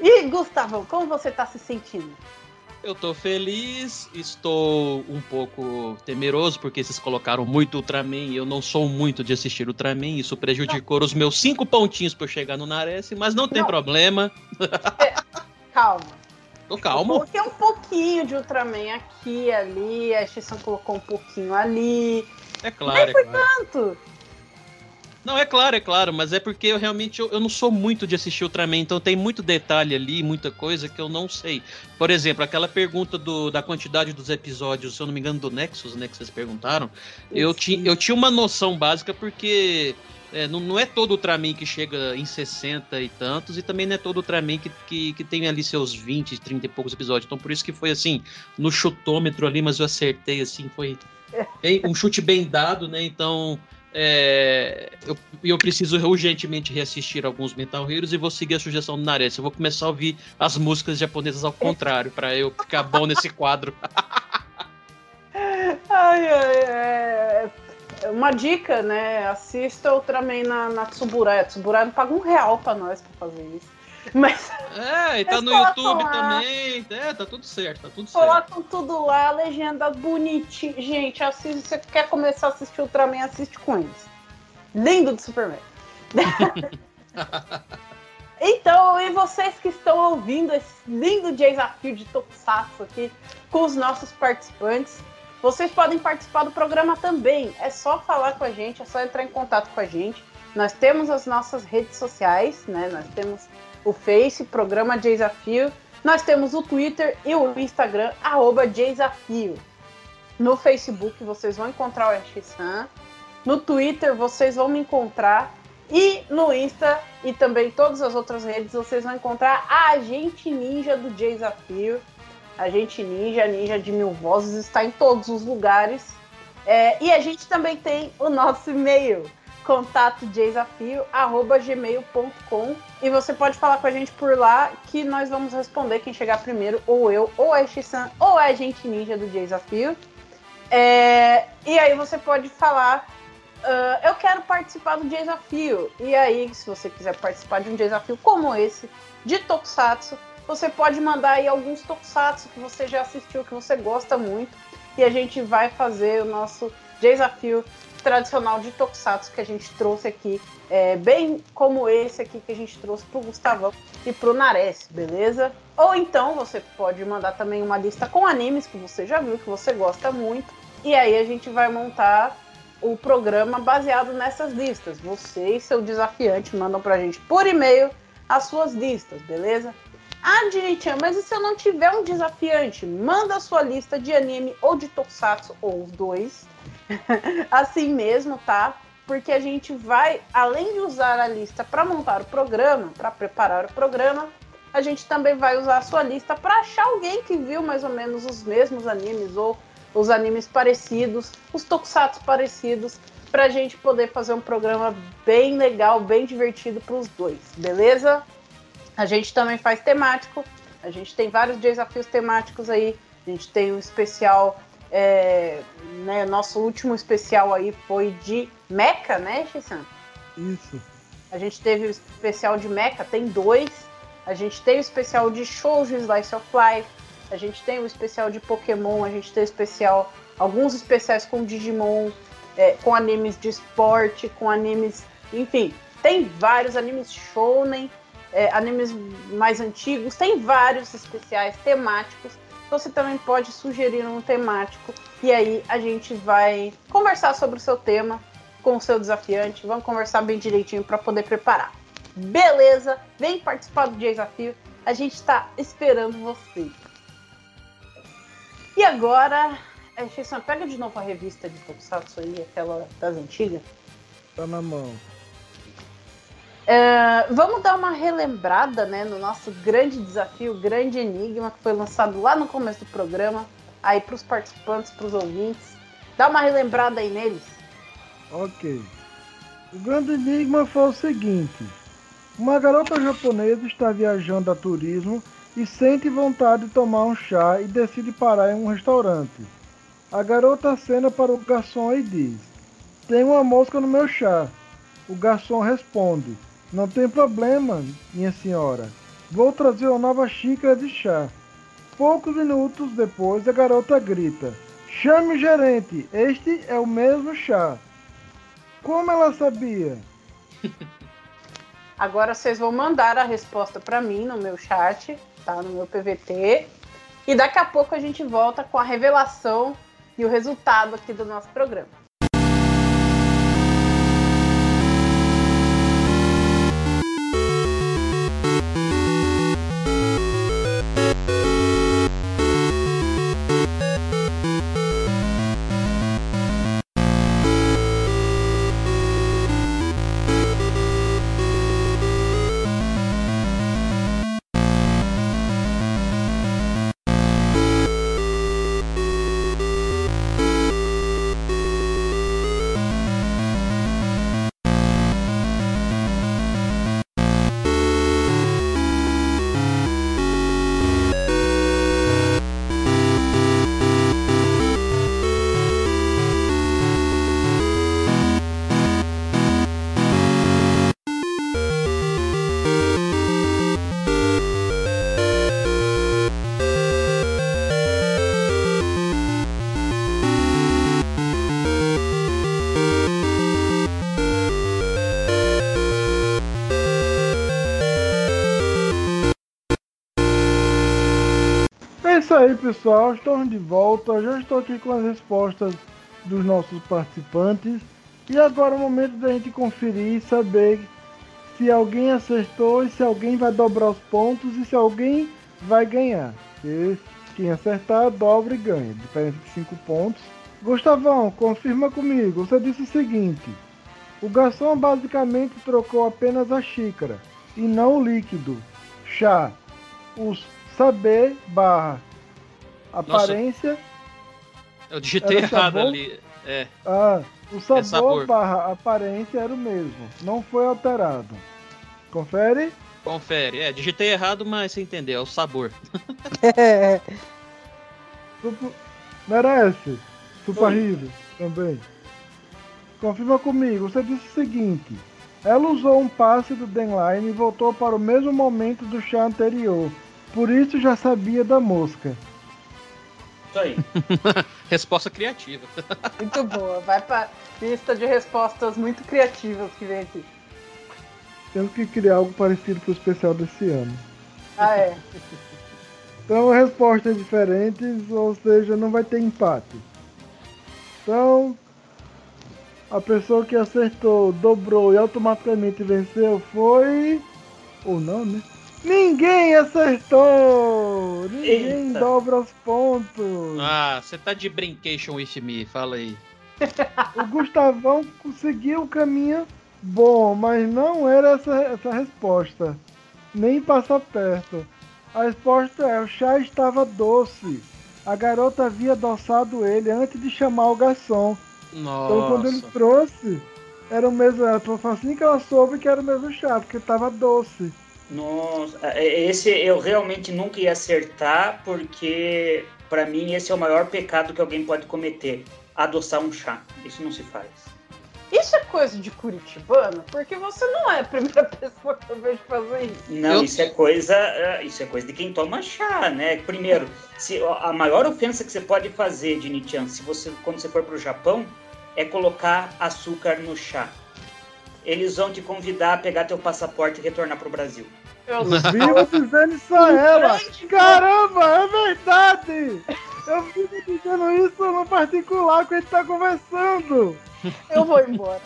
E, Gustavão, como você tá se sentindo? Eu tô feliz, estou um pouco temeroso porque vocês colocaram muito Ultraman e eu não sou muito de assistir Ultraman. Isso prejudicou os meus cinco pontinhos pra eu chegar no Nares, mas não tem Não. problema. Calma. Tô Eu calmo. coloquei um pouquinho de Ultraman aqui ali, a Xissan colocou um pouquinho ali. É claro, Nem é foi claro. tanto. Não, é claro, é claro, mas é porque eu realmente eu, eu não sou muito de assistir Ultraman, então tem muito detalhe ali, muita coisa que eu não sei. Por exemplo, aquela pergunta do, da quantidade dos episódios, se eu não me engano, do Nexus, né, que vocês perguntaram, eu, ti, eu tinha uma noção básica porque é, não, não é todo Ultraman que chega em 60 e tantos, e também não é todo Ultraman que, que, que tem ali seus 20, 30 e poucos episódios. Então por isso que foi assim, no chutômetro ali, mas eu acertei assim, foi bem- um chute bem dado, né? Então é, eu, eu preciso urgentemente reassistir alguns Metal Heroes e vou seguir a sugestão do Nares. Eu vou começar a ouvir as músicas japonesas ao contrário, pra eu ficar bom nesse quadro. Ai, ai, é... Uma dica, né? Assista Ultraman na, na Tsuburaya. Tsuburaya não paga um real pra nós pra fazer isso. Mas É, e tá no colocam YouTube lá. também. É, tá tudo certo, tá tudo certo. colocam tudo lá, legenda bonitinha. Gente, assiste, você quer começar a assistir Ultraman, assiste com eles. Lindo de Superman. Então, e vocês que estão ouvindo esse lindo desafio de Tokusatsu aqui com os nossos participantes, vocês podem participar do programa também. É só falar com a gente, é só entrar em contato com a gente. Nós temos as nossas redes sociais, né? Nós temos o Face, programa Desafio. Nós temos o Twitter e o Instagram, arroba Desafio. No Facebook vocês vão encontrar o X-San. No Twitter vocês vão me encontrar. E no Insta e também todas as outras redes vocês vão encontrar a Agente Ninja do Desafio. Agente Ninja, Ninja de Mil Vozes, está em todos os lugares. É, e a gente também tem o nosso e-mail, contato desafio, arroba gmail.com. E você pode falar com a gente por lá que nós vamos responder quem chegar primeiro, ou eu, ou a X-San, ou a Agente Ninja do Desafio. É, e aí você pode falar ah, eu quero participar do desafio. E aí, se você quiser participar de um desafio como esse, de Tokusatsu, você pode mandar aí alguns Tokusatsu que você já assistiu, que você gosta muito. E a gente vai fazer o nosso desafio tradicional de Tokusatsu que a gente trouxe aqui, é, bem como esse aqui que a gente trouxe pro Gustavão e pro Nares, beleza? Ou então você pode mandar também uma lista com animes que você já viu, que você gosta muito. E aí a gente vai montar o programa baseado nessas listas. Você e seu desafiante mandam pra gente por e-mail as suas listas, beleza? Ah, Dini-chan, mas e se eu não tiver um desafiante? Manda a sua lista de anime ou de tokusatsu, ou os dois. assim mesmo, tá? Porque a gente vai, além de usar a lista para montar o programa, para preparar o programa, a gente também vai usar a sua lista para achar alguém que viu mais ou menos os mesmos animes ou os animes parecidos, os tokusatsu parecidos, pra gente poder fazer um programa bem legal, bem divertido pros dois, beleza? A gente também faz temático, a gente tem vários desafios temáticos aí, a gente tem um especial, é, né, nosso último especial aí foi de Mecha, né, Shissan? Isso. A gente teve o especial de Mecha, tem dois. A gente tem o especial de Shoujo Slice of Life. A gente tem o especial de Pokémon. A gente tem o especial, alguns especiais com Digimon. é, com animes de esporte, com animes, enfim, tem vários animes shounen, é, animes mais antigos, tem vários especiais temáticos. Você também pode sugerir um temático e aí a gente vai conversar sobre o seu tema com o seu desafiante. Vamos conversar bem direitinho para poder preparar. Beleza? Vem participar do desafio. A gente está esperando você. E agora, é, Jason, pega de novo a revista de Tokusatsu aí, aquela das antigas. Tá na mão. É, vamos dar uma relembrada né, no nosso grande desafio, grande enigma, que foi lançado lá no começo do programa, aí para os participantes, para os ouvintes. Dá uma relembrada aí neles. Ok. O grande enigma foi o seguinte: uma garota japonesa está viajando a turismo e sente vontade de tomar um chá e decide parar em um restaurante. A garota acena para o garçom e diz: Tem uma mosca no meu chá. O garçom responde: Não tem problema, minha senhora. Vou trazer uma nova xícara de chá. Poucos minutos depois, a garota grita: Chame o gerente, este é o mesmo chá. Como ela sabia? Agora vocês vão mandar a resposta para mim no meu chat, tá? No meu PVT. E daqui a pouco a gente volta com a revelação e o resultado aqui do nosso programa. Aí, pessoal. Estamos de volta. Já estou aqui com as respostas dos nossos participantes. E agora é o momento da gente conferir e saber se alguém acertou e se alguém vai dobrar os pontos e se alguém vai ganhar. E quem acertar, dobra e ganha. Diferença de 5 pontos. Gustavão, confirma comigo. Você disse o seguinte: o garçom basicamente trocou apenas a xícara e não o líquido. Chá. Os saber barra aparência. Eu digitei errado sabor? ali. É. Ah, o sabor, sabor. barra aparência era o mesmo. Não foi alterado. Confere? Confere. É, digitei errado, mas você entendeu. É o sabor. Supo- Merece. Hero também. Confirma comigo. Você disse o seguinte. Ela usou um passe do Denline e voltou para o mesmo momento do chá anterior. Por isso já sabia da mosca. Isso aí. Resposta criativa. Muito boa. Vai pra lista de respostas muito criativas que vem aqui. Temos que criar algo parecido pro especial desse ano. Ah, é. Então respostas diferentes, ou seja, não vai ter empate. Então, a pessoa que acertou, dobrou e automaticamente venceu foi. Ou não, né? Ninguém acertou! Ninguém Eita. dobra os pontos! Ah, você tá de brincation with me, fala aí. O Gustavão conseguiu o caminho bom, mas não era essa, essa resposta. Nem passar perto. A resposta é: o chá estava doce. A garota havia adoçado ele antes de chamar o garçom. Então quando ele Nossa. trouxe, era o mesmo. Ela falou assim que ela soube que era o mesmo chá, porque estava doce. Nossa, é, esse eu realmente nunca ia acertar, porque pra mim esse é o maior pecado que alguém pode cometer: adoçar um chá. Isso não se faz. Isso é coisa de curitibano? Porque você não é a primeira pessoa que eu vejo fazer isso. Não, isso é coisa, é, isso é coisa de quem toma chá, né? Primeiro, se a maior ofensa que você pode fazer de se você quando você for pro Japão, é colocar açúcar no chá. Eles vão te convidar a pegar teu passaporte e retornar pro Brasil. Eu Vivo dizendo isso a ela! Caramba, é verdade! Eu vivo dizendo isso no particular que a gente tá conversando! Eu vou embora.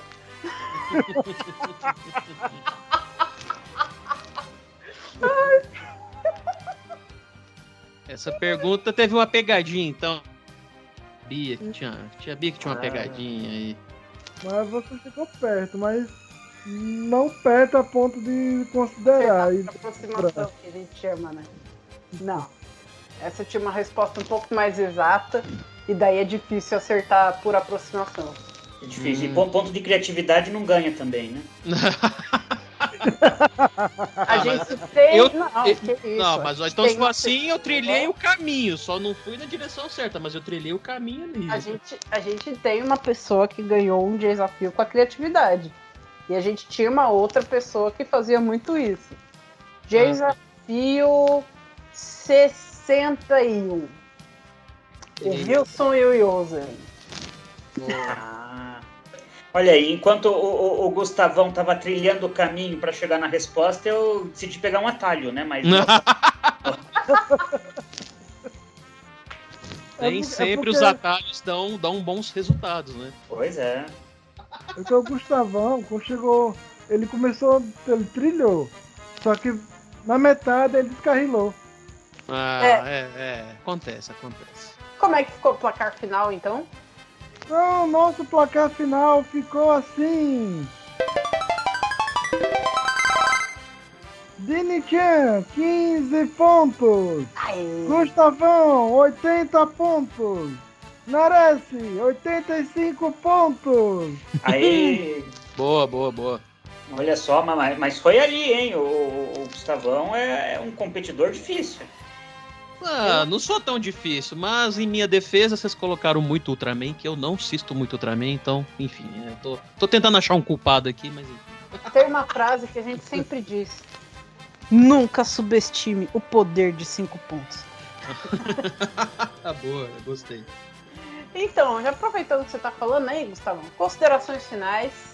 Essa pergunta teve uma pegadinha, então. Bia que tinha, tinha Bia que tinha uma Ah. pegadinha aí. Mas você chegou perto, mas não perto a ponto de considerar. E... Aproximação que a gente chama, né? Não. Essa tinha uma resposta um pouco mais exata e daí é difícil acertar por aproximação. É difícil. E pon- ponto de criatividade não ganha também, né? A gente tem. Eu- não, eu- que isso. não, mas então se for assim, eu trilhei o caminho. Só não fui na direção certa, mas eu trilhei o caminho ali. A gente, a gente tem uma pessoa que ganhou um desafio com a criatividade. E a gente tinha uma outra pessoa que fazia muito isso. Desafio 61. O Wilson e o Yosen. Ah. Olha aí, enquanto o, o- o Gustavão tava trilhando o caminho para chegar na resposta, eu decidi pegar um atalho, né? Mas Nem É sempre porque- os atalhos dão, dão bons resultados, né? Pois é. Porque o Gustavão, quando chegou, ele começou, ele trilhou. Só que na metade ele descarrilou. Ah, É. é, é. Acontece, acontece. Como é que ficou o placar final, então? Então, nosso placar final ficou assim. Dini-chan, 15 pontos. Gustavão, 80 pontos. Narece, 85 pontos. Aí, Boa, boa, boa. olha só, mas, mas foi ali, hein? O, o Gustavão é, é um competidor difícil. Ah, não sou tão difícil, mas em minha defesa vocês colocaram muito Ultraman, que eu não assisto muito Ultraman, então, enfim, é, tô, tô tentando achar um culpado aqui, mas enfim. Tem uma frase que a gente sempre diz. Nunca subestime o poder de cinco pontos. Tá boa, gostei. Então, já aproveitando que você tá falando aí, Gustavão, considerações finais.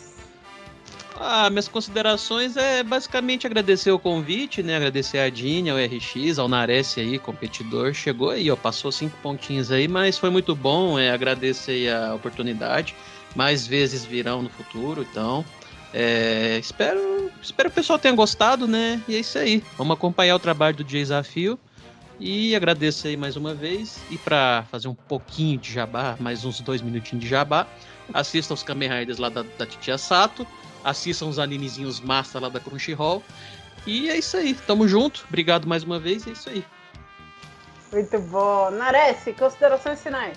Ah, minhas considerações é basicamente agradecer o convite, né? Agradecer a Dini, ao RX, ao Nares aí, competidor. Chegou aí, ó, passou cinco pontinhos aí, mas foi muito bom. É, agradecer a oportunidade. Mais vezes virão no futuro, então. é, espero, espero que o pessoal tenha gostado, né? E é isso aí. Vamos acompanhar o trabalho do Desafio. E agradeço aí mais uma vez. E para fazer um pouquinho de jabá, mais uns dois minutinhos de jabá, assistam os Kamen Riders lá da, da Titia Sato. Assistam os animezinhos massa lá da Crunchyroll. E é isso aí. Tamo junto. Obrigado mais uma vez. É isso aí. Muito bom. Nares, considerações finais.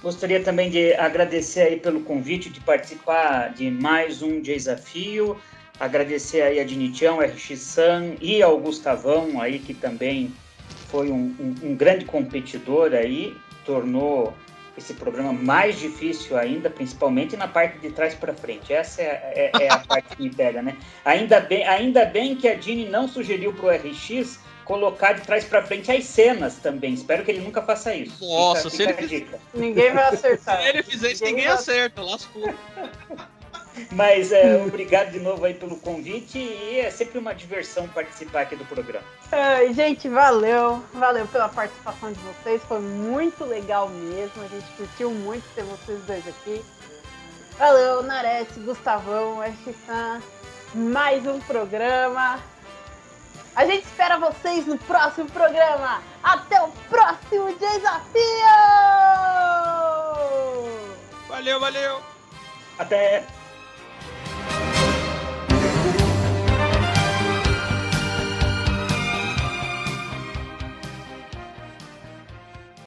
Gostaria também de agradecer aí pelo convite de participar de mais um desafio. Agradecer aí a Dinichão, RX-San e ao Gustavão aí, que também foi um, um- um grande competidor aí, tornou esse programa mais difícil ainda, principalmente na parte de trás para frente. Essa é, é- é a parte que me pega, né? Ainda bem, ainda bem que a Dini não sugeriu pro RX colocar de trás para frente as cenas também. Espero que ele nunca faça isso. Nossa, Fica- se ele fica fizer-. Ninguém vai acertar. Se ele fizer isso, ninguém vai- acerta. Lascou. Mas é, obrigado de novo aí pelo convite e é sempre uma diversão participar aqui do programa. Ai, gente, valeu. Valeu pela participação de vocês. Foi muito legal mesmo. A gente curtiu muito ter vocês dois aqui. Valeu, Nares, Gustavão, F-San. Mais um programa. A gente espera vocês no próximo programa. Até o próximo desafio! Valeu, valeu! Até!